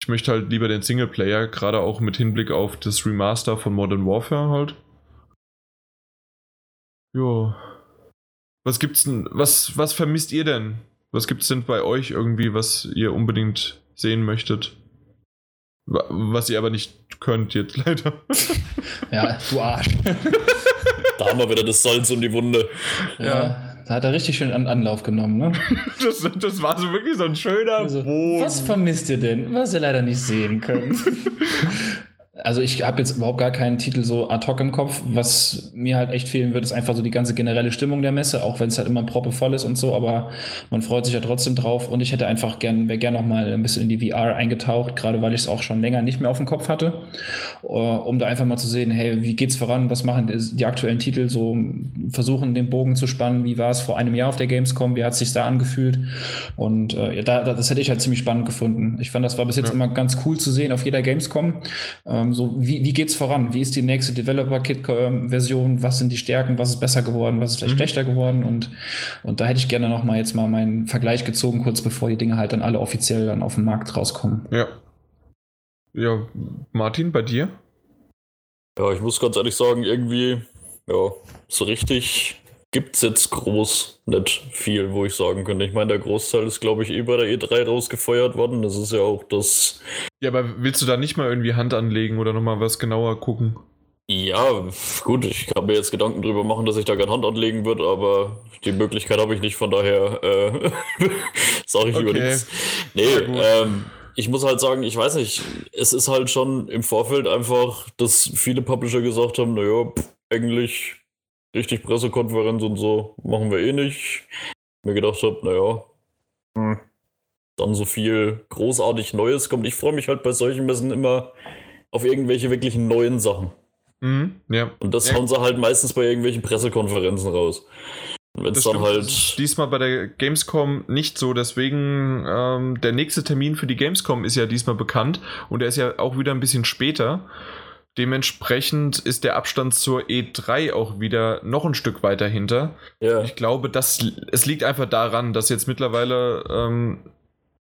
Ich möchte halt lieber den Singleplayer, gerade auch mit Hinblick auf das Remaster von Modern Warfare halt. Jo. Was gibt's denn, was, was vermisst ihr denn? Was gibt's denn bei euch irgendwie, was ihr unbedingt sehen möchtet? Was ihr aber nicht könnt jetzt leider. Ja, du Arsch. Da haben wir wieder das Salz um die Wunde. Ja, da hat er richtig schön an Anlauf genommen, ne? Das, das war so wirklich so ein schöner Also, Bogen. was vermisst ihr denn, was ihr leider nicht sehen könnt? Also ich habe jetzt überhaupt gar keinen Titel so ad hoc im Kopf. Was mir halt echt fehlen wird, ist einfach so die ganze generelle Stimmung der Messe, auch wenn es halt immer proppevoll ist und so, aber man freut sich ja trotzdem drauf und ich hätte einfach gern, wäre gern noch mal ein bisschen in die VR eingetaucht, gerade weil ich es auch schon länger nicht mehr auf dem Kopf hatte, äh, um da einfach mal zu sehen, hey, wie geht's voran, was machen die aktuellen Titel so, versuchen den Bogen zu spannen, wie war es vor einem Jahr auf der Gamescom, wie hat es sich da angefühlt und äh, ja, da, da- das hätte ich halt ziemlich spannend gefunden. Ich fand, das war bis jetzt Ja. immer ganz cool zu sehen auf jeder Gamescom. Ähm, so, wie, wie geht's voran? Wie ist die nächste Developer-Kit-Version? Was sind die Stärken? Was ist besser geworden? Was ist vielleicht Mhm. schlechter geworden? Und, und da hätte ich gerne noch mal jetzt mal meinen Vergleich gezogen, kurz bevor die Dinge halt dann alle offiziell dann auf den Markt rauskommen. Ja. Ja, Martin, bei dir? Ja, ich muss ganz ehrlich sagen, irgendwie, ja, so richtig gibt's jetzt groß nicht viel, wo ich sagen könnte. Ich meine, der Großteil ist, glaube ich, eh bei der E3 rausgefeuert worden. Das ist ja auch das. Ja, aber willst du da nicht mal irgendwie Hand anlegen oder nochmal was genauer gucken? Ja, gut, ich kann mir jetzt Gedanken drüber machen, dass ich da gerne Hand anlegen würde, aber die Möglichkeit habe ich nicht, von daher äh, sage ich über Okay. nichts. Nee, ähm, ich muss halt sagen, ich weiß nicht, es ist halt schon im Vorfeld einfach, dass viele Publisher gesagt haben, naja, eigentlich richtig Pressekonferenz und so machen wir eh nicht. Mir gedacht habe, naja, hm, dann so viel großartig Neues kommt. Ich freue mich halt bei solchen Messen immer auf irgendwelche wirklich neuen Sachen. Mhm, ja. Und das Ja. hauen sie halt meistens bei irgendwelchen Pressekonferenzen raus. Wenn es Das dann stimmt, halt. ist diesmal bei der Gamescom nicht so, deswegen ähm, der nächste Termin für die Gamescom ist ja diesmal bekannt und der ist ja auch wieder ein bisschen später. Dementsprechend ist der Abstand zur E3 auch wieder noch ein Stück weiter hinter. Ja, Ich glaube, das, es liegt einfach daran, dass jetzt mittlerweile ähm,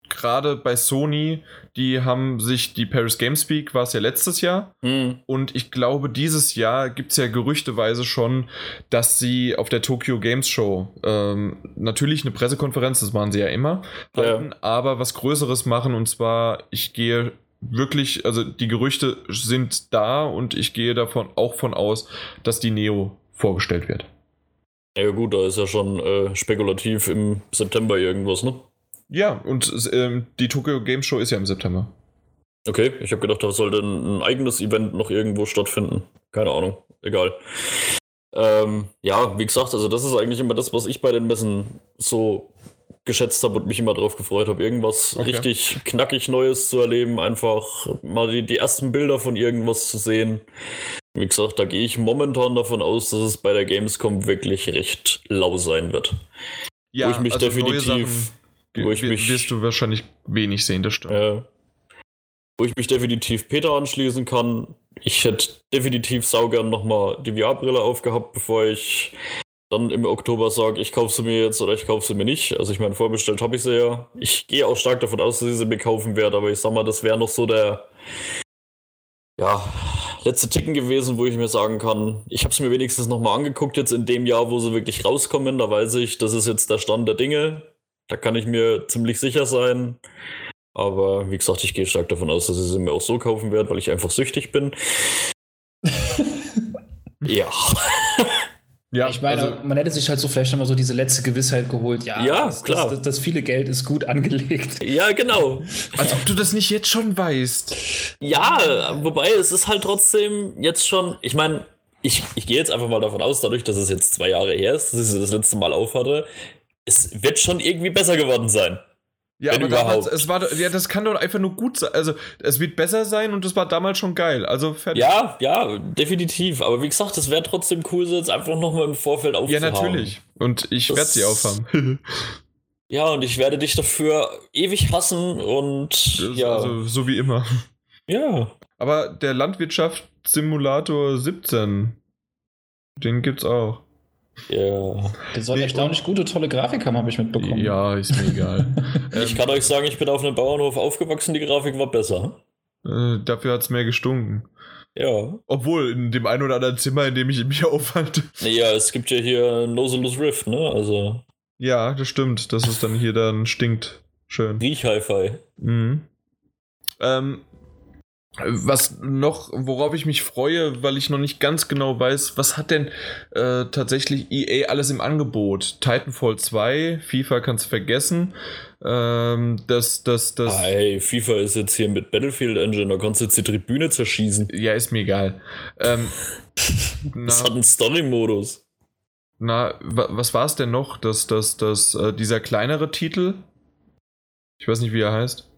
gerade bei Sony, die haben sich die Paris Games Week, war es ja letztes Jahr, hm, und ich glaube, dieses Jahr gibt es ja gerüchteweise schon, dass sie auf der Tokyo Games Show ähm, natürlich eine Pressekonferenz, das machen sie ja immer, Ja. halten, aber was Größeres machen. Und zwar, ich gehe wirklich, also die Gerüchte sind da und ich gehe davon auch von aus, dass die Neo vorgestellt wird. ja, gut, da ist ja schon äh, spekulativ im September irgendwas, ne? Ja, und ähm, die Tokyo Games Show ist ja im September. Okay, ich habe gedacht, da sollte ein, ein eigenes Event noch irgendwo stattfinden. Keine Ahnung, egal. Ähm, ja, wie gesagt, also das ist eigentlich immer das, was ich bei den Messen so geschätzt habe und mich immer drauf gefreut habe, irgendwas Okay. richtig knackig Neues zu erleben, einfach mal die, die ersten Bilder von irgendwas zu sehen. Wie gesagt, da gehe ich momentan davon aus, dass es bei der Gamescom wirklich recht lau sein wird. Ja, ich mich also definitiv- Sachen wo ich mich- wirst du wahrscheinlich wenig sehen, das stimmt. Äh, wo ich mich definitiv Peter anschließen kann. Ich hätte definitiv saugern nochmal die VR-Brille aufgehabt, bevor ich dann im Oktober sage, ich kaufe sie mir jetzt oder ich kaufe sie mir nicht. Also ich meine, vorbestellt habe ich sie ja. Ich gehe auch stark davon aus, dass ich sie mir kaufen werde, aber ich sag mal, das wäre noch so der ja, letzte Ticken gewesen, wo ich mir sagen kann, ich habe es mir wenigstens nochmal angeguckt jetzt in dem Jahr, wo sie wirklich rauskommen. Da weiß ich, das ist jetzt der Stand der Dinge. Da kann ich mir ziemlich sicher sein. Aber wie gesagt, ich gehe stark davon aus, dass ich sie mir auch so kaufen werde, weil ich einfach süchtig bin. ja. Ja, Ich meine, also, man hätte sich halt so vielleicht nochmal so diese letzte Gewissheit geholt. Ja, Ja, das, klar. Das, das, das viele Geld ist gut angelegt. Ja, genau. als ob du das nicht jetzt schon weißt. Ja, wobei es ist halt trotzdem jetzt schon, ich meine, ich, ich gehe jetzt einfach mal davon aus, dadurch, dass es jetzt zwei Jahre her ist, dass ich sie das letzte Mal aufhatte, es wird schon irgendwie besser geworden sein. Ja, Wenn aber damals, überhaupt. es war, ja, das kann doch einfach nur gut sein. Also, es wird besser sein und das war damals schon geil. Also, fertig. Ja, ja, definitiv. Aber wie gesagt, es wäre trotzdem cool, sie jetzt einfach nochmal im Vorfeld Ja, aufzuhaben. natürlich. Und ich Das- werde sie aufhaben. Ja, und ich werde dich dafür ewig hassen und ja, Also, so wie immer. ja. Aber der Landwirtschaftssimulator 17, den gibt's auch. Ja. Der soll Nee, erstaunlich gute, tolle Grafik haben, habe ich mitbekommen. Ja, ist mir egal. Ich kann euch sagen, ich bin auf einem Bauernhof aufgewachsen, die Grafik war besser. äh, dafür hat's mehr gestunken. Ja. Obwohl, in dem ein oder anderen Zimmer, in dem ich mich aufhalte. Naja, es gibt ja hier Noseless Rift, ne? Also Ja, das stimmt, dass es dann hier dann stinkt. Schön. Riech-Hi-Fi. Mhm. Ähm, was noch, worauf ich mich freue, weil ich noch nicht ganz genau weiß, was hat denn äh, tatsächlich EA alles im Angebot? Titanfall 2, FIFA kannst vergessen. Ähm, das, das, das. Hey, FIFA ist jetzt hier mit Battlefield Engine, da kannst du jetzt die Tribüne zerschießen. Ja, ist mir egal. Ähm, Das hat na, einen Story-Modus. na, wa- was war es denn noch? Das, das, das, äh, dieser kleinere Titel? Ich weiß nicht, wie er heißt.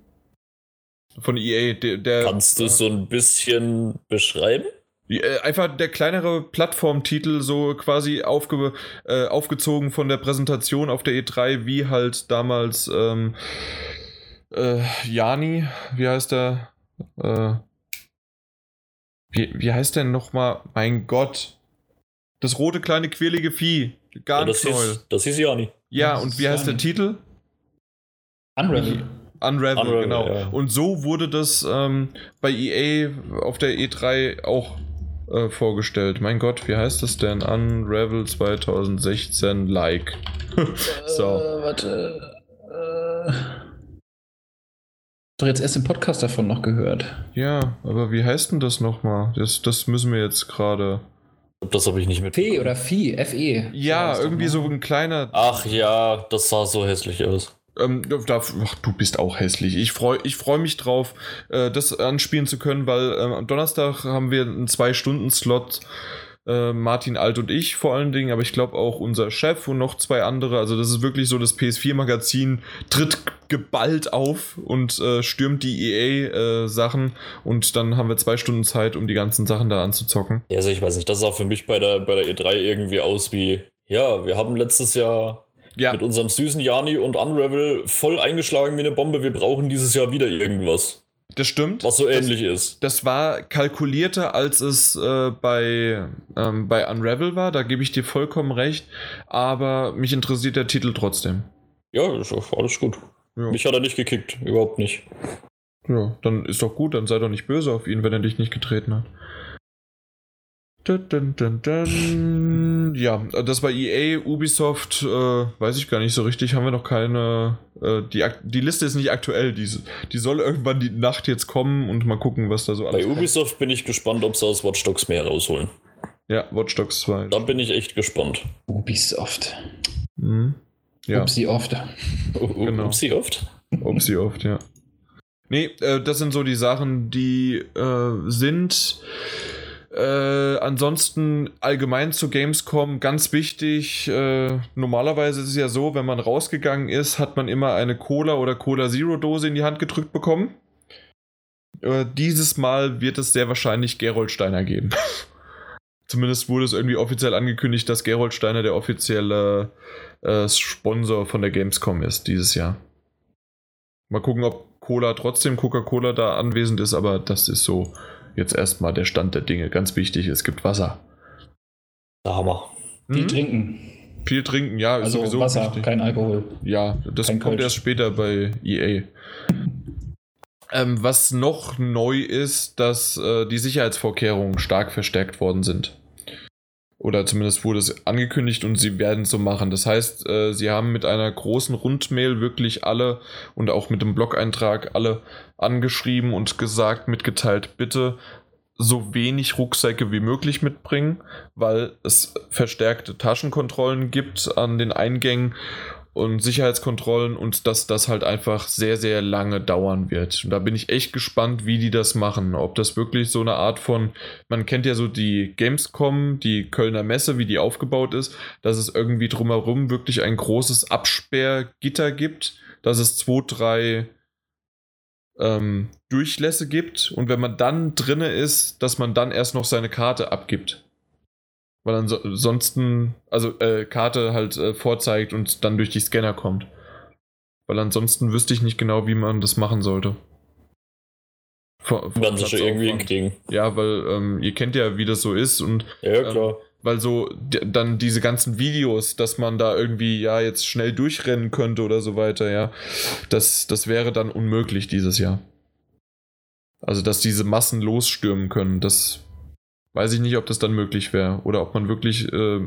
Von EA, der. der Kannst du es so ein bisschen beschreiben? Ja, äh, Einfach der kleinere Plattformtitel, so quasi aufge, äh, aufgezogen von der Präsentation auf der E3, wie halt damals ähm, äh, Jani, wie heißt der? Äh, wie, wie heißt der nochmal? Mein Gott. Das rote kleine quirlige Vieh. Ja, Gar das, nicht neu. hieß, das hieß ja nicht. Ja, Das und wie heißt der Jani. Titel? Unravel. Unravel, Unravel, genau. ja. Und so wurde das ähm, bei EA auf der E3 auch äh, vorgestellt. Mein Gott, wie heißt das denn? Unravel 2016 Like. so. Äh, warte. Äh, doch jetzt erst im Podcast davon noch gehört. Ja, aber wie heißt denn das nochmal? Das, das müssen wir jetzt gerade. Das habe ich nicht mit. Fee oder Vieh, FE. Ja, irgendwie so ein kleiner. Ach ja, das sah so hässlich aus. Ähm, da, ach, du bist auch hässlich. Ich freue ich freu mich drauf, äh, das anspielen zu können, weil ähm, am Donnerstag haben wir einen Zwei-Stunden-Slot. Äh, Martin Alt und ich vor allen Dingen, aber ich glaube auch unser Chef und noch zwei andere. Also, das ist wirklich so: das PS4-Magazin tritt geballt auf und äh, stürmt die EA-Sachen. und dann haben wir zwei Stunden Zeit, um die ganzen Sachen da anzuzocken. Ja, also ich weiß nicht, das sah für mich bei der, bei der E3 irgendwie aus wie, ja, wir haben letztes Jahr Ja, mit unserem süßen Jani und Unravel voll eingeschlagen wie eine Bombe. Wir brauchen dieses Jahr wieder irgendwas, das stimmt. was so Das- ähnlich ist. Das war kalkulierter, als es äh, bei, ähm, bei Unravel war, da gebe ich dir vollkommen recht, aber mich interessiert der Titel trotzdem. Ja, ist auch alles gut. Ja. Mich hat er nicht gekickt, überhaupt nicht. ja, dann ist doch gut, dann sei doch nicht böse auf ihn, wenn er dich nicht getreten hat. Dun, dun, dun, dun. Ja, das war EA, Ubisoft, äh, weiß ich gar nicht so richtig, haben wir noch keine, äh, die, die Liste ist nicht aktuell, die, die soll irgendwann die Nacht jetzt kommen und mal gucken, was da so Bei kommt. Ubisoft bin ich gespannt, ob sie aus Watch Dogs mehr rausholen. Ja, Watch Dogs 2. Da bin ich echt gespannt. Ubisoft. Mhm. Ja. Upsi oft. Genau. Genau. Upsi oft. Upsi oft, ja. Nee, äh, das sind so die Sachen, die äh, sind. Äh, ansonsten allgemein zu Gamescom ganz wichtig. Äh, normalerweise ist es ja so, wenn man rausgegangen ist, hat man immer eine Cola oder Cola Zero Dose in die Hand gedrückt bekommen. Äh, dieses Mal wird es sehr wahrscheinlich Gerold Steiner geben. Zumindest wurde es irgendwie offiziell angekündigt, dass Gerold Steiner der offizielle äh, Sponsor von der Gamescom ist dieses Jahr. Mal gucken, ob Cola trotzdem Coca-Cola da anwesend ist, aber das ist so jetzt erstmal der Stand der Dinge. Ganz wichtig, es gibt Wasser. Der Hammer. Die Mhm. trinken. Viel trinken, ja, ist Also sowieso Wasser, wichtig. kein Alkohol. Ja, das Kein kommt Kölsch. erst später bei EA. Ähm, was noch neu ist, dass äh, die Sicherheitsvorkehrungen stark verstärkt worden sind. Oder zumindest wurde es angekündigt und sie werden es so machen. Das heißt, äh, sie haben mit einer großen Rundmail wirklich alle und auch mit dem Blog-Eintrag alle angeschrieben und gesagt, mitgeteilt, bitte so wenig Rucksäcke wie möglich mitbringen, weil es verstärkte Taschenkontrollen gibt an den Eingängen und Sicherheitskontrollen und dass das halt einfach sehr, sehr lange dauern wird. Und da bin ich echt gespannt, wie die das machen. Ob das wirklich so eine Art von, man kennt ja so die Gamescom, die Kölner Messe, wie die aufgebaut ist, dass es irgendwie drumherum wirklich ein großes Absperrgitter gibt, dass es zwei, drei ähm, Durchlässe gibt und wenn man dann drinne ist, dass man dann erst noch seine Karte abgibt. Weil ansonsten, also äh, Karte halt äh, vorzeigt und dann durch die Scanner kommt. Weil ansonsten wüsste ich nicht genau, wie man das machen sollte. Vor, vor Werden sie schon irgendwie hinkriegen. Ja, weil ähm, ihr kennt ja, wie das so ist und ja, klar. Ähm, weil so dann diese ganzen Videos, dass man da irgendwie ja jetzt schnell durchrennen könnte oder so weiter, ja, das, das wäre dann unmöglich dieses Jahr. Also, dass diese Massen losstürmen können, das weiß ich nicht, ob das dann möglich wäre. Oder ob man wirklich äh,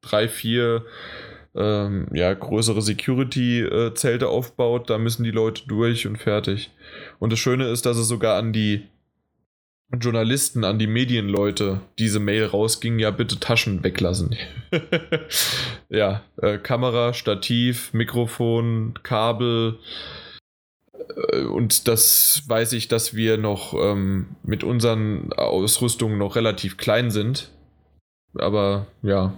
drei, vier ähm, ja, größere Security-Zelte aufbaut. Da müssen die Leute durch und fertig. Und das Schöne ist, dass es sogar an die Journalisten, an die Medienleute diese Mail rausging, ja bitte Taschen weglassen. ja, äh, Kamera, Stativ, Mikrofon, Kabel, und das weiß ich, dass wir noch ähm, mit unseren Ausrüstungen noch relativ klein sind. Aber ja,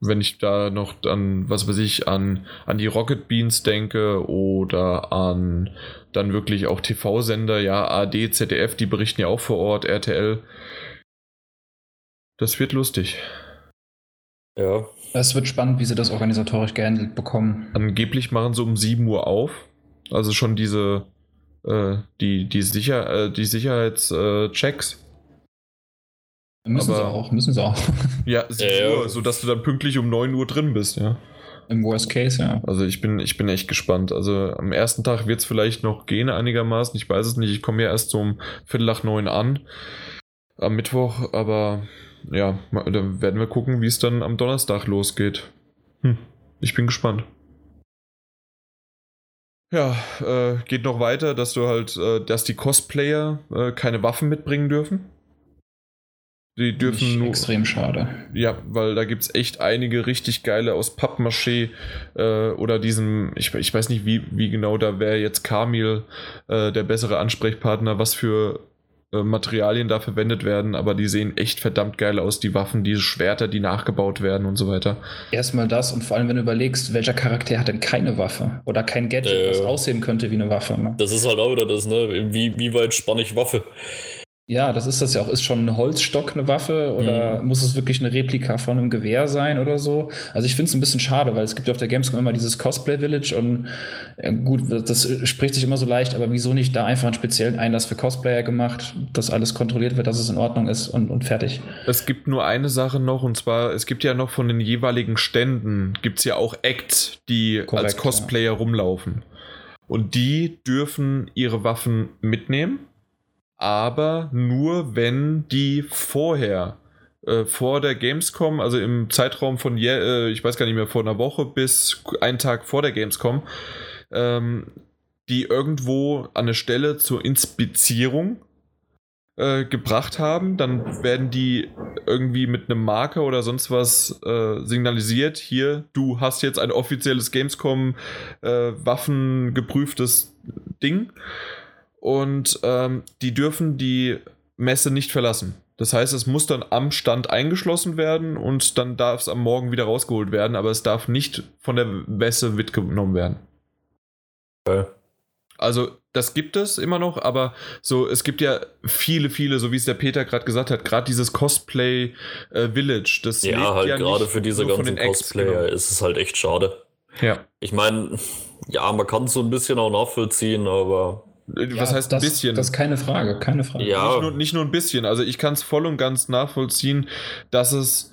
wenn ich da noch an, was weiß ich, an, an die Rocket Beans denke oder an dann wirklich auch TV-Sender, ja, AD, ZDF, die berichten ja auch vor Ort, RTL. Das wird lustig. Ja. Es wird spannend, wie sie das organisatorisch gehandelt bekommen. Angeblich machen sie um 7 Uhr auf. Also schon diese, äh, die, die, Sicher äh, die Sicherheitschecks. Äh, müssen Aber, sie auch, müssen sie auch. Ja, 7 äh, Uhr, sodass du dann pünktlich um 9 Uhr drin bist, ja. Im Worst Case, ja. Also ich bin, ich bin echt gespannt. Also am ersten Tag wird es vielleicht noch gehen einigermaßen. Ich weiß es nicht. Ich komme ja erst so um Viertel nach neun an. Am Mittwoch, aber ja, da werden wir gucken, wie es dann am Donnerstag losgeht. Hm, ich bin gespannt. Ja, äh, geht noch weiter, dass du halt, äh, dass die Cosplayer äh, keine Waffen mitbringen dürfen. Die dürfen nur. Extrem schade. Ja, weil da gibt es echt einige richtig geile aus Pappmaché äh, oder diesem, ich, ich weiß nicht, wie, wie genau da wäre jetzt Kamil äh, der bessere Ansprechpartner, was für Materialien da verwendet werden, aber die sehen echt verdammt geil aus, die Waffen, diese Schwerter, die nachgebaut werden und so weiter. Erstmal das und vor allem, wenn du überlegst, welcher Charakter hat denn keine Waffe oder kein Gadget, äh, was aussehen könnte wie eine Waffe. Ne? Das ist halt auch wieder das, ne? Wie, wie weit spanne ich Waffe? Ja, das ist das ja auch. Ist schon ein Holzstock eine Waffe oder mhm. muss es wirklich eine Replika von einem Gewehr sein oder so? Also ich finde es ein bisschen schade, weil es gibt ja auf der Gamescom immer dieses Cosplay Village und äh, gut, das spricht sich immer so leicht, aber wieso nicht da einfach einen speziellen Einlass für Cosplayer gemacht, dass alles kontrolliert wird, dass es in Ordnung ist und, und fertig. Es gibt nur eine Sache noch und zwar, es gibt ja noch von den jeweiligen Ständen, gibt es ja auch Acts, die Korrekt, als Cosplayer ja. rumlaufen. Und die dürfen ihre Waffen mitnehmen aber nur wenn die vorher äh, vor der Gamescom, also im Zeitraum von, äh, ich weiß gar nicht mehr, vor einer Woche bis einen Tag vor der Gamescom, ähm, die irgendwo an eine Stelle zur Inspizierung äh, gebracht haben, dann werden die irgendwie mit einem Marker oder sonst was signalisiert. Hier, du hast jetzt ein offizielles Gamescom äh, waffengeprüftes Ding und ähm, die dürfen die Messe nicht verlassen. Das heißt, es muss dann am Stand eingeschlossen werden und dann darf es am Morgen wieder rausgeholt werden, aber es darf nicht von der Messe mitgenommen werden. Okay. Also, das gibt es immer noch, aber so, es gibt ja viele, viele, so wie es der Peter gerade gesagt hat, gerade dieses Cosplay äh, Village. Das ja, halt ja gerade für diese ganzen Cosplayer genau. ist es halt echt schade. Ja. Ich meine, ja, man kann es so ein bisschen auch nachvollziehen, aber äh, was ja, heißt das, ein bisschen? Das ist keine Frage, keine Frage. Ja. Nicht, nur, nicht nur ein bisschen. Also ich kann es voll und ganz nachvollziehen, dass es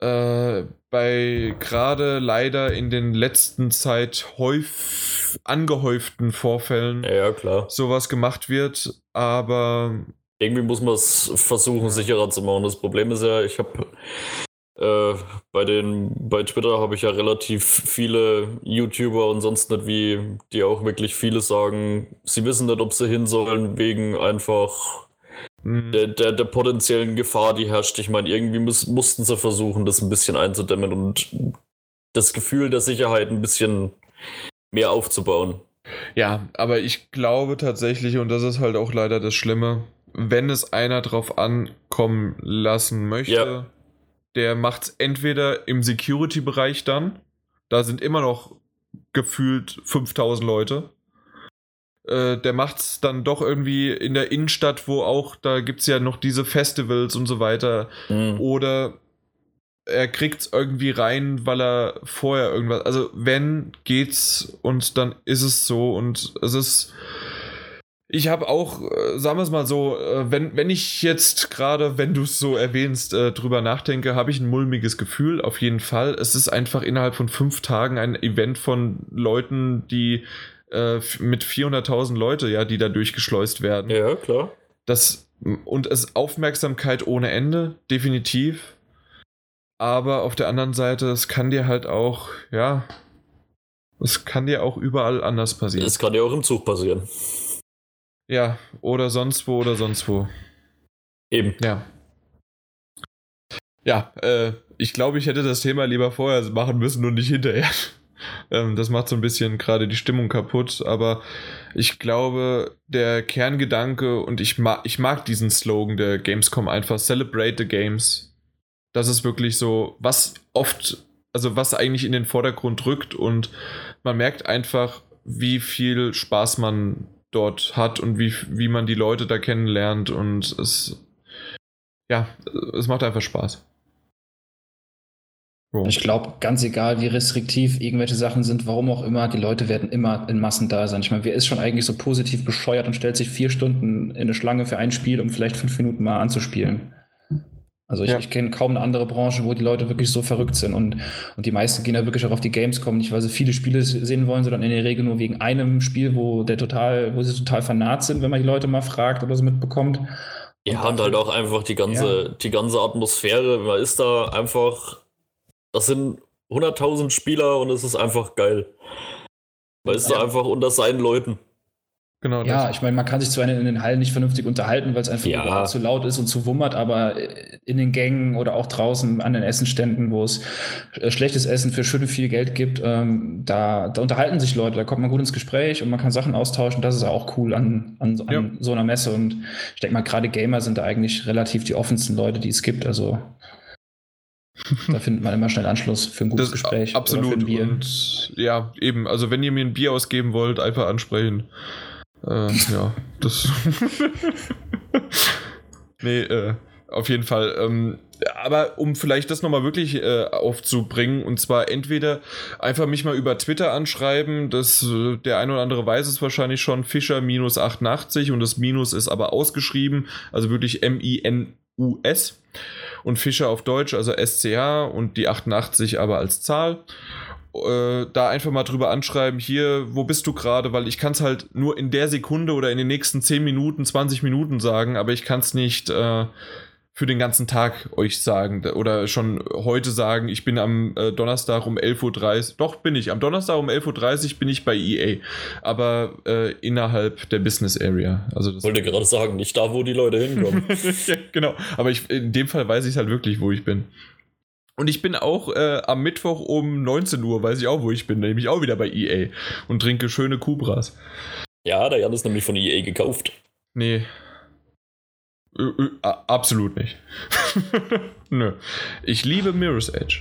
äh, bei gerade leider in den letzten Zeit häuf, angehäuften Vorfällen ja, klar. sowas gemacht wird, aber irgendwie muss man es versuchen, sicherer zu machen. Das Problem ist ja, ich habe äh, bei den, bei Twitter habe ich ja relativ viele YouTuber und sonst nicht wie, die auch wirklich viele sagen, sie wissen nicht, ob sie hin sollen, wegen einfach mhm. der, der, der, potenziellen Gefahr, die herrscht. Ich meine, irgendwie muss, mussten sie versuchen, das ein bisschen einzudämmen und das Gefühl der Sicherheit ein bisschen mehr aufzubauen. Ja, aber ich glaube tatsächlich, und das ist halt auch leider das Schlimme, wenn es einer drauf ankommen lassen möchte, Ja. Der macht es entweder im Security-Bereich dann, da sind immer noch gefühlt 5000 Leute. Äh, der macht es dann doch irgendwie in der Innenstadt, wo auch, da gibt es ja noch diese Festivals und so weiter. Hm. Oder er kriegt es irgendwie rein, weil er vorher irgendwas. Also, wenn geht's und dann ist es so und es ist. Ich habe auch, äh, sagen wir es mal so, äh, wenn, wenn ich jetzt gerade, wenn du es so erwähnst, äh, drüber nachdenke, habe ich ein mulmiges Gefühl, auf jeden Fall. Es ist einfach innerhalb von fünf Tagen ein Event von Leuten, die mit 400.000 Leute, ja, die da durchgeschleust werden. Ja, klar. Das und es ist Aufmerksamkeit ohne Ende, definitiv. Aber auf der anderen Seite, es kann dir halt auch, ja, es kann dir auch überall anders passieren. Das kann ja auch im Zug passieren. Ja, oder sonst wo oder sonst wo. Eben. Ja. Ja, äh, ich glaube, ich hätte das Thema lieber vorher machen müssen und nicht hinterher. ähm, das macht so ein bisschen gerade die Stimmung kaputt, aber ich glaube, der Kerngedanke und ich, ma ich mag diesen Slogan der Gamescom einfach, Celebrate the Games. Das ist wirklich so, was oft, also was eigentlich in den Vordergrund rückt und man merkt einfach, wie viel Spaß man dort hat und wie, wie man die Leute da kennenlernt und es, ja, es macht einfach Spaß. So. Ich glaube, ganz egal, wie restriktiv irgendwelche Sachen sind, warum auch immer, die Leute werden immer in Massen da sein. Ich meine, wer ist schon eigentlich so positiv bescheuert und stellt sich vier Stunden in eine Schlange für ein Spiel, um vielleicht fünf Minuten mal anzuspielen? Also ich, Ja. ich kenne kaum eine andere Branche, wo die Leute wirklich so verrückt sind. Und, und die meisten gehen da wirklich auch auf die Gamescom, nicht weil sie viele Spiele sehen wollen, sondern in der Regel nur wegen einem Spiel, wo der total, wo sie total fanat sind, wenn man die Leute mal fragt oder so mitbekommt. Ja, und halt auch einfach die ganze, die ganze Atmosphäre. Man ist da einfach. Das sind 100.000 Spieler und es ist einfach geil. Man ist Ja. da einfach unter seinen Leuten. Genau Ja, das. ich meine, man kann sich zwar in den Hallen nicht vernünftig unterhalten, weil es einfach Ja. zu laut ist und zu wummert, aber äh, in den Gängen oder auch draußen an den Essenständen, wo es äh, schlechtes Essen für schön viel Geld gibt, ähm, da, da unterhalten sich Leute, da kommt man gut ins Gespräch und man kann Sachen austauschen. Das ist auch cool an, an, an Ja. so einer Messe. Und ich denke mal, gerade Gamer sind da eigentlich relativ die offensten Leute, die es gibt. Also da findet man immer schnell Anschluss für ein gutes Das Gespräch. a- oder für absolut. ein Bier. Und ja, eben. Also wenn ihr mir ein Bier ausgeben wollt, einfach ansprechen. Äh, ja, das. nee, äh, auf jeden Fall. Ähm, aber um vielleicht das nochmal wirklich äh, aufzubringen, und zwar entweder einfach mich mal über Twitter anschreiben, das, äh, der ein oder andere weiß es wahrscheinlich schon, Fischer-88 und das Minus ist aber ausgeschrieben, also wirklich M-I-N-U-S und Fischer auf Deutsch, also SCH und die 88 aber als Zahl. Äh, da einfach mal drüber anschreiben, hier, wo bist du gerade, weil ich kann es halt nur in der Sekunde oder in den nächsten 10 Minuten, 20 Minuten sagen, aber ich kann es nicht äh, für den ganzen Tag euch sagen oder schon heute sagen, ich bin am äh, Donnerstag um 11.30 Uhr, doch bin ich, am Donnerstag um 11.30 Uhr bin ich bei EA, aber äh, innerhalb der Business Area. Also das Ich wollte gerade sagen, nicht da, wo die Leute hinkommen. ja, genau. Aber ich, in dem Fall weiß ich halt wirklich, wo ich bin. Und ich bin auch äh, am Mittwoch um 19 Uhr, weiß ich auch, wo ich bin, nämlich auch wieder bei EA und trinke schöne Kubras. ja, der Jan ist nämlich von EA gekauft. Nee. Ö, ö, a- absolut nicht. Nö. Ich liebe Mirror's Edge.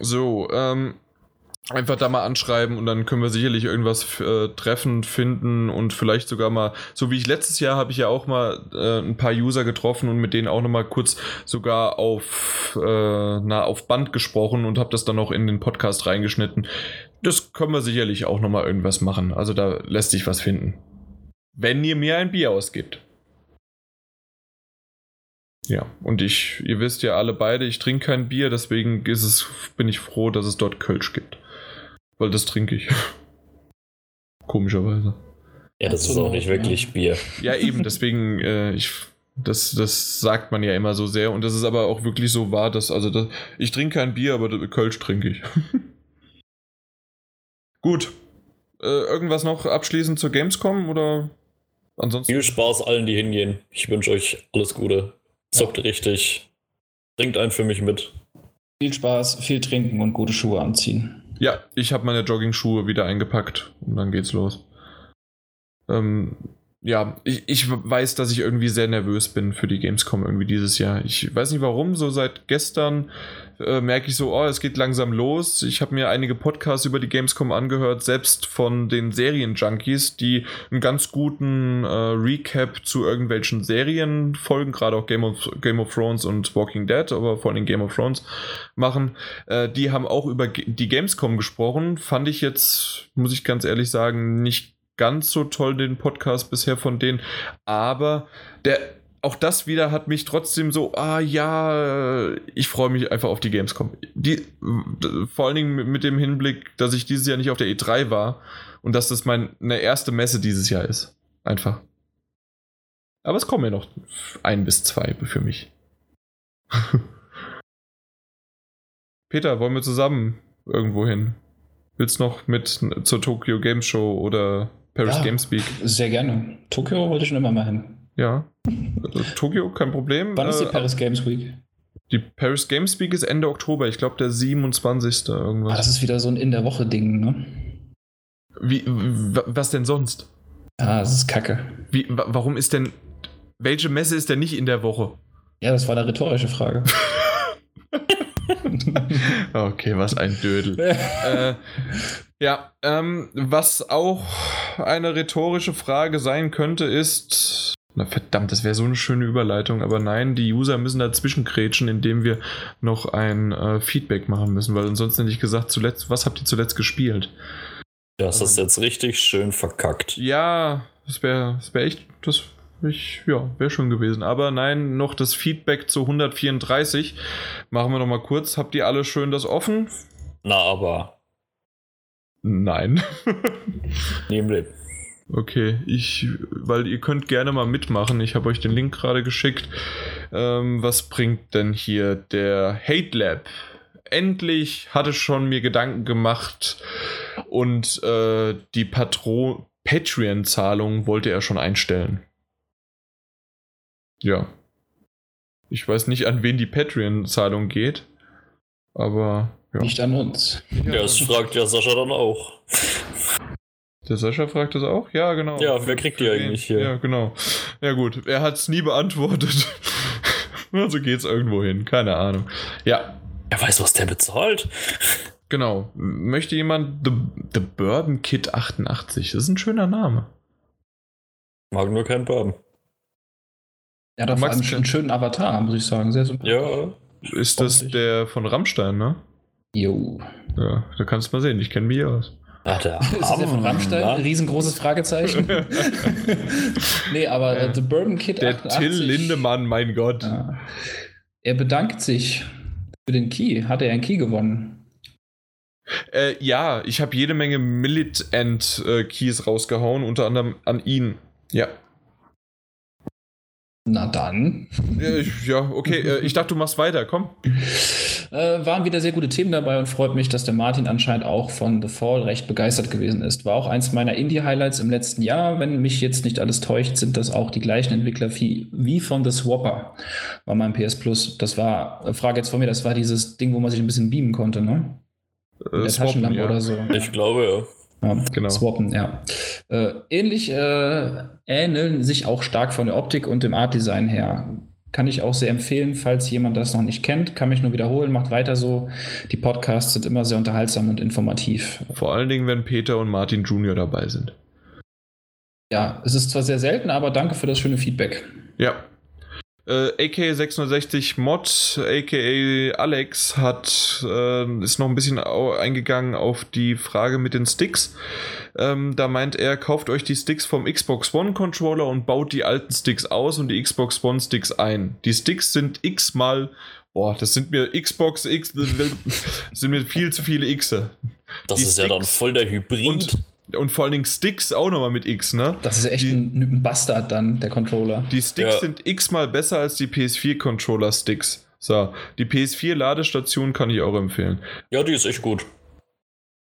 So, ähm, einfach da mal anschreiben und dann können wir sicherlich irgendwas äh, treffen, finden und vielleicht sogar mal, so wie ich letztes Jahr habe ich ja auch mal äh, ein paar User getroffen und mit denen auch noch mal kurz sogar auf, äh, na, auf Band gesprochen und habe das dann auch in den Podcast reingeschnitten. Das können wir sicherlich auch noch mal irgendwas machen. Also da lässt sich was finden. Wenn ihr mir ein Bier ausgibt. Ja, und ich, ihr wisst ja alle beide, ich trinke kein Bier, deswegen ist es, bin ich froh, dass es dort Kölsch gibt. Weil das trinke ich. Komischerweise. Ja, das ist auch nicht ja. wirklich Bier. Ja, eben, deswegen, äh, ich, das, das sagt man ja immer so sehr und das ist aber auch wirklich so wahr, dass, also, das, ich trinke kein Bier, aber Kölsch trinke ich. Gut. Äh, irgendwas noch abschließend zur Gamescom oder ansonsten? Viel Spaß allen, die hingehen. Ich wünsche euch alles Gute. Zockt richtig. Trinkt einen für mich mit. Viel Spaß, viel trinken und gute Schuhe anziehen. Ja, ich habe meine Jogging-Schuhe wieder eingepackt und dann geht's los. Ähm, ja, ich, ich weiß, dass ich irgendwie sehr nervös bin für die Gamescom irgendwie dieses Jahr. Ich weiß nicht warum, so seit gestern äh, merke ich so, oh, es geht langsam los. Ich habe mir einige Podcasts über die Gamescom angehört, selbst von den Serien-Junkies, die einen ganz guten äh, Recap zu irgendwelchen Serien folgen, gerade auch Game of, Game of Thrones und Walking Dead, aber vor allem Game of Thrones machen. Äh, die haben auch über die Gamescom gesprochen. Fand ich jetzt, muss ich ganz ehrlich sagen, nicht ganz so toll den Podcast bisher von denen, aber der auch das wieder hat mich trotzdem so, ah ja, ich freue mich einfach auf die Gamescom. Die, vor allen Dingen mit dem Hinblick, dass ich dieses Jahr nicht auf der E3 war und dass das meine erste Messe dieses Jahr ist. Einfach. Aber es kommen ja noch ein bis zwei für mich. Peter, wollen wir zusammen irgendwo hin? Willst noch mit zur Tokyo Game Show oder Paris ja, Games Week? Sehr gerne. Tokio wollte ich schon immer mal hin. Ja. Also, Tokio, kein Problem. Wann ist die äh, Paris Games Week? Die Paris Games Week ist Ende Oktober. Ich glaube, der 27. irgendwas. Ah, das ist wieder so ein In der Woche-Ding, ne? Wie, was denn sonst? Ah, das ist kacke. Wie, warum ist denn. Welche Messe ist denn nicht in der Woche? Ja, das war eine rhetorische Frage. okay, was ein Dödel. äh, ja, ähm, was auch eine rhetorische Frage sein könnte, ist. Na verdammt, das wäre so eine schöne Überleitung, aber nein, die User müssen dazwischen kretschen, indem wir noch ein äh, Feedback machen müssen, weil ansonsten hätte ich gesagt, zuletzt, was habt ihr zuletzt gespielt? Das ist jetzt richtig schön verkackt. Ja, das wäre das wär echt, das ich, ja, wäre schon gewesen. Aber nein, noch das Feedback zu 134. Machen wir noch mal kurz. Habt ihr alle schön das offen? Na, aber. Nein. Nämlich. Okay, ich, weil ihr könnt gerne mal mitmachen. Ich habe euch den Link gerade geschickt. Ähm, was bringt denn hier der Hate Lab? Endlich hatte schon mir Gedanken gemacht und äh, die Patreon-Zahlung wollte er schon einstellen. Ja. Ich weiß nicht, an wen die Patreon-Zahlung geht, aber. Ja. Nicht an uns. Ja, das fragt ja Sascha dann auch. Der Sascha fragt das auch? Ja, genau. Ja, wer kriegt die eigentlich hier? Ja, genau. Ja, gut. Er hat es nie beantwortet. also geht's irgendwo hin. Keine Ahnung. Ja. Er weiß, was der bezahlt. Genau. Möchte jemand The, The Bourbon Kid 88? Das ist ein schöner Name. Mag nur kein Bourbon. Ja, da vor allem einen schönen Avatar, muss ich sagen. Sehr sympathisch. Ja. Ist das der von Rammstein, ne? Jo. Ja, da kannst du mal sehen. Ich kenne mich aus. Ach, der ist das der von Rammstein? Ein riesengroßes Fragezeichen. nee, aber äh, The Bourbon Kid Der 88, Till Lindemann, mein Gott. Ja. Er bedankt sich für den Key. Hat er einen Key gewonnen? Äh, ja, ich habe jede Menge Millit-End-Keys rausgehauen, unter anderem an ihn. Ja. Na dann. Ja, okay. Äh, ich dachte, du machst weiter. Komm. Äh, waren wieder sehr gute Themen dabei und freut mich, dass der Martin anscheinend auch von The Fall recht begeistert gewesen ist. War auch eins meiner Indie-Highlights im letzten Jahr. Wenn mich jetzt nicht alles täuscht, sind das auch die gleichen Entwickler wie, wie von The Swapper. War mein PS Plus. Das war, äh, Frage jetzt von mir, das war dieses Ding, wo man sich ein bisschen beamen konnte, ne? Äh, der Taschenlampe ja. oder so. Ich glaube, ja. Ja, genau. Swappen, ja. Äh, ähnlich äh, ähneln sich auch stark von der Optik und dem Artdesign her. Kann ich auch sehr empfehlen, falls jemand das noch nicht kennt. Kann mich nur wiederholen, macht weiter so. Die Podcasts sind immer sehr unterhaltsam und informativ. Vor allen Dingen, wenn Peter und Martin Junior dabei sind. Ja, es ist zwar sehr selten, aber danke für das schöne Feedback. Ja, äh, AK660 Mod, aka Alex, hat, äh, ist noch ein bisschen eingegangen auf die Frage mit den Sticks. Ähm, da meint er, kauft euch die Sticks vom Xbox One Controller und baut die alten Sticks aus und die Xbox One Sticks ein. Die Sticks sind x-mal, boah, das sind mir Xbox X, sind mir viel zu viele Xe. Das die ist Sticks ja dann voll der Hybrid. Und und vor allen Dingen Sticks auch nochmal mit X, ne? Das ist echt die, ein, Bastard dann, der Controller. Die Sticks ja. sind x-mal besser als die PS4-Controller-Sticks. So, die PS4-Ladestation kann ich auch empfehlen. Ja, die ist echt gut.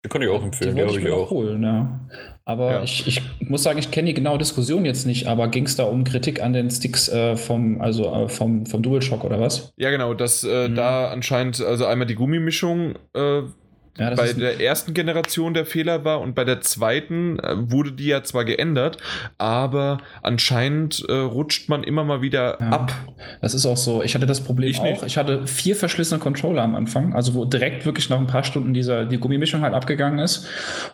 Die kann ich auch empfehlen, die die habe ich auch auch. holen, ja. Aber Ja. Ich, ich muss sagen, ich kenne die genaue Diskussion jetzt nicht, aber ging es da um Kritik an den Sticks äh, vom, also äh, vom, vom DualShock oder was? Ja, genau, dass äh, Mhm. da anscheinend, also einmal die Gummimischung äh, Ja, bei der ersten Generation der Fehler war und bei der zweiten äh, wurde die ja zwar geändert, aber anscheinend äh, rutscht man immer mal wieder Ja. ab. das ist auch so. Ich hatte das Problem Ich auch. nicht. Ich hatte vier verschlissene Controller am Anfang, also wo direkt wirklich nach ein paar Stunden dieser, die Gummimischung halt abgegangen ist.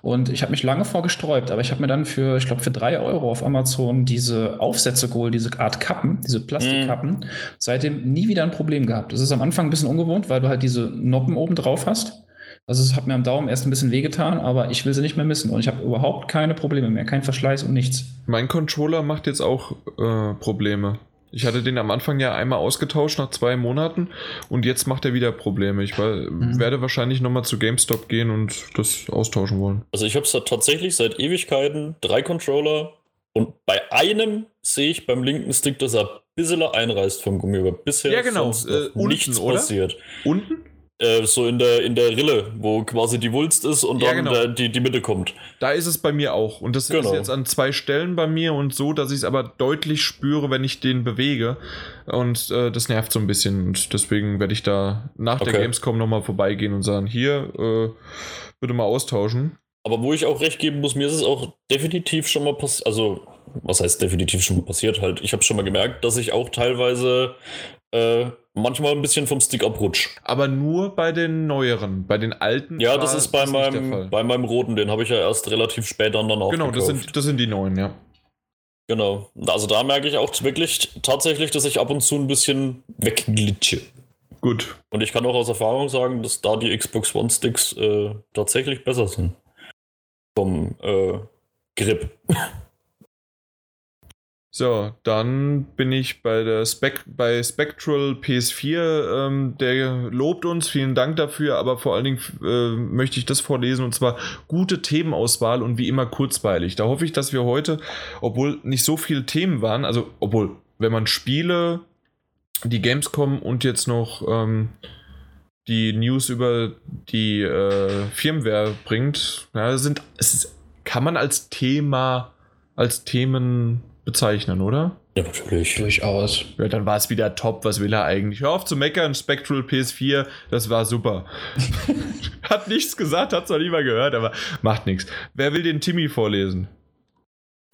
Und ich habe mich lange vorgesträubt, aber ich habe mir dann für, ich glaube, für drei Euro auf Amazon diese Aufsätze geholt, diese Art Kappen, diese Plastikkappen. Seitdem nie wieder ein Problem gehabt. Das ist am Anfang ein bisschen ungewohnt, weil du halt diese Noppen oben drauf hast. Also es hat mir am Daumen erst ein bisschen wehgetan, aber ich will sie nicht mehr missen. Und ich habe überhaupt keine Probleme mehr, kein Verschleiß und nichts. Mein Controller macht jetzt auch äh, Probleme. Ich hatte den am Anfang ja einmal ausgetauscht nach zwei Monaten und jetzt macht er wieder Probleme. Ich war, Mhm. werde wahrscheinlich nochmal zu GameStop gehen und das austauschen wollen. Also ich habe es tatsächlich seit Ewigkeiten, drei Controller und bei einem sehe ich beim linken Stick, dass er ein bisschen einreißt vom Gummi, aber bisher Ja, genau, sonst äh, unten, nichts oder? passiert. Unten? Äh, so in der, in der Rille, wo quasi die Wulst ist und Ja, dann genau. der, die, die Mitte kommt. Da ist es bei mir auch. Und das ist Genau. jetzt an zwei Stellen bei mir und so, dass ich es aber deutlich spüre, wenn ich den bewege. Und äh, das nervt so ein bisschen. Und deswegen werde ich da nach der Okay. Gamescom nochmal vorbeigehen und sagen, hier, äh, bitte mal austauschen. Aber wo ich auch recht geben muss, mir ist es auch definitiv schon mal passiert, also was heißt definitiv schon passiert halt, ich habe schon mal gemerkt, dass ich auch teilweise äh, manchmal ein bisschen vom Stick abrutsch. Aber nur bei den neueren. Bei den alten. Ja, das ist bei der meinem, bei meinem roten, den habe ich ja erst relativ spät dann auch Genau, das sind, das sind die neuen, ja. Genau. Also da merke ich auch wirklich tatsächlich, dass ich ab und zu ein bisschen wegglitsche. Gut. Und ich kann auch aus Erfahrung sagen, dass da die Xbox One Sticks äh, tatsächlich besser sind. Vom äh, Grip. So, dann bin ich bei der Spec bei Spectral PS4. Ähm, der lobt uns, vielen Dank dafür, aber vor allen Dingen äh, möchte ich das vorlesen und zwar gute Themenauswahl und wie immer kurzweilig. Da hoffe ich, dass wir heute, obwohl nicht so viele Themen waren, also obwohl, wenn man Spiele, die Gamescom und jetzt noch ähm, die News über die äh, Firmware bringt, ja, sind, es ist, kann man als Thema, als Themen bezeichnen, oder? Ja, natürlich. Durchaus. Ja, dann war es wieder top. Was will er eigentlich? Hör auf zu meckern, Spectral PS4, das war super. hat nichts gesagt, hat zwar nie mal gehört, aber macht nichts. Wer will den Timmy vorlesen?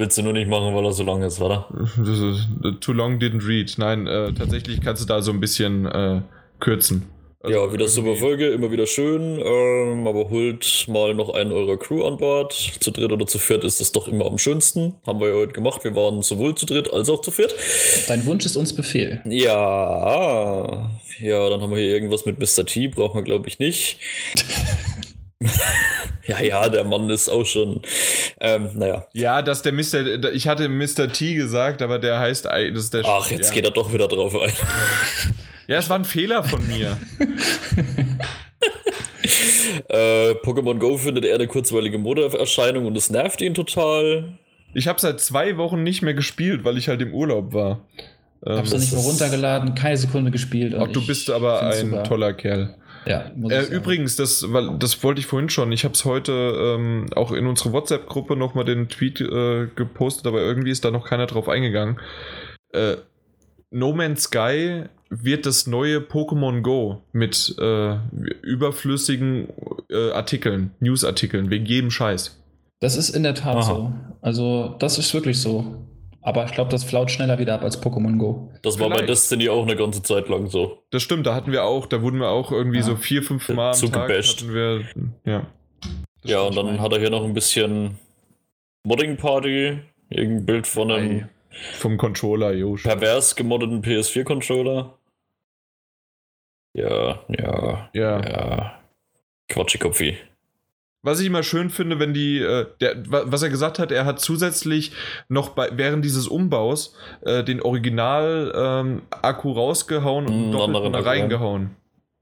Willst du nur nicht machen, weil er so lang ist, oder? Äh, too long didn't read. Nein, äh, tatsächlich kannst du da so ein bisschen äh, kürzen. Also ja, wieder super Folge, immer wieder schön. Ähm, aber holt mal noch einen eurer Crew an Bord. Zu dritt oder zu viert ist das doch immer am schönsten. Haben wir ja heute gemacht. Wir waren sowohl zu dritt als auch zu viert. Dein Wunsch ist uns Befehl. Ja, ja, dann haben wir hier irgendwas mit Mr. T, brauchen wir glaube ich nicht. ja, ja, der Mann ist auch schon. Ähm, naja. Ja, dass der Mr. Ich hatte Mr. T gesagt, aber der heißt. ei- Das ist der Ach, jetzt ja. geht er doch wieder drauf ein. Ja, es war ein Fehler von mir. Äh, Pokémon Go findet er eine kurzweilige Modeerscheinung und es nervt ihn total. Ich habe seit zwei Wochen nicht mehr gespielt, weil ich halt im Urlaub war. Ähm, Hab's dann nicht mehr runtergeladen, keine Sekunde gespielt. Ach, du bist aber ein super. toller Kerl. Ja, Äh, übrigens, das, weil, das wollte ich vorhin schon. Ich habe es heute ähm, auch in unsere WhatsApp-Gruppe nochmal den Tweet äh, gepostet, aber irgendwie ist da noch keiner drauf eingegangen. Äh, no Man's Sky wird das neue Pokémon Go mit äh, überflüssigen äh, Artikeln, Newsartikeln, wegen jedem Scheiß. Das ist in der Tat Aha. so. Also, das ist wirklich so. Aber ich glaube, das flaut schneller wieder ab als Pokémon Go. Das war bei Vielleicht. Destiny auch eine ganze Zeit lang so. Das stimmt, da hatten wir auch, da wurden wir auch irgendwie Ja. so vier, fünf Mal am Tag Zugebasht. hatten wir, ja. Das Ja, und dann hat er hier noch ein bisschen Modding Party. Irgendein Bild von einem Ei. vom Controller, jo. pervers gemoddeten PS4-Controller. Ja, ja, Ja. ja. Quatschikopfi. Was ich immer schön finde, wenn die, äh, der, wa- was er gesagt hat, er hat zusätzlich noch bei, während dieses Umbaus äh, den Original-Akku rausgehauen und Mm, einen doppelten reingehauen.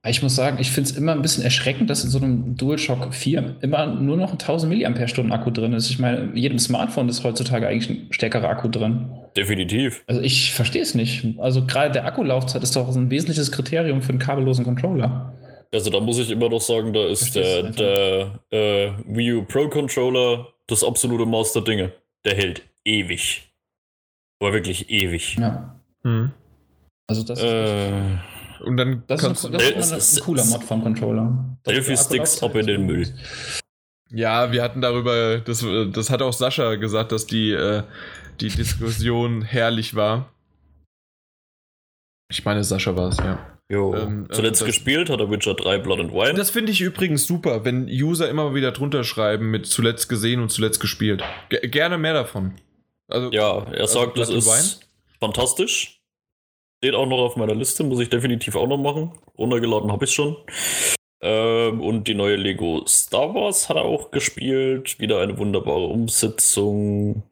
Ich muss sagen, ich finde es immer ein bisschen erschreckend, dass in so einem DualShock 4 immer nur noch ein 1000 mAh Akku drin ist. Ich meine, in jedem Smartphone ist heutzutage eigentlich ein stärkerer Akku drin. Definitiv. Also ich verstehe es nicht. Also gerade der Akkulaufzeit ist doch ein wesentliches Kriterium für einen kabellosen Controller. Also da muss ich immer noch sagen, da ist Verstehst der, der äh, Wii U Pro Controller das absolute Master Dinge. Der hält ewig. Aber wirklich ewig. Ja. Hm. Also das, Äh, und dann das kannst ist, ein, das ist ein cooler Mod vom Controller. Selfie-Sticks der ab in den Müll. Ja, wir hatten darüber, das, das hat auch Sascha gesagt, dass die, äh, die Diskussion herrlich war. Ich meine, Sascha war es, ja. Jo. Ähm, äh, Zuletzt das- gespielt hat er Witcher 3 Blood and Wine. Das finde ich übrigens super, wenn User immer wieder drunter schreiben mit zuletzt gesehen und zuletzt gespielt. Ge gerne mehr davon. Also, ja, er also sagt, das Blood and ist fantastisch. Steht auch noch auf meiner Liste, muss ich definitiv auch noch machen. Runtergeladen habe ich schon. Ähm, und die neue Lego Star Wars hat er auch gespielt. Wieder eine wunderbare Umsetzung.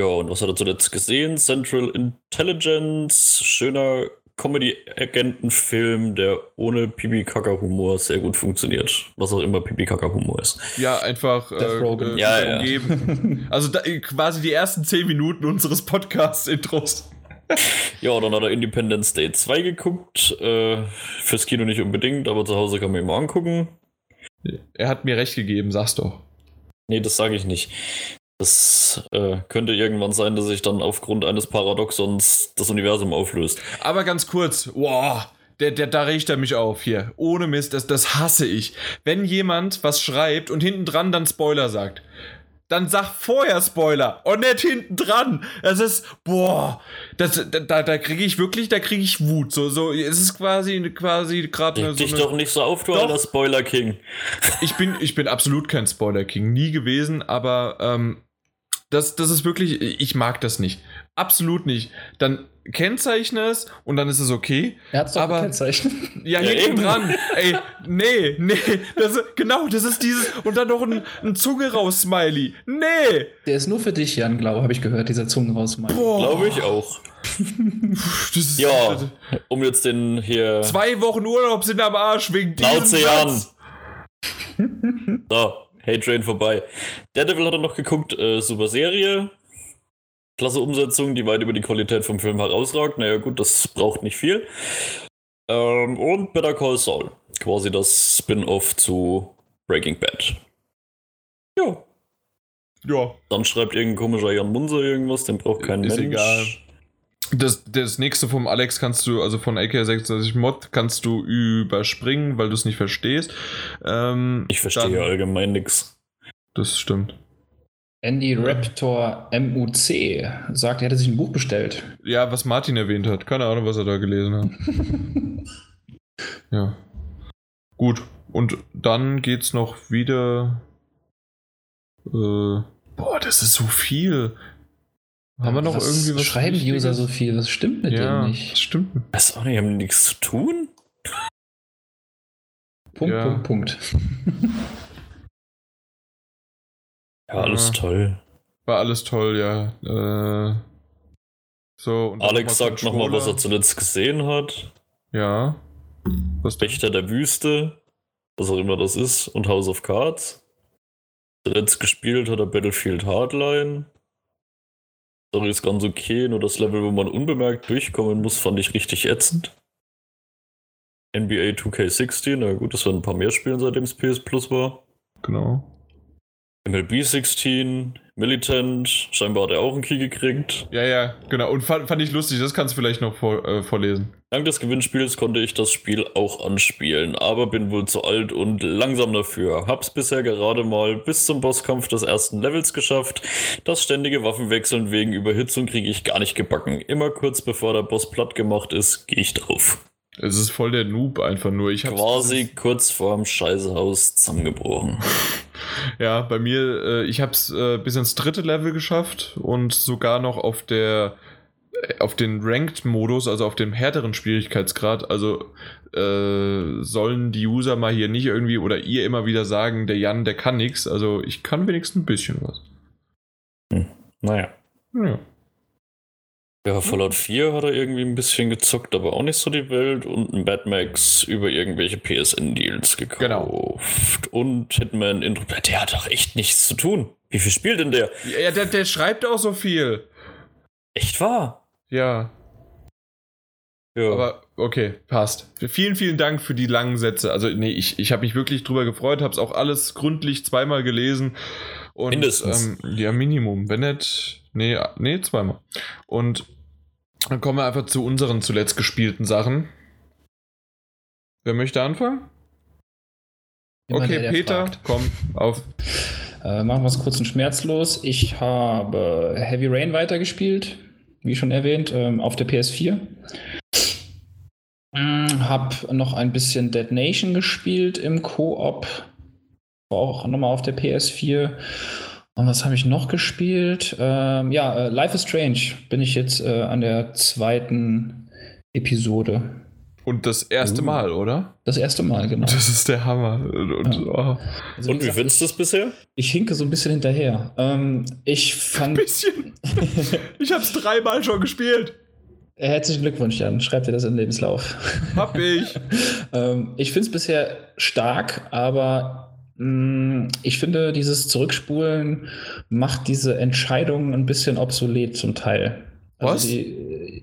Ja, und was hat er zuletzt gesehen? Central Intelligence, schöner Comedy-Agentenfilm, der ohne Pipi-Kaka-Humor sehr gut funktioniert. Was auch immer Pipi-Kaka-Humor ist. ja, einfach äh, äh, Ja, ja. umgeben. Also da, quasi die ersten 10 Minuten unseres Podcast-Intros. Ja, dann hat er Independence Day 2 geguckt. Äh, fürs Kino nicht unbedingt, aber zu Hause kann man ihn mal angucken. Er hat mir recht gegeben, sag's doch. Nee, das sage ich nicht. Das äh, könnte irgendwann sein, dass sich dann aufgrund eines Paradoxons das Universum auflöst. Aber ganz kurz, wow, der, der, da regt er mich auf hier. Ohne Mist, das, das hasse ich. Wenn jemand was schreibt und hinten dran dann Spoiler sagt, dann sag vorher Spoiler und nicht hinten dran. Das ist, boah, das, da, da, kriege ich wirklich, da kriege ich Wut. So, so, es ist quasi, quasi gerade so dich eine, doch nicht so auf, du alter Spoiler King. ich bin, ich bin absolut kein Spoiler-King, nie gewesen, aber ähm, das, das ist wirklich, ich mag das nicht. Absolut nicht. Dann kennzeichne es und dann ist es okay. Er hat's doch Aber- gekennzeichnet. Ja, Ja, hinten eben. dran. Ey, nee, nee. Das, ist- genau, das ist dieses. Und dann noch ein, ein Zunge raus, Smiley. Nee. Der ist nur für dich, Jan, glaube habe ich gehört, dieser Zungen raus. Boah. Glaube ich auch. Das ist, Ja, um jetzt den hier. Zwei Wochen Urlaub sind am Arsch wegen diesem Schnauze, Jan. So, Hate Train vorbei. Daredevil hat er noch geguckt, äh, super Serie. Klasse Umsetzung, die weit über die Qualität vom Film herausragt. Naja, gut, das braucht nicht viel. Ähm, und Better Call Saul. Quasi das Spin-off zu Breaking Bad. Ja. Ja. Dann schreibt irgendein komischer Jan Munzer irgendwas, den braucht kein Ist Mensch. egal. Das, das nächste vom Alex kannst du, also von AK66 Mod, kannst du überspringen, weil du es nicht verstehst. Ähm, Ich verstehe dann- allgemein nix. Das stimmt. Andy Raptor MUC sagt, er hätte sich ein Buch bestellt. Ja, was Martin erwähnt hat. Keine Ahnung, was er da gelesen hat. ja. Gut. Und dann geht's noch wieder. Äh, boah, das ist so viel. Haben wir noch was irgendwie was? Schreiben die User so viel? Was stimmt mit Ja, denen das nicht? stimmt. Weiß auch nicht, haben nichts zu tun? Punkt, Ja. Punkt, Punkt. Ja, alles Ja. toll. War alles toll, ja. Äh, so, Alex noch mal sagt nochmal, was er zuletzt gesehen hat. Ja. Was? Wächter der Wüste, was auch immer das ist, und House of Cards. Zuletzt gespielt hat er Battlefield Hardline. Story ist ganz okay, nur das Level, wo man unbemerkt durchkommen muss, fand ich richtig ätzend. NBA 2K16, na gut, das werden ein paar mehr spielen, seitdem es PS Plus war. Genau. MLB 16, Militant, scheinbar hat er auch einen Key gekriegt. Ja, ja, genau. Und fand, fand ich lustig, das kannst du vielleicht noch vor, äh, vorlesen. Dank des Gewinnspiels konnte ich das Spiel auch anspielen, aber bin wohl zu alt und langsam dafür. Hab's bisher gerade mal bis zum Bosskampf des ersten Levels geschafft. Das ständige Waffenwechseln wegen Überhitzung kriege ich gar nicht gebacken. Immer kurz bevor der Boss platt gemacht ist, gehe ich drauf. Es ist voll der Noob einfach nur. Ich hab's Quasi kurz vorm Scheißehaus zusammengebrochen. Ja, bei mir, äh, ich habe es äh, bis ins dritte Level geschafft und sogar noch auf der auf den Ranked-Modus, also auf dem härteren Schwierigkeitsgrad. Also äh, sollen die User mal hier nicht irgendwie oder ihr immer wieder sagen, der Jan, der kann nichts. Also ich kann wenigstens ein bisschen was. Naja. Ja. Ja, Fallout 4 hat er irgendwie ein bisschen gezockt, aber auch nicht so die Welt. Und ein Mad Max über irgendwelche PSN-Deals gekauft. Genau. Und Hitman Intro. Der hat doch echt nichts zu tun. Wie viel spielt denn der? Ja, der, der schreibt auch so viel. Echt wahr? Ja. Ja. Aber okay, passt. Vielen, vielen Dank für die langen Sätze. Also, nee, ich, ich habe mich wirklich drüber gefreut, habe es auch alles gründlich zweimal gelesen. Und, Mindestens. Ähm, ja, Minimum. Wenn nicht, nee, nee, zweimal. Und dann kommen wir einfach zu unseren zuletzt gespielten Sachen. Wer möchte anfangen? Immer okay, der, der Peter, fragt. komm, auf. Äh, machen wir es kurz und schmerzlos. Ich habe Heavy Rain weitergespielt, wie schon erwähnt, ähm, auf der PS4. Mm, Hab noch ein bisschen Dead Nation gespielt im Koop. Auch nochmal auf der PS4. Und was habe ich noch gespielt? Ähm, ja, äh, Life is Strange bin ich jetzt äh, an der zweiten Episode. Und das erste Uh. Mal, oder? Das erste Mal, genau. Das ist der Hammer. Und, Ja. oh, Also, wie Und wie findest du es bisher? ich hinke so ein bisschen hinterher. Ähm, ich fand. bisschen. ich hab's dreimal schon gespielt. Herzlichen Glückwunsch, Jan. Schreib dir das in den Lebenslauf. Hab ich. ähm, ich finde es bisher stark, aber mh, ich finde, dieses Zurückspulen macht diese Entscheidungen ein bisschen obsolet zum Teil. Was? die,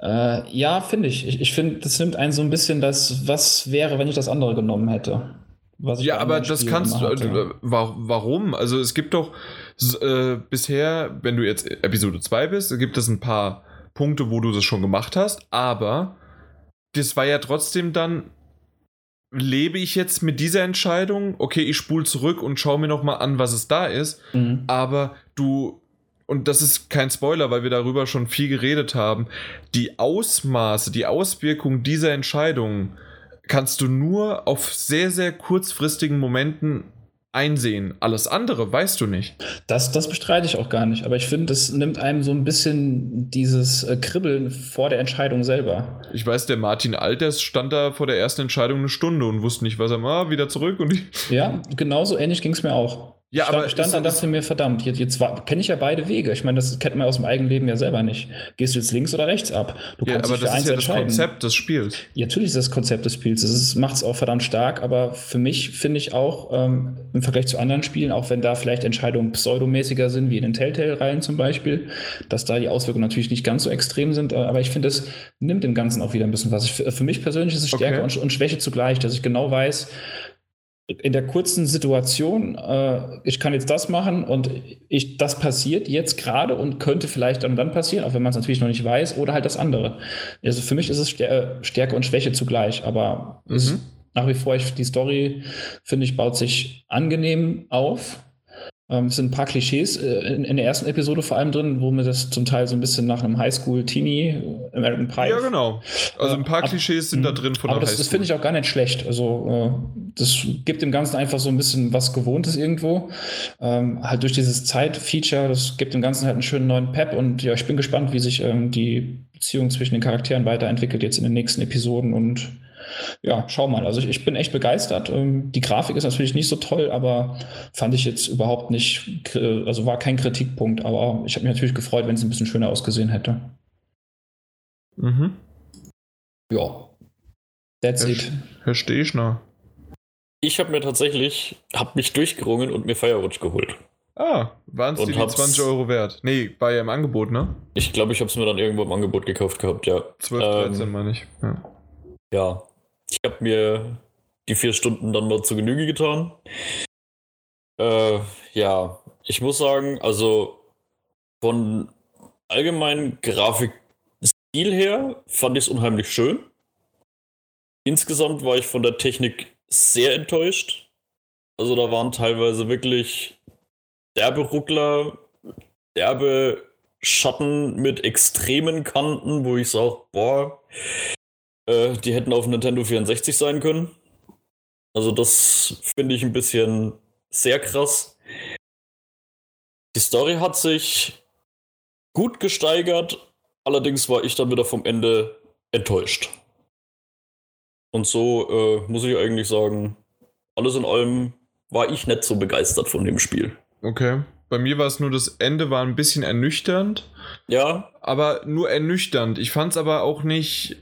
äh, ja, finde ich. Ich, ich finde, das nimmt einen so ein bisschen das, was wäre, wenn ich das andere genommen hätte. Ja, aber das Spielen kannst du. äh, wa- Warum? Also, es gibt doch äh, bisher, wenn du jetzt Episode 2 bist, gibt es ein paar Punkte, wo du das schon gemacht hast, aber das war ja trotzdem dann. Lebe ich jetzt mit dieser Entscheidung? Okay, ich spule zurück und schaue mir nochmal an, was es da ist. Mhm. aber du, und das ist kein Spoiler, weil wir darüber schon viel geredet haben, die Ausmaße, die Auswirkungen dieser Entscheidungen kannst du nur auf sehr, sehr kurzfristigen Momenten einsehen. Alles andere weißt du nicht. Das, das bestreite ich auch gar nicht, aber ich finde, das nimmt einem so ein bisschen dieses äh, Kribbeln vor der Entscheidung selber. Ich weiß, der Martin Alters stand da vor der ersten Entscheidung eine Stunde und wusste nicht, was er mal wieder zurück und die, Ja, genauso ähnlich ging es mir auch. Ja, ich stand, aber stand es- da und dachte mir, verdammt, jetzt, jetzt kenne ich ja beide Wege. Ich meine, das kennt man aus dem eigenen Leben ja selber nicht. Gehst du jetzt links oder rechts ab? Du ja, kannst aber das ist ja das entscheiden. Konzept des Spiels. Ja, natürlich ist das Konzept des Spiels. Das macht es auch verdammt stark, aber für mich finde ich auch ähm, im Vergleich zu anderen Spielen, auch wenn da vielleicht Entscheidungen pseudomäßiger sind, wie in den Telltale-Reihen zum Beispiel, dass da die Auswirkungen natürlich nicht ganz so extrem sind, äh, aber ich finde, es nimmt dem Ganzen auch wieder ein bisschen was. Ich, für mich persönlich ist es Stärke Okay. und, und Schwäche zugleich, dass ich genau weiß, in der kurzen Situation, äh, ich kann jetzt das machen und ich, das passiert jetzt gerade und könnte vielleicht dann und dann passieren, auch wenn man es natürlich noch nicht weiß, oder halt das andere. Also für mich ist es Stär Stärke und Schwäche zugleich, aber Mhm. nach wie vor, ich, die Story, finde ich, baut sich angenehm auf. Ähm, es sind ein paar Klischees äh, in, in der ersten Episode vor allem drin, wo mir das zum Teil so ein bisschen nach einem Highschool-Teenie, American Pie Ja, genau. Also ein paar Äh, Klischees sind da drin von aber der das, das Highschool. finde ich auch gar nicht schlecht. Also äh, das gibt dem Ganzen einfach so ein bisschen was Gewohntes irgendwo. Ähm, halt durch dieses Zeit-Feature, das gibt dem Ganzen halt einen schönen neuen Pep und ja, ich bin gespannt, wie sich ähm, die Beziehung zwischen den Charakteren weiterentwickelt jetzt in den nächsten Episoden und ja, schau mal. Also ich, ich bin echt begeistert. Ähm, die Grafik ist natürlich nicht so toll, aber fand ich jetzt überhaupt nicht, also war kein Kritikpunkt, aber ich habe mich natürlich gefreut, wenn es ein bisschen schöner ausgesehen hätte. Mhm. Ja. That's Ja, it. Verstehe ich noch. Ich habe mir tatsächlich, habe mich durchgerungen und mir Firewatch geholt. Ah, waren es die hab's- 20 Euro wert? Nee, war ja im Angebot, ne? Ich glaube, ich habe es mir dann irgendwo im Angebot gekauft gehabt, ja. 12, Ähm, 13 meine ich. Ja. Ja, ich habe mir die vier Stunden dann mal zu Genüge getan. Äh, ja, ich muss sagen, also von allgemeinen Grafikstil her fand ich es unheimlich schön. Insgesamt war ich von der Technik sehr enttäuscht. Also da waren teilweise wirklich derbe Ruckler, derbe Schatten mit extremen Kanten, wo ich sage, boah, äh, die hätten auf Nintendo 64 sein können. Also das finde ich ein bisschen sehr krass. Die Story hat sich gut gesteigert, allerdings war ich dann wieder vom Ende enttäuscht. Und so äh, muss ich eigentlich sagen, alles in allem war ich nicht so begeistert von dem Spiel. Okay. Bei mir war es nur, das Ende war ein bisschen ernüchternd, Ja, aber nur ernüchternd. Ich fand es aber auch nicht.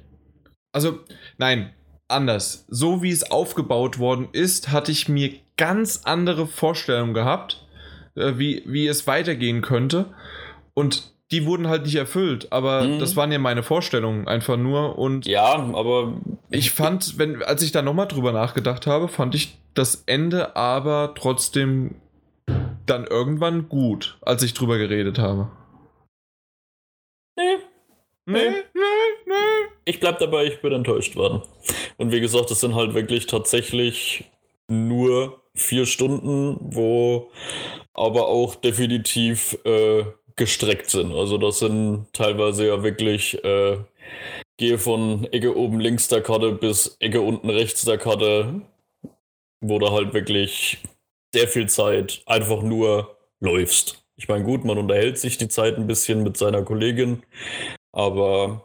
Also, nein, anders. So wie es aufgebaut worden ist, hatte ich mir ganz andere Vorstellungen gehabt, äh, wie, wie es weitergehen könnte. Und die wurden halt nicht erfüllt, aber Mhm. das waren ja meine Vorstellungen einfach nur und Ja, aber ich fand, wenn, als ich da nochmal drüber nachgedacht habe, fand ich das Ende aber trotzdem dann irgendwann gut, als ich drüber geredet habe. nee, Nee, nee, nee. ich bleib dabei, ich bin enttäuscht worden. Und wie gesagt, es sind halt wirklich tatsächlich nur vier Stunden, wo aber auch definitiv äh, gestreckt sind. Also das sind teilweise ja wirklich, äh, gehe von Ecke oben links der Karte bis Ecke unten rechts der Karte, wo du halt wirklich sehr viel Zeit einfach nur läufst. Ich meine, gut, man unterhält sich die Zeit ein bisschen mit seiner Kollegin, aber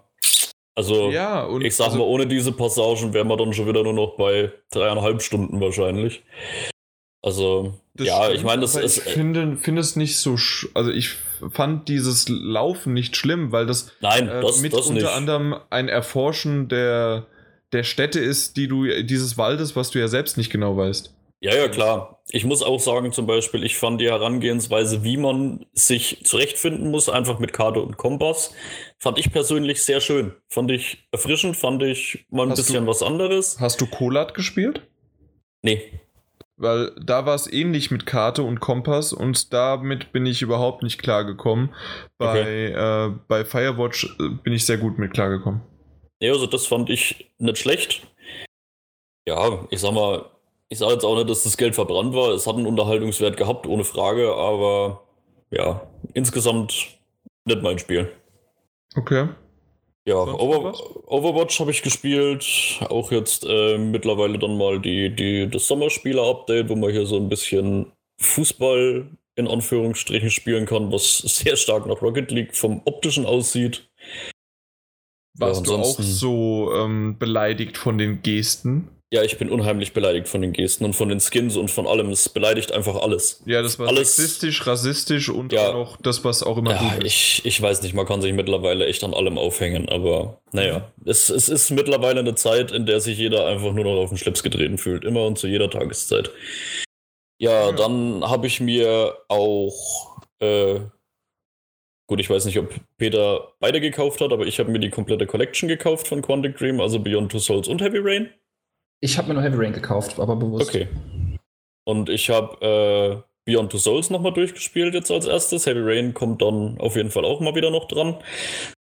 also Ja, ich sag also- mal, ohne diese Passagen wären wir dann schon wieder nur noch bei dreieinhalb Stunden wahrscheinlich. Also, Das ja, stimmt, ich meine, das ist. äh, Ich finde, finde es nicht so. sch- Also, ich fand dieses Laufen nicht schlimm, weil das nein, äh, das, mit das unter nicht. anderem ein Erforschen der, der Städte ist, die du, dieses Waldes, was du ja selbst nicht genau weißt. Ja, ja, klar. Ich muss auch sagen, zum Beispiel, ich fand die Herangehensweise, wie man sich zurechtfinden muss, einfach mit Karte und Kompass, fand ich persönlich sehr schön. Fand ich erfrischend, fand ich mal ein Hast bisschen du- was anderes. Hast du Kolat gespielt? Nee. Weil da war es ähnlich mit Karte und Kompass und damit bin ich überhaupt nicht klargekommen. Bei, äh, bei Firewatch äh, bin ich sehr gut mit klargekommen. Nee, also das fand ich nicht schlecht. Ja, ich sag mal, ich sage jetzt auch nicht, dass das Geld verbrannt war. Es hat einen Unterhaltungswert gehabt, ohne Frage, aber ja, insgesamt nicht mein Spiel. Okay. Ja, Over? Overwatch habe ich gespielt. Auch jetzt äh, mittlerweile dann mal die, die, das Sommerspieler-Update, wo man hier so ein bisschen Fußball in Anführungsstrichen spielen kann, was sehr stark nach Rocket League vom optischen aussieht. Warst du auch so ähm, beleidigt von den Gesten? Ja, ich bin unheimlich beleidigt von den Gesten und von den Skins und von allem. Es beleidigt einfach alles. Ja, das war Alles- sexistisch, rassistisch und Ja. auch das, was auch immer Ja, ich, ich weiß nicht, man kann sich mittlerweile echt an allem aufhängen, aber naja, es, es ist mittlerweile eine Zeit, in der sich jeder einfach nur noch auf den Schlips getreten fühlt, immer und zu jeder Tageszeit. Ja, Ja. dann habe ich mir auch, äh, gut, ich weiß nicht, ob Peter beide gekauft hat, aber ich habe mir die komplette Collection gekauft von Quantic Dream, also Beyond Two Souls und Heavy Rain. Ich habe mir nur Heavy Rain gekauft, aber bewusst. Okay. Und ich habe äh, Beyond Two Souls nochmal durchgespielt jetzt als erstes. Heavy Rain kommt dann auf jeden Fall auch mal wieder noch dran.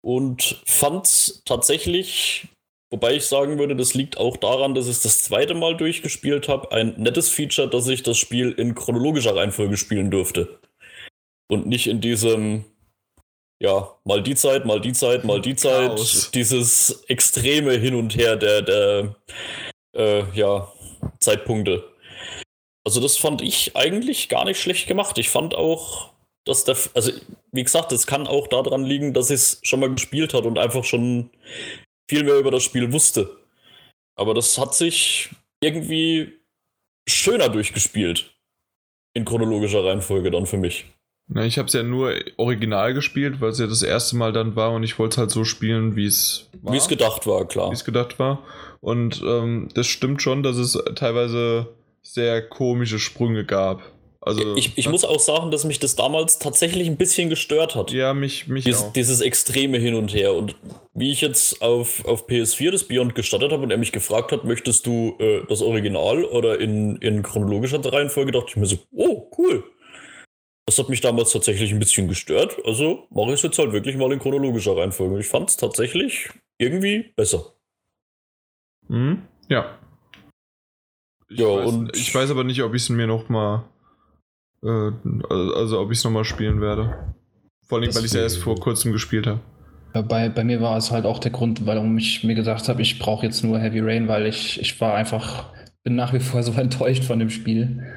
Und fand's tatsächlich, wobei ich sagen würde, das liegt auch daran, dass ich es das zweite Mal durchgespielt habe, ein nettes Feature, dass ich das Spiel in chronologischer Reihenfolge spielen durfte. Und nicht in diesem, ja, mal die Zeit, mal die Zeit, mal die Zeit, Chaos. dieses extreme Hin und Her der, der äh, ja, Zeitpunkte. Also das fand ich eigentlich gar nicht schlecht gemacht. Ich fand auch, dass der, also wie gesagt, es kann auch daran liegen, dass es schon mal gespielt hat und einfach schon viel mehr über das Spiel wusste. Aber das hat sich irgendwie schöner durchgespielt. In chronologischer Reihenfolge dann für mich. Na, ich habe es ja nur original gespielt, weil es ja das erste Mal dann war und ich wollte es halt so spielen, wie es war. Wie es gedacht war, klar. wie es gedacht war. Und ähm, das stimmt schon, dass es teilweise sehr komische Sprünge gab. Also Ich, ich muss auch sagen, dass mich das damals tatsächlich ein bisschen gestört hat. ja mich mich Dies, auch. dieses extreme Hin und Her. Und wie ich jetzt auf, auf PS4 das Beyond gestartet habe und er mich gefragt hat, möchtest du äh, das Original oder in, in chronologischer Reihenfolge, dachte ich mir so, oh, cool. Das hat mich damals tatsächlich ein bisschen gestört. Also mache ich es jetzt halt wirklich mal in chronologischer Reihenfolge. Ich fand es tatsächlich irgendwie besser. Mhm. Ja. Ich, Ja, weiß, und- ich weiß aber nicht, ob ich es mir noch mal äh, also ob ich es noch mal spielen werde. Vor allem, Das- weil ich es ja erst vor kurzem gespielt habe. Bei, bei mir war es halt auch der Grund, warum ich mir gesagt habe, ich brauche jetzt nur Heavy Rain, weil ich, ich war einfach, bin nach wie vor so enttäuscht von dem Spiel.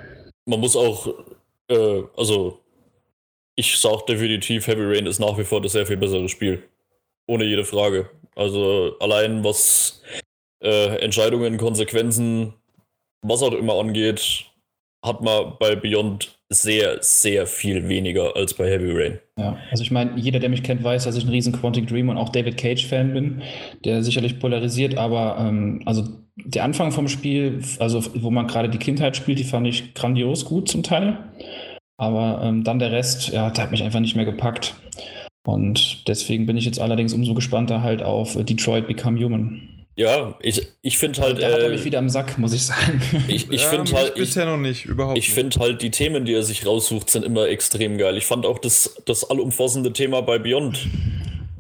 Man muss auch, äh, also ich sag definitiv, Heavy Rain ist nach wie vor das sehr viel bessere Spiel. Ohne jede Frage. Also allein was äh, Entscheidungen, Konsequenzen, was auch immer angeht, hat man bei Beyond sehr, sehr viel weniger als bei Heavy Rain. Ja, also ich meine, jeder, der mich kennt, weiß, dass ich ein riesen Quantic Dream und auch David Cage-Fan bin, der sicherlich polarisiert, aber ähm, also der Anfang vom Spiel, also wo man gerade die Kindheit spielt, die fand ich grandios gut zum Teil. Aber ähm, dann der Rest, ja, der hat mich einfach nicht mehr gepackt. Und deswegen bin ich jetzt allerdings umso gespannter halt auf Detroit Become Human. Ja, ich, ich finde halt. Da hat er mich äh, wieder im Sack, muss ich sagen. Ich, ich ja, finde halt. bisher noch nicht, überhaupt. Ich finde halt, die Themen, die er sich raussucht, sind immer extrem geil. Ich fand auch das, das allumfassende Thema bei Beyond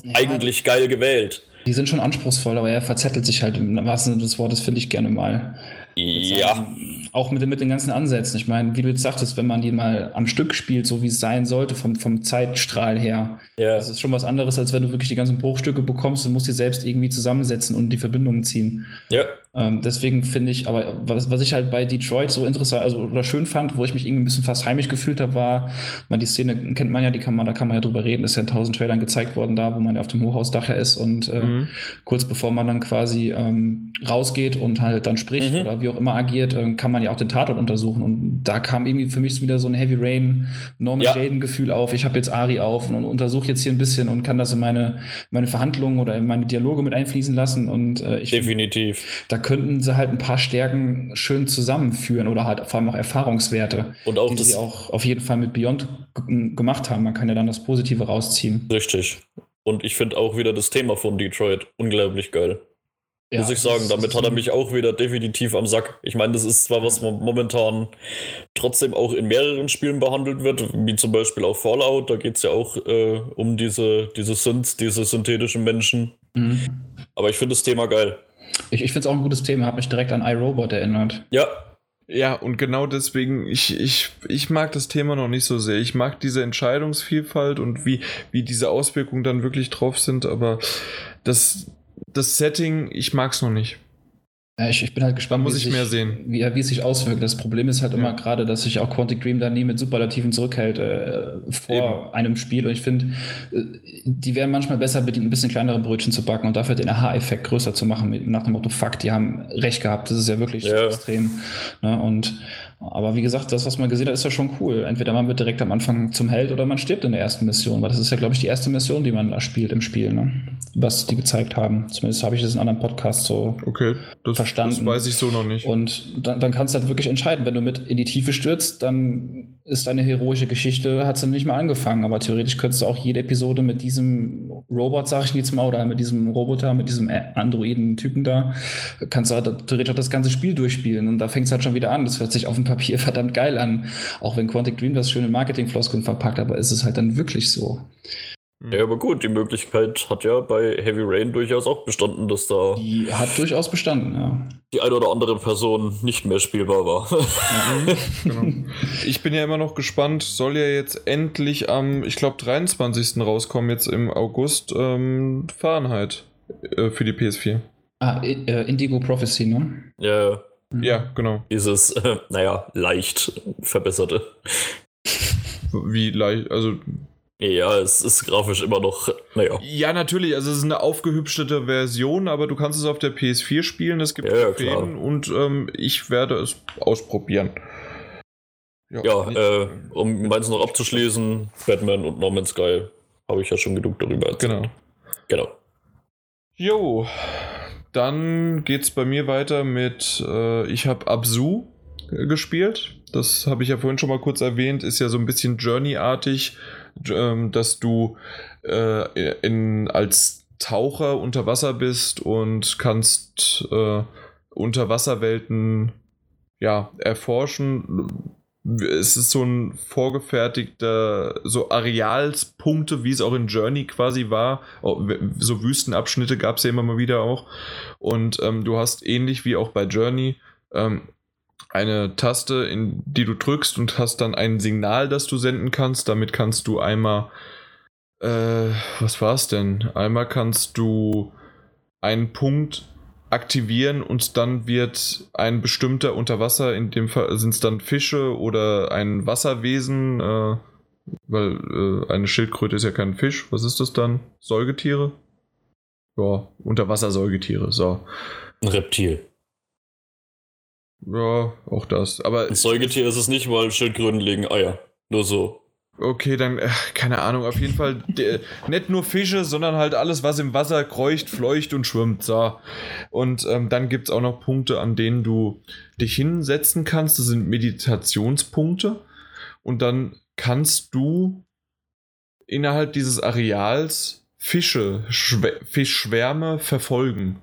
ja, eigentlich geil gewählt. Die sind schon anspruchsvoll, aber er verzettelt sich halt im wahrsten Sinne des Wortes, finde ich gerne mal. Ja. Auch mit, mit den ganzen Ansätzen. Ich meine, wie du jetzt sagtest, wenn man die mal am Stück spielt, so wie es sein sollte, vom, vom Zeitstrahl her, ja. das ist schon was anderes, als wenn du wirklich die ganzen Bruchstücke bekommst und musst die selbst irgendwie zusammensetzen und die Verbindungen ziehen. Ja. Ähm, deswegen finde ich, aber was, was ich halt bei Detroit so interessant, also oder schön fand, wo ich mich irgendwie ein bisschen fast heimisch gefühlt habe, war, man die Szene kennt man ja, die kann man, da kann man ja drüber reden, ist ja in tausend Trailern gezeigt worden da, wo man ja auf dem Hochhausdach ja ist und äh, mhm. kurz bevor man dann quasi ähm, rausgeht und halt dann spricht mhm. oder wie auch immer agiert, äh, kann man ja auch den Tatort untersuchen und da kam irgendwie für mich wieder so ein Heavy Rain, Norman ja. Jaden Gefühl auf, ich habe jetzt Ari auf und, und untersuche jetzt hier ein bisschen und kann das in meine, meine Verhandlungen oder in meine Dialoge mit einfließen lassen und äh, ich Definitiv. Da könnten sie halt ein paar Stärken schön zusammenführen oder halt vor allem auch Erfahrungswerte, und auch die sie auch auf jeden Fall mit Beyond gemacht haben. Man kann ja dann das Positive rausziehen. Richtig. Und ich finde auch wieder das Thema von Detroit unglaublich geil. Ja, muss ich sagen, damit hat er mich auch wieder definitiv am Sack. Ich meine, das ist zwar was momentan trotzdem auch in mehreren Spielen behandelt wird, wie zum Beispiel auch Fallout, da geht es ja auch äh, um diese, diese Synths, diese synthetischen Menschen. Mhm. Aber ich finde das Thema geil. Ich, ich finde es auch ein gutes Thema, hat mich direkt an iRobot erinnert. Ja. Ja, und genau deswegen, ich, ich, ich mag das Thema noch nicht so sehr. Ich mag diese Entscheidungsvielfalt und wie, wie diese Auswirkungen dann wirklich drauf sind, aber das, das Setting, ich mag es noch nicht. Ja, ich, ich bin halt gespannt, muss ich sich, mehr sehen. Wie, wie es sich auswirkt. Das Problem ist halt ja. immer gerade, dass sich auch Quantic Dream da nie mit Superlativen zurückhält äh, vor Eben. einem Spiel. Und ich finde, äh, die wären manchmal besser bedient, ein bisschen kleinere Brötchen zu backen und dafür den Aha-Effekt größer zu machen, nach dem Motto, fuck, die haben recht gehabt. Das ist ja wirklich ja. extrem. Ne? Und aber wie gesagt, das, was man gesehen hat, ist ja schon cool. Entweder man wird direkt am Anfang zum Held oder man stirbt in der ersten Mission, weil das ist ja, glaube ich, die erste Mission, die man da spielt im Spiel, ne? was die gezeigt haben. Zumindest habe ich das in anderen Podcasts so okay, das, verstanden. Das weiß ich so noch nicht. Und dann, dann kannst du halt wirklich entscheiden, wenn du mit in die Tiefe stürzt, dann ist deine heroische Geschichte, hat sie nicht mal angefangen. Aber theoretisch könntest du auch jede Episode mit diesem Robot, sag ich jetzt mal, oder mit diesem Roboter, mit diesem Androiden-Typen da, kannst du halt theoretisch auch das ganze Spiel durchspielen. Und da fängt es halt schon wieder an. Das hört sich auf dem Papier verdammt geil an. Auch wenn Quantic Dream das schöne Marketing-Floskeln verpackt, aber ist es halt dann wirklich so. Ja, aber gut, die Möglichkeit hat ja bei Heavy Rain durchaus auch bestanden, dass da. Die hat durchaus bestanden, ja. Die eine oder andere Person nicht mehr spielbar war. Ja, genau. Ich bin ja immer noch gespannt, soll ja jetzt endlich am, ich glaube, 23. rauskommen, jetzt im August, ähm, Fahrenheit äh, für die PS4. Ah, äh, Indigo Prophecy, ne? Ja. Ja, genau. Dieses, äh, naja, leicht verbesserte. Wie leicht, also ja, es ist grafisch immer noch, naja. Ja, natürlich, also es ist eine aufgehübschte Version, aber du kannst es auf der PS4 spielen, es gibt ja, ja und ähm, ich werde es ausprobieren. Ja, ja äh, um meins noch abzuschließen, Batman und Norman Sky habe ich ja schon genug darüber erzählt. Genau. Genau. Jo, dann geht's bei mir weiter mit, äh, ich habe Absu gespielt. Das habe ich ja vorhin schon mal kurz erwähnt, ist ja so ein bisschen Journey-artig ähm, dass du äh, in, als Taucher unter Wasser bist und kannst äh, Unterwasserwelten ja, erforschen. Es ist so ein vorgefertigter, so Arealspunkte, wie es auch in Journey quasi war. So Wüstenabschnitte gab es ja immer mal wieder auch. Und ähm, du hast ähnlich wie auch bei Journey ähm, eine Taste, in die du drückst und hast dann ein Signal, das du senden kannst. Damit kannst du einmal, äh, was war es denn? Einmal kannst du einen Punkt aktivieren und dann wird ein bestimmter Unterwasser, in dem Fall sind es dann Fische oder ein Wasserwesen, äh, weil äh, eine Schildkröte ist ja kein Fisch. Was ist das dann? Säugetiere? Ja, Unterwassersäugetiere, so. Ein Reptil. Ja, auch das. Aber ein Säugetier ist es nicht, weil Schildkröten legen Eier. Nur so. Okay, dann, äh, keine Ahnung, auf jeden Fall de, nicht nur Fische, sondern halt alles, was im Wasser kreucht, fleucht und schwimmt. So. Und ähm, dann gibt es auch noch Punkte, an denen du dich hinsetzen kannst. Das sind Meditationspunkte. Und dann kannst du innerhalb dieses Areals Fische, Schw Fischschwärme verfolgen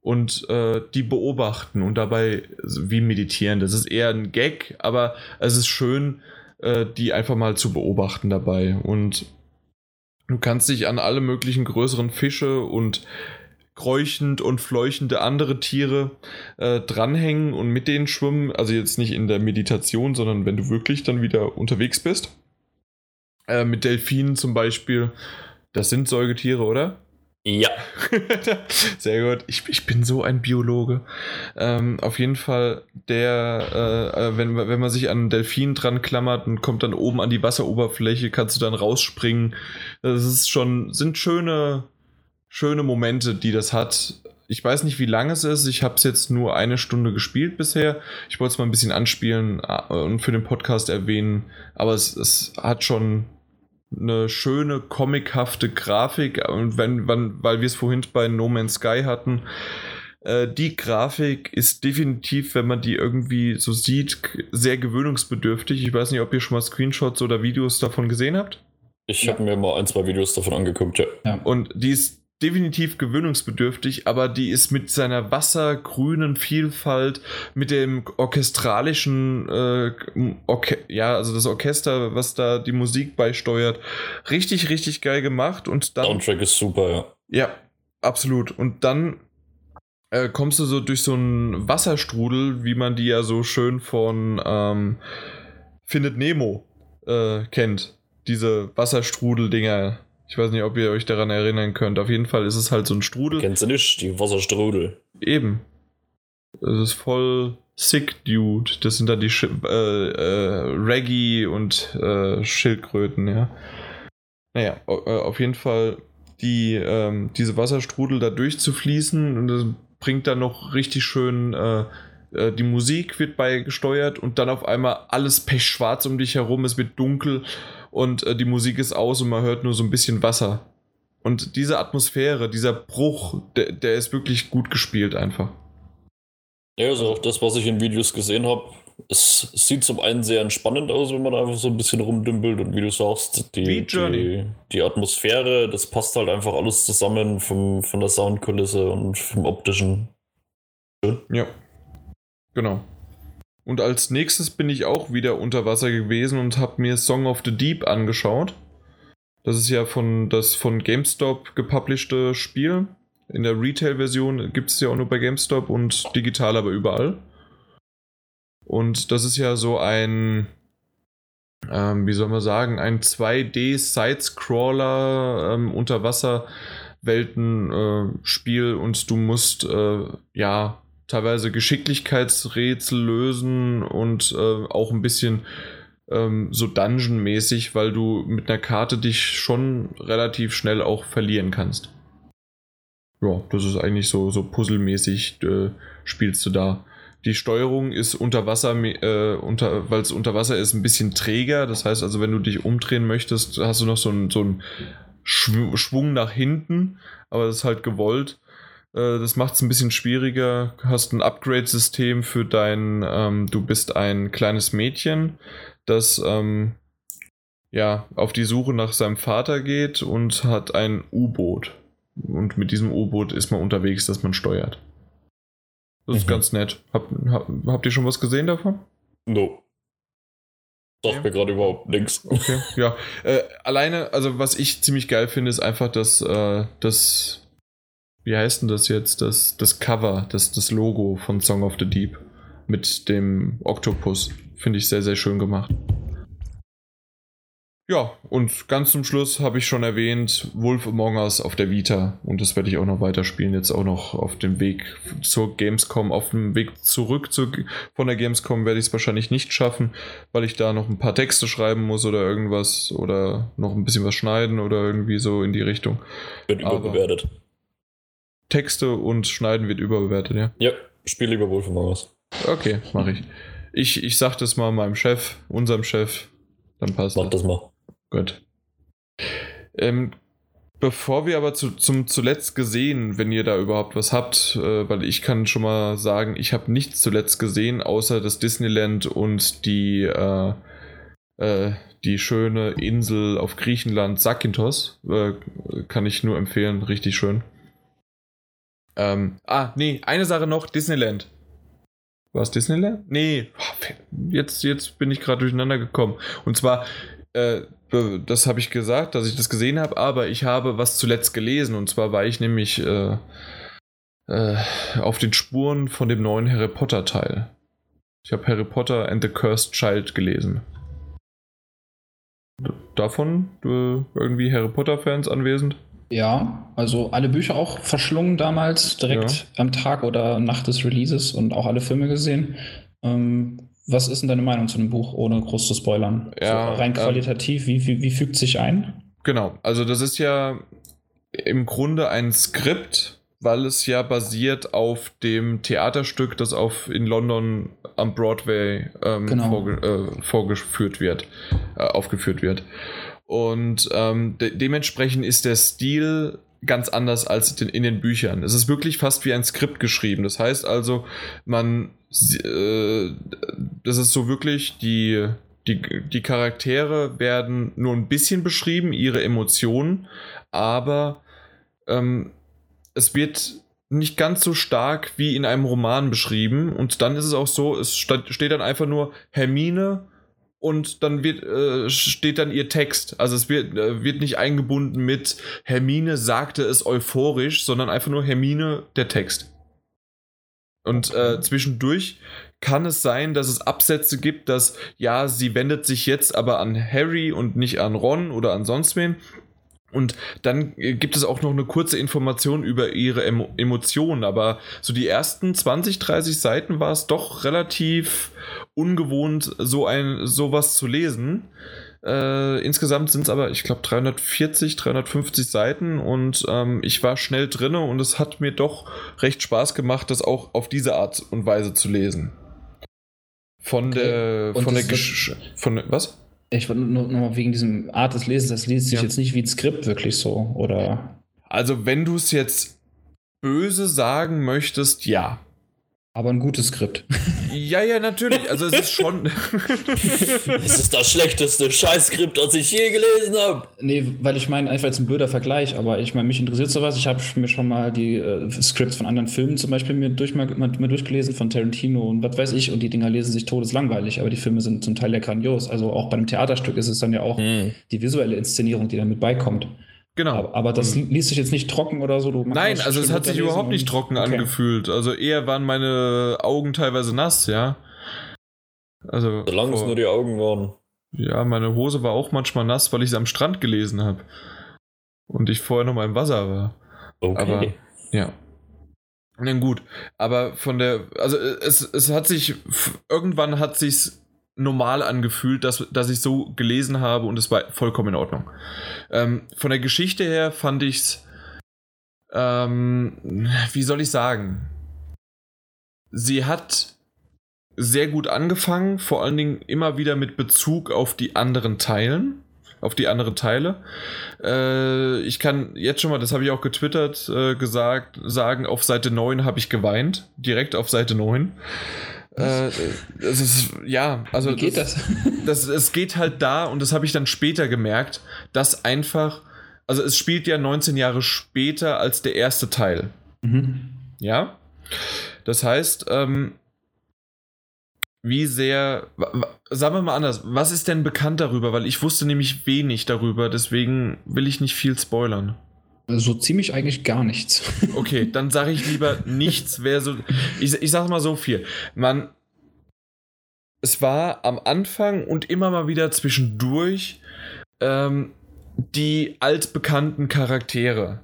und äh, die beobachten und dabei wie meditieren. Das ist eher ein Gag, aber es ist schön, äh, die einfach mal zu beobachten dabei. Und du kannst dich an alle möglichen größeren Fische und kräuchend und fleuchende andere Tiere äh, dranhängen und mit denen schwimmen. Also jetzt nicht in der Meditation, sondern wenn du wirklich dann wieder unterwegs bist. Äh, mit Delfinen zum Beispiel. Das sind Säugetiere, oder? Ja. Sehr gut. Ich, ich bin so ein Biologe. Ähm, auf jeden Fall, der, äh, äh wenn, wenn man sich an einen Delfin dran klammert und kommt dann oben an die Wasseroberfläche, kannst du dann rausspringen. Das ist schon, sind schöne, schöne Momente, die das hat. Ich weiß nicht, wie lange es ist. Ich habe es jetzt nur eine Stunde gespielt bisher. Ich wollte es mal ein bisschen anspielen äh, und für den Podcast erwähnen. Aber es, es hat schon eine schöne comichafte Grafik und wenn, wenn weil wir es vorhin bei No Man's Sky hatten, äh, die Grafik ist definitiv, wenn man die irgendwie so sieht, sehr gewöhnungsbedürftig. Ich weiß nicht, ob ihr schon mal Screenshots oder Videos davon gesehen habt. Ich habe mir mal ein, zwei Videos davon angeguckt, ja. ja. Und die ist definitiv gewöhnungsbedürftig, aber die ist mit seiner wassergrünen Vielfalt, mit dem orchestralischen, äh, Orche ja, also das Orchester, was da die Musik beisteuert, richtig, richtig geil gemacht und dann. Soundtrack ist super, ja. Ja, absolut. Und dann äh, kommst du so durch so einen Wasserstrudel, wie man die ja so schön von ähm, Findet Nemo äh, kennt. Diese Wasserstrudel-Dinger ich weiß nicht, ob ihr euch daran erinnern könnt. Auf jeden Fall ist es halt so ein Strudel. Kennst du nicht? Die Wasserstrudel. Eben. Das ist voll sick, Dude. Das sind dann die Sch äh, äh, Reggae und äh, Schildkröten, ja. Naja, äh, auf jeden Fall die, ähm, diese Wasserstrudel da durchzufließen und das bringt dann noch richtig schön äh, äh, die Musik wird beigesteuert und dann auf einmal alles pechschwarz um dich herum, es wird dunkel und äh, die Musik ist aus und man hört nur so ein bisschen Wasser. Und diese Atmosphäre, dieser Bruch, der, der ist wirklich gut gespielt einfach. Ja, also auch das, was ich in Videos gesehen habe, es sieht zum einen sehr entspannend aus, wenn man einfach so ein bisschen rumdümpelt und wie du sagst, die, die, die, Atmosphäre, das passt halt einfach alles zusammen vom, von der Soundkulisse und vom optischen. Schön. Ja, genau. Und als nächstes bin ich auch wieder unter Wasser gewesen und habe mir Song of the Deep angeschaut. Das ist ja von das von GameStop gepublished Spiel. In der Retail-Version gibt es ja auch nur bei GameStop und digital aber überall. Und das ist ja so ein, ähm, wie soll man sagen, ein 2D-Side-Scroller ähm, Unterwasser-Welten-Spiel äh, und du musst äh, ja teilweise Geschicklichkeitsrätsel lösen und äh, auch ein bisschen ähm, so Dungeon-mäßig, weil du mit einer Karte dich schon relativ schnell auch verlieren kannst. Ja, das ist eigentlich so, so puzzelmäßig äh, spielst du da. Die Steuerung ist unter Wasser, äh, unter, weil es unter Wasser ist, ein bisschen träger. Das heißt also, wenn du dich umdrehen möchtest, hast du noch so einen, so einen Schwung nach hinten, aber das ist halt gewollt. Äh, das macht es ein bisschen schwieriger. Du hast ein Upgrade-System für dein, ähm, du bist ein kleines Mädchen, das ähm, ja auf die Suche nach seinem Vater geht und hat ein U-Boot. Und mit diesem U-Boot ist man unterwegs, das man steuert. Das mhm. ist ganz nett. Hab, hab, habt ihr schon was gesehen davon? No. Sagt mir gerade überhaupt nichts. Okay, ja. Äh, alleine, also was ich ziemlich geil finde, ist einfach, dass äh, das wie heißt denn das jetzt? Das, das Cover, das, das Logo von Song of the Deep mit dem Oktopus. Finde ich sehr, sehr schön gemacht. Ja, und ganz zum Schluss habe ich schon erwähnt, Wolf Among Us auf der Vita. Und das werde ich auch noch weiterspielen, jetzt auch noch auf dem Weg zur Gamescom. Auf dem Weg zurück zu, von der Gamescom werde ich es wahrscheinlich nicht schaffen, weil ich da noch ein paar Texte schreiben muss oder irgendwas oder noch ein bisschen was schneiden oder irgendwie so in die Richtung. Wird überbewertet. Aber Texte und Schneiden wird überbewertet, ja? Ja, spiel lieber wohl von was. Okay, mache ich. ich. Ich sag das mal meinem Chef, unserem Chef, dann passt Mach das mal. Gut. Ähm, bevor wir aber zu, zum zuletzt gesehen, wenn ihr da überhaupt was habt, äh, weil ich kann schon mal sagen, ich habe nichts zuletzt gesehen, außer das Disneyland und die, äh, äh, die schöne Insel auf Griechenland, Zakynthos. Äh, kann ich nur empfehlen, richtig schön. Ähm, ah, nee, eine Sache noch, Disneyland. War es Disneyland? Nee, jetzt, jetzt bin ich gerade durcheinander gekommen. Und zwar, äh, das habe ich gesagt, dass ich das gesehen habe, aber ich habe was zuletzt gelesen. Und zwar war ich nämlich äh, äh, auf den Spuren von dem neuen Harry Potter Teil. Ich habe Harry Potter and the Cursed Child gelesen. Davon äh, irgendwie Harry Potter-Fans anwesend? Ja, also alle Bücher auch verschlungen damals, direkt ja. am Tag oder Nacht des Releases und auch alle Filme gesehen. Ähm, was ist denn deine Meinung zu dem Buch, ohne groß zu spoilern? Ja, so rein ähm, qualitativ, ähm, wie, wie, wie fügt sich ein? Genau, also das ist ja im Grunde ein Skript, weil es ja basiert auf dem Theaterstück, das auf, in London am Broadway ähm, genau. vorge äh, vorgeführt wird, äh, aufgeführt wird. Und ähm, de dementsprechend ist der Stil ganz anders als in den Büchern. Es ist wirklich fast wie ein Skript geschrieben. Das heißt also, man, äh, das ist so wirklich die, die, die Charaktere werden nur ein bisschen beschrieben, ihre Emotionen, aber ähm, es wird nicht ganz so stark wie in einem Roman beschrieben. Und dann ist es auch so, es steht dann einfach nur Hermine und dann wird, äh, steht dann ihr Text. Also es wird, äh, wird nicht eingebunden mit Hermine sagte es euphorisch, sondern einfach nur Hermine der Text. Und äh, zwischendurch kann es sein, dass es Absätze gibt, dass ja, sie wendet sich jetzt aber an Harry und nicht an Ron oder an sonst wen. Und dann äh, gibt es auch noch eine kurze Information über ihre Emo Emotionen, aber so die ersten 20, 30 Seiten war es doch relativ ungewohnt, so ein sowas zu lesen. Äh, insgesamt sind es aber, ich glaube, 340, 350 Seiten und ähm, ich war schnell drinne und es hat mir doch recht Spaß gemacht, das auch auf diese Art und Weise zu lesen. Von okay. der, von der, Gesch von was? Ich wollte nur, nur wegen diesem Art des Lesens, das liest sich ja. jetzt nicht wie ein Skript wirklich so, oder? Also, wenn du es jetzt böse sagen möchtest, ja. Aber ein gutes Skript. Ja, ja, natürlich. Also es ist schon. es ist das schlechteste Scheißskript, das ich je gelesen habe. Nee, weil ich meine, einfach jetzt ein blöder Vergleich, aber ich meine, mich interessiert sowas. Ich habe mir schon mal die äh, Scripts von anderen Filmen zum Beispiel mir, durch, mal, mal, mal, durchgelesen, von Tarantino und was weiß ich, und die Dinger lesen sich todeslangweilig, aber die Filme sind zum Teil ja grandios. Also auch bei einem Theaterstück ist es dann ja auch mhm. die visuelle Inszenierung, die damit beikommt. Genau. Aber, aber das mhm. liest sich jetzt nicht trocken oder so. Nein, also es hat sich überhaupt nicht trocken okay. angefühlt. Also eher waren meine Augen teilweise nass, ja. Also. Solange es nur die Augen waren. Ja, meine Hose war auch manchmal nass, weil ich sie am Strand gelesen habe. Und ich vorher noch mal im Wasser war. Okay. Aber, ja. Na gut, aber von der, also es, es hat sich, irgendwann hat sich's normal angefühlt, dass, dass ich so gelesen habe und es war vollkommen in Ordnung. Ähm, von der Geschichte her fand ich es, ähm, wie soll ich sagen, sie hat sehr gut angefangen, vor allen Dingen immer wieder mit Bezug auf die anderen Teilen, auf die anderen Teile. Äh, ich kann jetzt schon mal, das habe ich auch getwittert, äh, gesagt, sagen, auf Seite 9 habe ich geweint, direkt auf Seite 9. Äh, es ist, ja, also. Wie geht das? das? das? Es geht halt da, und das habe ich dann später gemerkt, dass einfach, also es spielt ja 19 Jahre später als der erste Teil. Mhm. Ja. Das heißt, ähm, wie sehr, sagen wir mal anders, was ist denn bekannt darüber? Weil ich wusste nämlich wenig darüber, deswegen will ich nicht viel spoilern. So ziemlich eigentlich gar nichts. Okay, dann sage ich lieber nichts. Wer so, ich, ich sage mal so viel. Man, es war am Anfang und immer mal wieder zwischendurch ähm, die altbekannten Charaktere.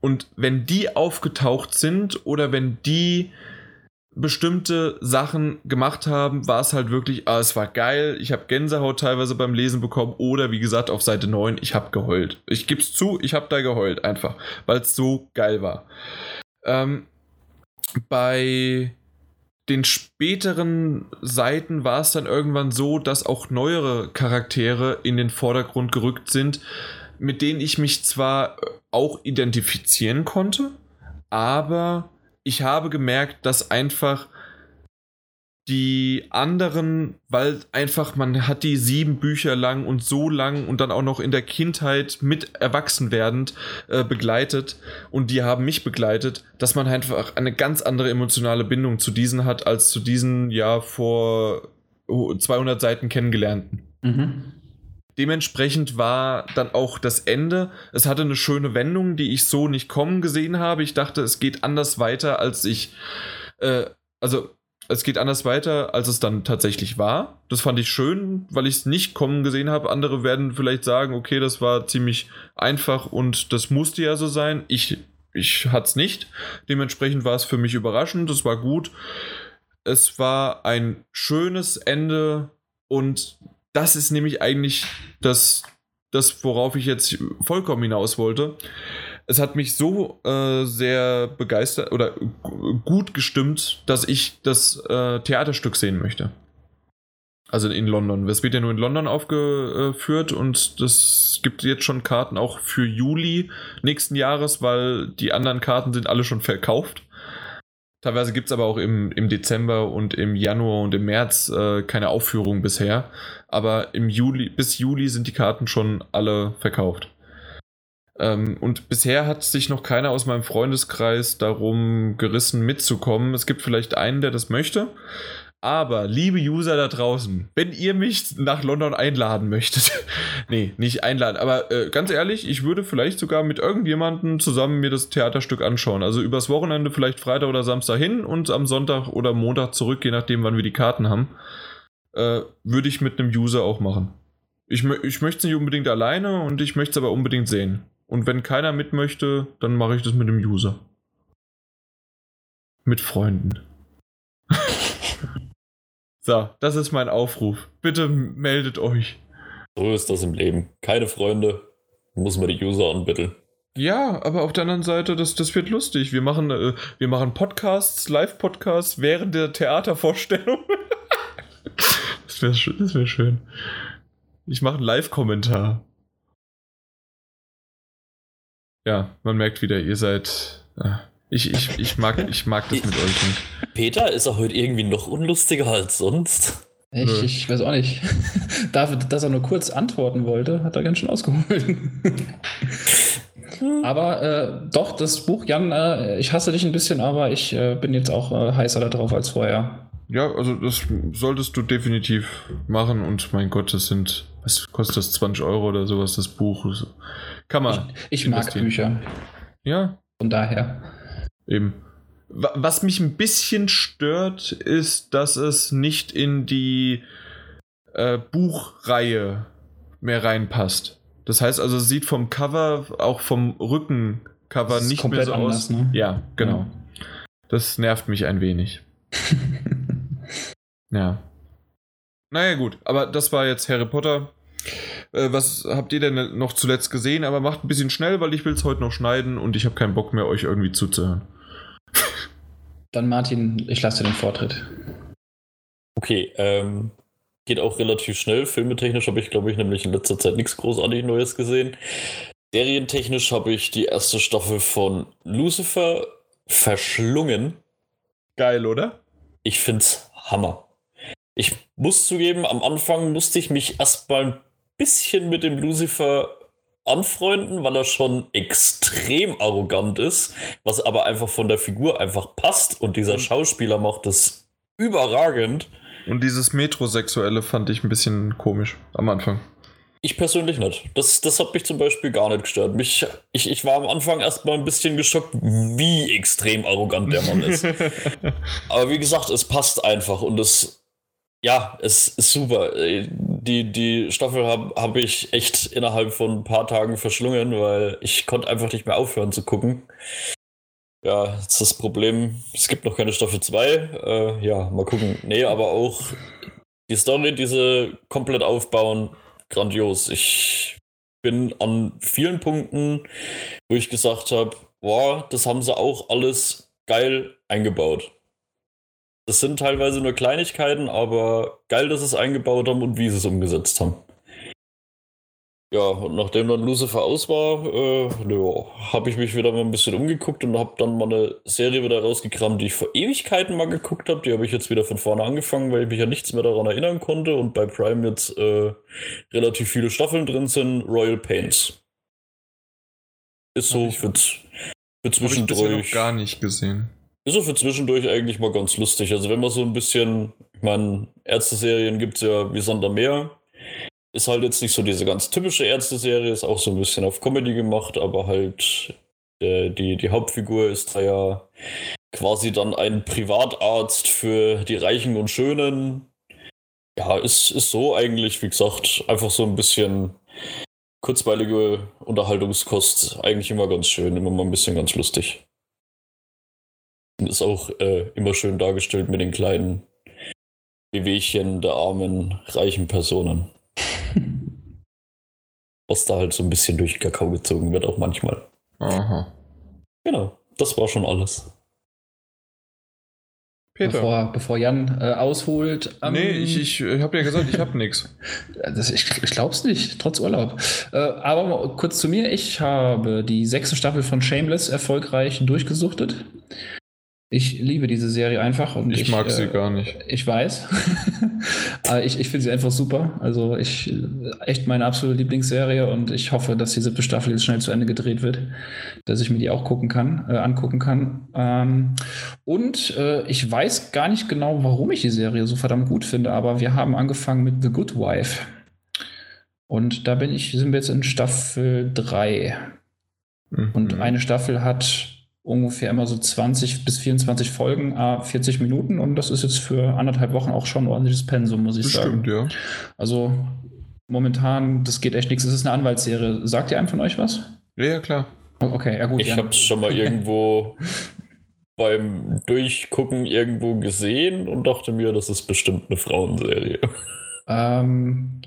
Und wenn die aufgetaucht sind oder wenn die bestimmte Sachen gemacht haben, war es halt wirklich, ah, es war geil, ich habe Gänsehaut teilweise beim Lesen bekommen oder wie gesagt auf Seite 9, ich habe geheult. Ich gebe es zu, ich habe da geheult einfach, weil es so geil war. Ähm, bei den späteren Seiten war es dann irgendwann so, dass auch neuere Charaktere in den Vordergrund gerückt sind, mit denen ich mich zwar auch identifizieren konnte, aber ich habe gemerkt, dass einfach Die anderen, weil einfach man hat die sieben Bücher lang und so lang und dann auch noch in der Kindheit mit erwachsen werdend äh, begleitet und die haben mich begleitet, dass man einfach eine ganz andere emotionale Bindung zu diesen hat als zu diesen ja vor 200 Seiten kennengelernten. Mhm. Dementsprechend war dann auch das Ende. Es hatte eine schöne Wendung, die ich so nicht kommen gesehen habe. Ich dachte, es geht anders weiter, als ich. Äh, also es geht anders weiter, als es dann tatsächlich war. Das fand ich schön, weil ich es nicht kommen gesehen habe. Andere werden vielleicht sagen, okay, das war ziemlich einfach und das musste ja so sein. Ich, ich hatte es nicht. Dementsprechend war es für mich überraschend. Das war gut. Es war ein schönes Ende und das ist nämlich eigentlich das, das worauf ich jetzt vollkommen hinaus wollte es hat mich so äh, sehr begeistert oder gut gestimmt, dass ich das äh, Theaterstück sehen möchte. Also in London. Es wird ja nur in London aufgeführt und es gibt jetzt schon Karten auch für Juli nächsten Jahres, weil die anderen Karten sind alle schon verkauft. Teilweise gibt es aber auch im, im Dezember und im Januar und im März äh, keine Aufführung bisher. Aber im Juli, bis Juli sind die Karten schon alle verkauft. Ähm, und bisher hat sich noch keiner aus meinem Freundeskreis darum gerissen, mitzukommen. Es gibt vielleicht einen, der das möchte. Aber, liebe User da draußen, wenn ihr mich nach London einladen möchtet, nee, nicht einladen, aber äh, ganz ehrlich, ich würde vielleicht sogar mit irgendjemandem zusammen mir das Theaterstück anschauen. Also übers Wochenende vielleicht Freitag oder Samstag hin und am Sonntag oder Montag zurück, je nachdem, wann wir die Karten haben, äh, würde ich mit einem User auch machen. Ich, ich möchte es nicht unbedingt alleine und ich möchte es aber unbedingt sehen. Und wenn keiner mit möchte, dann mache ich das mit dem User. Mit Freunden. So, das ist mein Aufruf. Bitte meldet euch. So ist das im Leben. Keine Freunde, muss man die User anbitteln. Ja, aber auf der anderen Seite, das, das wird lustig. Wir machen, äh, wir machen Podcasts, Live-Podcasts während der Theatervorstellung. das wäre das wär schön. Ich mache einen Live-Kommentar. Ja, man merkt wieder, ihr seid. Äh, ich, ich, ich, mag, ich mag das mit euch nicht. Peter ist er heute irgendwie noch unlustiger als sonst. Ich, ich weiß auch nicht. Dafür, dass er nur kurz antworten wollte, hat er ganz schön ausgeholt. aber äh, doch, das Buch, Jan, äh, ich hasse dich ein bisschen, aber ich äh, bin jetzt auch äh, heißer darauf als vorher. Ja, also das solltest du definitiv machen und mein Gott, das sind, was kostet das, 20 Euro oder sowas, das Buch. Kann man. Ich, ich mag Bücher. Ja. Von daher. Eben. Was mich ein bisschen stört, ist, dass es nicht in die äh, Buchreihe mehr reinpasst. Das heißt also, es sieht vom Cover, auch vom Rückencover nicht mehr so anders, aus. Ne? Ja, genau. Ja. Das nervt mich ein wenig. ja. Naja, gut, aber das war jetzt Harry Potter. Äh, was habt ihr denn noch zuletzt gesehen? Aber macht ein bisschen schnell, weil ich will es heute noch schneiden und ich habe keinen Bock mehr, euch irgendwie zuzuhören. Dann Martin, ich lasse dir den Vortritt. Okay, ähm, geht auch relativ schnell. Filmetechnisch habe ich, glaube ich, nämlich in letzter Zeit nichts großartig Neues gesehen. Serientechnisch habe ich die erste Staffel von Lucifer verschlungen. Geil, oder? Ich find's Hammer. Ich muss zugeben, am Anfang musste ich mich erstmal ein bisschen mit dem Lucifer anfreunden, weil er schon extrem arrogant ist, was aber einfach von der Figur einfach passt und dieser mhm. Schauspieler macht es überragend. Und dieses Metrosexuelle fand ich ein bisschen komisch am Anfang. Ich persönlich nicht. Das, das hat mich zum Beispiel gar nicht gestört. Mich, ich, ich war am Anfang erstmal ein bisschen geschockt, wie extrem arrogant der Mann ist. Aber wie gesagt, es passt einfach und es ja, es ist super. Die, die Staffel habe hab ich echt innerhalb von ein paar Tagen verschlungen, weil ich konnte einfach nicht mehr aufhören zu gucken. Ja, jetzt ist das Problem, es gibt noch keine Staffel 2. Äh, ja, mal gucken. Nee, aber auch die Story, diese komplett aufbauen, grandios. Ich bin an vielen Punkten, wo ich gesagt habe, boah, das haben sie auch alles geil eingebaut. Das sind teilweise nur Kleinigkeiten, aber geil, dass sie es eingebaut haben und wie sie es umgesetzt haben. Ja, und nachdem dann Lucifer aus war, äh, ja, habe ich mich wieder mal ein bisschen umgeguckt und habe dann mal eine Serie wieder rausgekramt, die ich vor Ewigkeiten mal geguckt habe. Die habe ich jetzt wieder von vorne angefangen, weil ich mich ja nichts mehr daran erinnern konnte und bei Prime jetzt äh, relativ viele Staffeln drin sind. Royal Pains. Ist so für, für zwischendurch. Hab ich noch gar nicht gesehen. Ist so für zwischendurch eigentlich mal ganz lustig. Also wenn man so ein bisschen, ich meine, Ärzte-Serien gibt es ja wie Sander mehr ist halt jetzt nicht so diese ganz typische Ärzte-Serie, ist auch so ein bisschen auf Comedy gemacht, aber halt äh, die, die Hauptfigur ist da ja quasi dann ein Privatarzt für die Reichen und Schönen. Ja, ist, ist so eigentlich, wie gesagt, einfach so ein bisschen kurzweilige Unterhaltungskost. Eigentlich immer ganz schön, immer mal ein bisschen ganz lustig. Ist auch äh, immer schön dargestellt mit den kleinen Bewegchen der armen, reichen Personen. Was da halt so ein bisschen durch Kakao gezogen wird, auch manchmal. Aha. Genau, das war schon alles. Peter. Bevor, bevor Jan äh, ausholt. Ähm, nee, ich, ich, ich habe ja gesagt, ich habe nichts. Ich, ich glaub's nicht, trotz Urlaub. Äh, aber kurz zu mir. Ich habe die sechste Staffel von Shameless erfolgreich durchgesuchtet. Ich liebe diese Serie einfach. Und ich, ich mag äh, sie gar nicht. Ich weiß. Aber ich, ich finde sie einfach super. Also ich echt meine absolute Lieblingsserie und ich hoffe, dass die siebte Staffel jetzt schnell zu Ende gedreht wird, dass ich mir die auch gucken kann, äh, angucken kann. Ähm, und äh, ich weiß gar nicht genau, warum ich die Serie so verdammt gut finde, aber wir haben angefangen mit The Good Wife. Und da bin ich, sind wir jetzt in Staffel 3. Mhm. Und eine Staffel hat ungefähr immer so 20 bis 24 Folgen, a 40 Minuten und das ist jetzt für anderthalb Wochen auch schon ein ordentliches Pensum, muss ich sagen. Stimmt, ja. Also momentan, das geht echt nichts. Es ist eine Anwaltsserie. Sagt ihr einem von euch was? Ja, ja klar. Okay, ja gut. Ich ja. habe es schon mal irgendwo beim Durchgucken irgendwo gesehen und dachte mir, das ist bestimmt eine Frauenserie. Ähm,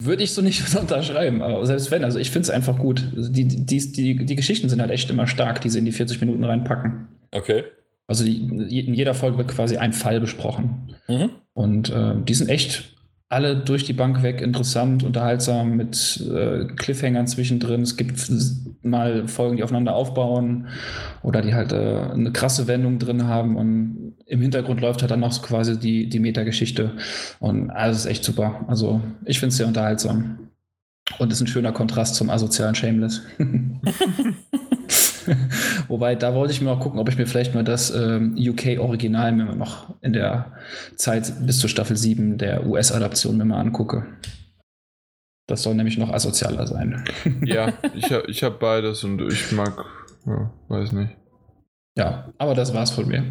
würde ich so nicht unterschreiben, aber selbst wenn, also ich finde es einfach gut. Die, die, die, die Geschichten sind halt echt immer stark, die sie in die 40 Minuten reinpacken. Okay. Also die, in jeder Folge wird quasi ein Fall besprochen. Mhm. Und äh, die sind echt alle durch die Bank weg interessant, unterhaltsam, mit äh, Cliffhangern zwischendrin. Es gibt mal Folgen, die aufeinander aufbauen oder die halt äh, eine krasse Wendung drin haben und im Hintergrund läuft halt dann noch so quasi die, die Metageschichte. Und alles ist echt super. Also ich finde es sehr unterhaltsam. Und ist ein schöner Kontrast zum asozialen Shameless. Wobei, da wollte ich mir auch gucken, ob ich mir vielleicht mal das ähm, UK-Original mir noch in der Zeit bis zur Staffel 7 der US-Adaption mir mal angucke. Das soll nämlich noch asozialer sein. ja, ich, ich habe beides und ich mag, ja, weiß nicht. Ja, aber das war's von mir.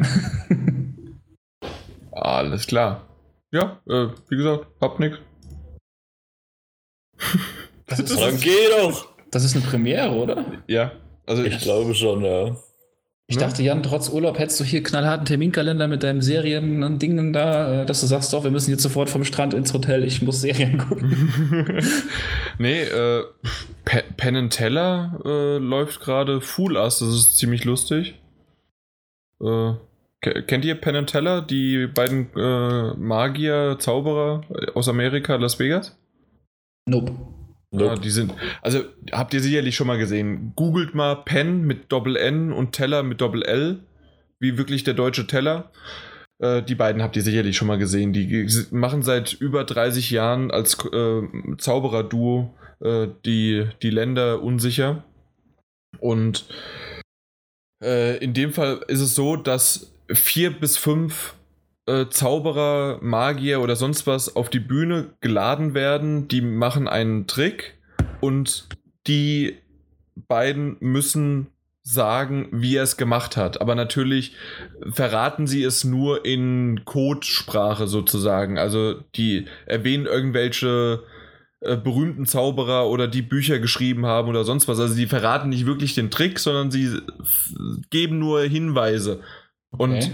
Alles klar. Ja, äh, wie gesagt, hab nix. Das ist, Dann geh doch! Das ist eine Premiere, oder? Ja. Also ich, ich glaube schon, ja. Ich ne? dachte, Jan, trotz Urlaub hättest du hier knallharten Terminkalender mit deinem Serien und Dingen da, äh, dass du sagst, doch, wir müssen jetzt sofort vom Strand ins Hotel, ich muss Serien gucken. nee, äh, Penn and Teller äh, läuft gerade Fool Us, das ist ziemlich lustig. Äh, kennt ihr Penn and Teller, die beiden äh, Magier, Zauberer aus Amerika, Las Vegas? Nope. Ja, die sind, also habt ihr sicherlich schon mal gesehen. Googelt mal Pen mit Doppel N und Teller mit Doppel L, wie wirklich der deutsche Teller. Äh, die beiden habt ihr sicherlich schon mal gesehen. Die machen seit über 30 Jahren als äh, Zauberer-Duo äh, die, die Länder unsicher. Und äh, in dem Fall ist es so, dass vier bis fünf äh, Zauberer, Magier oder sonst was auf die Bühne geladen werden. Die machen einen Trick und die beiden müssen sagen, wie er es gemacht hat. Aber natürlich verraten sie es nur in Codesprache sozusagen. Also die erwähnen irgendwelche äh, berühmten Zauberer oder die Bücher geschrieben haben oder sonst was. Also sie verraten nicht wirklich den Trick, sondern sie geben nur Hinweise. Okay. Und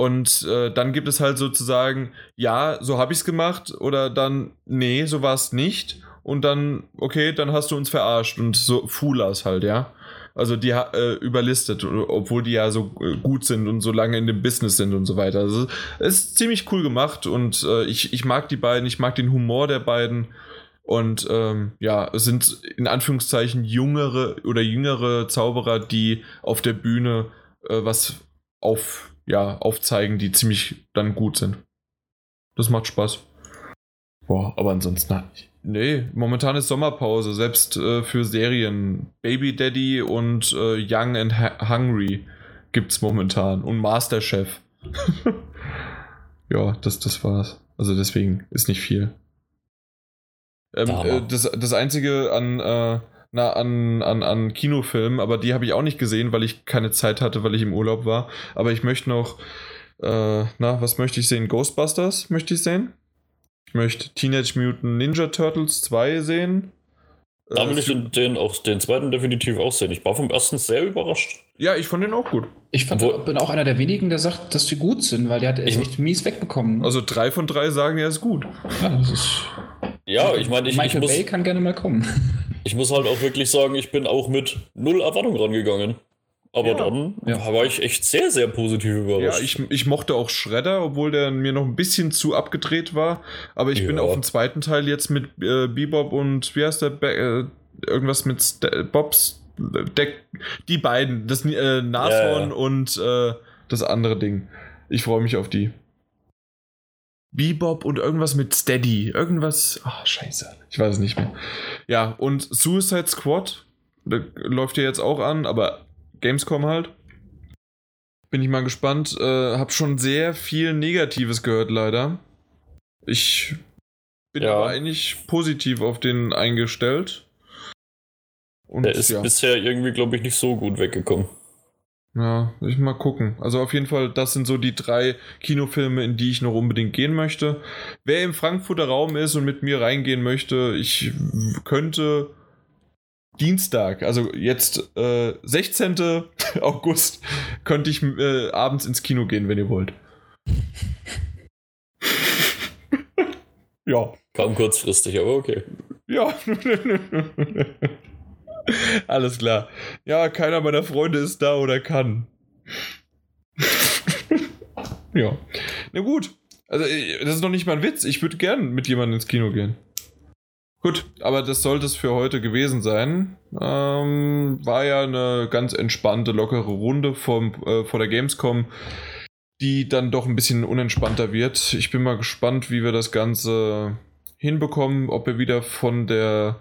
und äh, dann gibt es halt sozusagen, ja, so habe ich es gemacht oder dann, nee, so war es nicht. Und dann, okay, dann hast du uns verarscht und so Fulas halt, ja. Also die äh, überlistet, obwohl die ja so äh, gut sind und so lange in dem Business sind und so weiter. Also es ist ziemlich cool gemacht und äh, ich, ich mag die beiden, ich mag den Humor der beiden. Und ähm, ja, es sind in Anführungszeichen jüngere oder jüngere Zauberer, die auf der Bühne äh, was auf, ja, aufzeigen, die ziemlich dann gut sind. Das macht Spaß. Boah, aber ansonsten, na, nee, momentan ist Sommerpause, selbst äh, für Serien. Baby Daddy und äh, Young and ha Hungry gibt's momentan und Masterchef. ja, das, das war's. Also deswegen ist nicht viel. Ähm, äh, das, das Einzige an, äh, na, an, an, an Kinofilmen, aber die habe ich auch nicht gesehen, weil ich keine Zeit hatte, weil ich im Urlaub war. Aber ich möchte noch, äh, na, was möchte ich sehen? Ghostbusters möchte ich sehen. Ich möchte Teenage Mutant Ninja Turtles 2 sehen. Da will ich den, den, auch, den zweiten definitiv auch sehen. Ich war vom ersten sehr überrascht. Ja, ich fand den auch gut. Ich fand, Wo- bin auch einer der wenigen, der sagt, dass die gut sind, weil der hat echt Ich- mies wegbekommen. Also drei von drei sagen, er ist gut. ja, das ist, Ja, ich meine, ich, ich, Michael muss, Bay kann gerne mal kommen. Ich muss halt auch wirklich sagen, ich bin auch mit null Erwartung rangegangen. Aber Ja. dann Ja. war ich echt sehr, sehr positiv Ja, überrascht. ich, ich mochte auch Shredder, obwohl der mir noch ein bisschen zu abgedreht war. Aber ich bin Ja. auf den zweiten Teil jetzt mit äh, Bebop und wie heißt der? Be äh, irgendwas mit St Bobs. Deck, die beiden, das äh, Nashorn Ja, ja. und äh, das andere Ding. Ich freue mich auf die. Bebop und irgendwas mit Steady. Irgendwas. Ach, scheiße. Ich weiß es nicht mehr. Ja, und Suicide Squad. Da läuft ja jetzt auch an, aber Gamescom halt. Bin ich mal gespannt. Äh, hab schon sehr viel Negatives gehört, leider. Ich bin Ja. aber eigentlich positiv auf den eingestellt. Und Der ist ja. bisher irgendwie, glaube ich, nicht so gut weggekommen. Ja, ich mal gucken. Also auf jeden Fall, das sind so die drei Kinofilme, in die ich noch unbedingt gehen möchte. Wer im Frankfurter Raum ist und mit mir reingehen möchte, ich könnte Dienstag, also jetzt äh, 16. August, könnte ich äh, abends ins Kino gehen, wenn ihr wollt. ja. Kam kurzfristig, aber okay. Ja. Alles klar. Ja, keiner meiner Freunde ist da oder kann. ja. Na gut. Also, äh, das ist noch nicht mal ein Witz. Ich würde gern mit jemandem ins Kino gehen. Gut, aber das sollte es für heute gewesen sein. Ähm, war ja eine ganz entspannte, lockere Runde vom, äh, vor der Gamescom, die dann doch ein bisschen unentspannter wird. Ich bin mal gespannt, wie wir das Ganze hinbekommen, ob wir wieder von der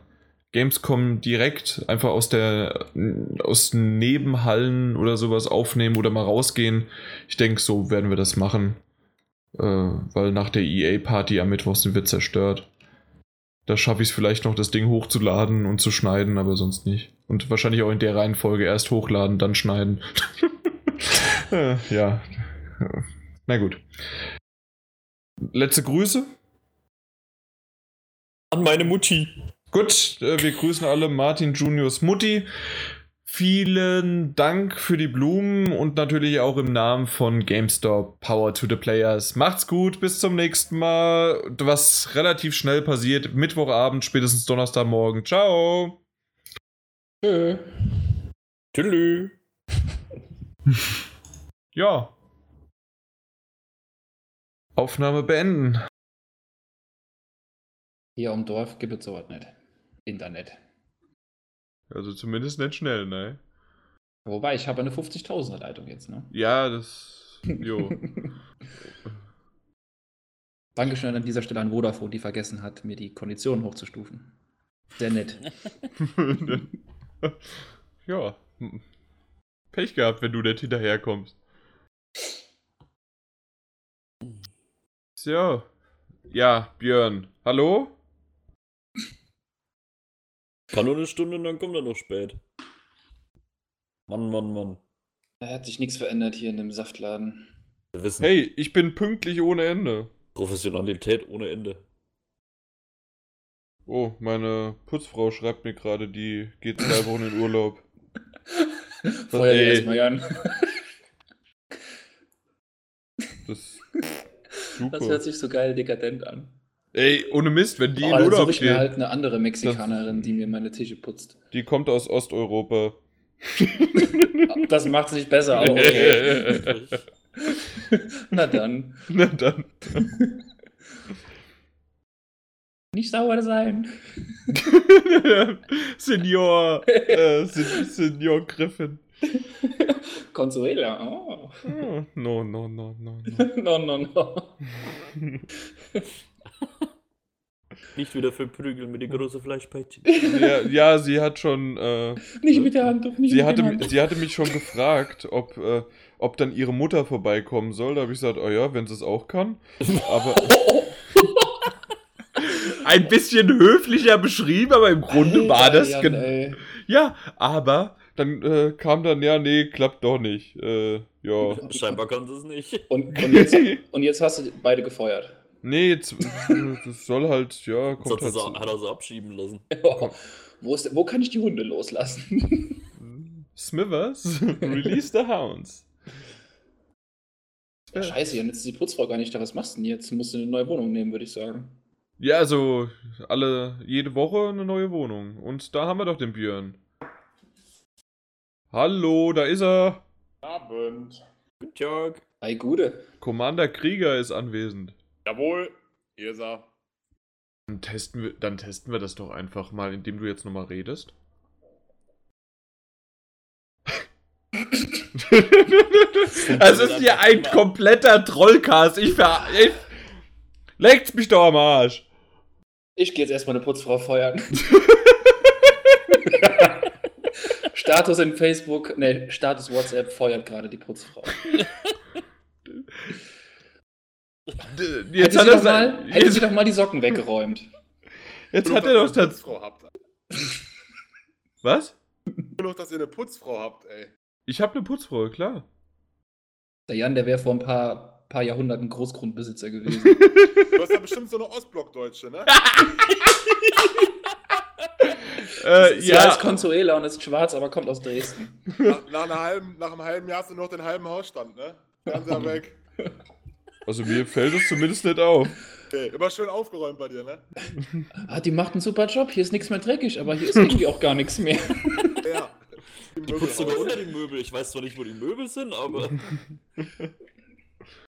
Gamescom direkt einfach aus der aus Nebenhallen oder sowas aufnehmen oder mal rausgehen. Ich denke, so werden wir das machen. Äh, weil nach der EA-Party am Mittwoch sind wir zerstört. Da schaffe ich es vielleicht noch, das Ding hochzuladen und zu schneiden, aber sonst nicht. Und wahrscheinlich auch in der Reihenfolge erst hochladen, dann schneiden. Äh, ja. Na gut. Letzte Grüße. An meine Mutti. Gut, äh, wir grüßen alle Martin Juniors Mutti. Vielen Dank für die Blumen und natürlich auch im Namen von GameStop Power to the Players. Macht's gut, bis zum nächsten Mal. Was relativ schnell passiert, Mittwochabend, spätestens Donnerstagmorgen. Ciao. Tschö. Tschüss. Ja. Aufnahme beenden. Hier am Dorf gibt es sowas nicht. Internet. Also zumindest nicht schnell, ne? Wobei, ich habe eine 50.000er Leitung jetzt, ne? Ja, das. Jo. Dankeschön an dieser Stelle an Vodafone, die vergessen hat, mir die Konditionen hochzustufen. Sehr nett. ja. Pech gehabt, wenn du nicht hinterherkommst. So. Ja, Björn. Hallo? Kann nur eine Stunde und dann kommt er noch spät. Mann, Mann, Mann. Da hat sich nichts verändert hier in dem Saftladen. Wir wissen, Hey, ich bin pünktlich ohne Ende. Professionalität ohne Ende. Oh, meine Putzfrau schreibt mir gerade, die geht zwei Wochen in Urlaub. Feuer dir erstmal an. Das, Das hört super. sich so geil dekadent an. Ey, ohne Mist, wenn die Oh, in Urlaub ich mir geht, halt eine andere Mexikanerin, die mir meine Tische putzt. die kommt aus Osteuropa. Das macht es nicht besser, aber okay. Na dann. Na dann. Nicht sauer sein. Senior, äh, Sen- Senior Griffin. Consuela. Oh. Oh, no, no, no, no, no. no, no, no. Nicht wieder für Prügel mit den großen Fleischpeitschen. Ja, ja, sie hat schon, äh, Nicht mit der Hand, doch nicht sie mit hatte, der Hand. sie hatte mich schon gefragt, ob, äh, ob dann ihre Mutter vorbeikommen soll. Da habe ich gesagt, oh ja, wenn sie es auch kann. Aber ein bisschen höflicher beschrieben, aber im Grunde war das Jan. Ja, aber dann äh, kam dann, ja, nee, klappt doch nicht. Äh, ja. Scheinbar kann sie es nicht. Und, und, jetzt, und jetzt hast du beide gefeuert. Nee, jetzt, das soll halt, ja, kommt halt. zu- hat er sie abschieben lassen. wo, ist, wo kann ich die Hunde loslassen? Smithers, release the hounds. Ja, scheiße, Jan, jetzt ist die Putzfrau gar nicht da. Was machst du denn jetzt? Musst du eine neue Wohnung nehmen, würde ich sagen. Ja, also alle, jede Woche eine neue Wohnung. Und da haben wir doch den Björn. Hallo, da ist er. Abend. Guten Tag. Ei, Gude. Commander Krieger ist anwesend. Jawohl, hier ist er. Dann testen wir, dann testen wir das doch einfach mal, indem du jetzt nochmal redest. Es ist hier ein kompletter Trollcast. Ich ver... Ich, leckt mich doch am Arsch. Ich gehe jetzt erstmal eine Putzfrau feuern. Status in Facebook, ne, Status WhatsApp feuert gerade die Putzfrau. Jetzt sie, hat doch er mal, sein- hätte sie jetzt, doch mal die Socken weggeräumt. jetzt hat er doch das. Putzfrau habt. Was? Genug, dass ihr eine Putzfrau habt, ey. Ich habe eine Putzfrau, klar. Der Jan, der wäre vor ein paar, paar Jahrhunderten Großgrundbesitzer gewesen. Du hast ja bestimmt so eine Ostblockdeutsche, ne? Äh, Sie ja, heißt Consuela und ist schwarz, aber kommt aus Dresden. Nach, nach, einer halben, nach einem halben Jahr hast du noch den halben Hausstand, ne? Fernseher weg. Also mir fällt es zumindest nicht auf. Okay, immer schön aufgeräumt bei dir, ne? Ah, die macht einen super Job. Hier ist nichts mehr dreckig, aber hier ist irgendwie auch gar nichts mehr. Ja. Die putzt sogar unter die Möbel. Ich weiß zwar nicht, wo die Möbel sind, aber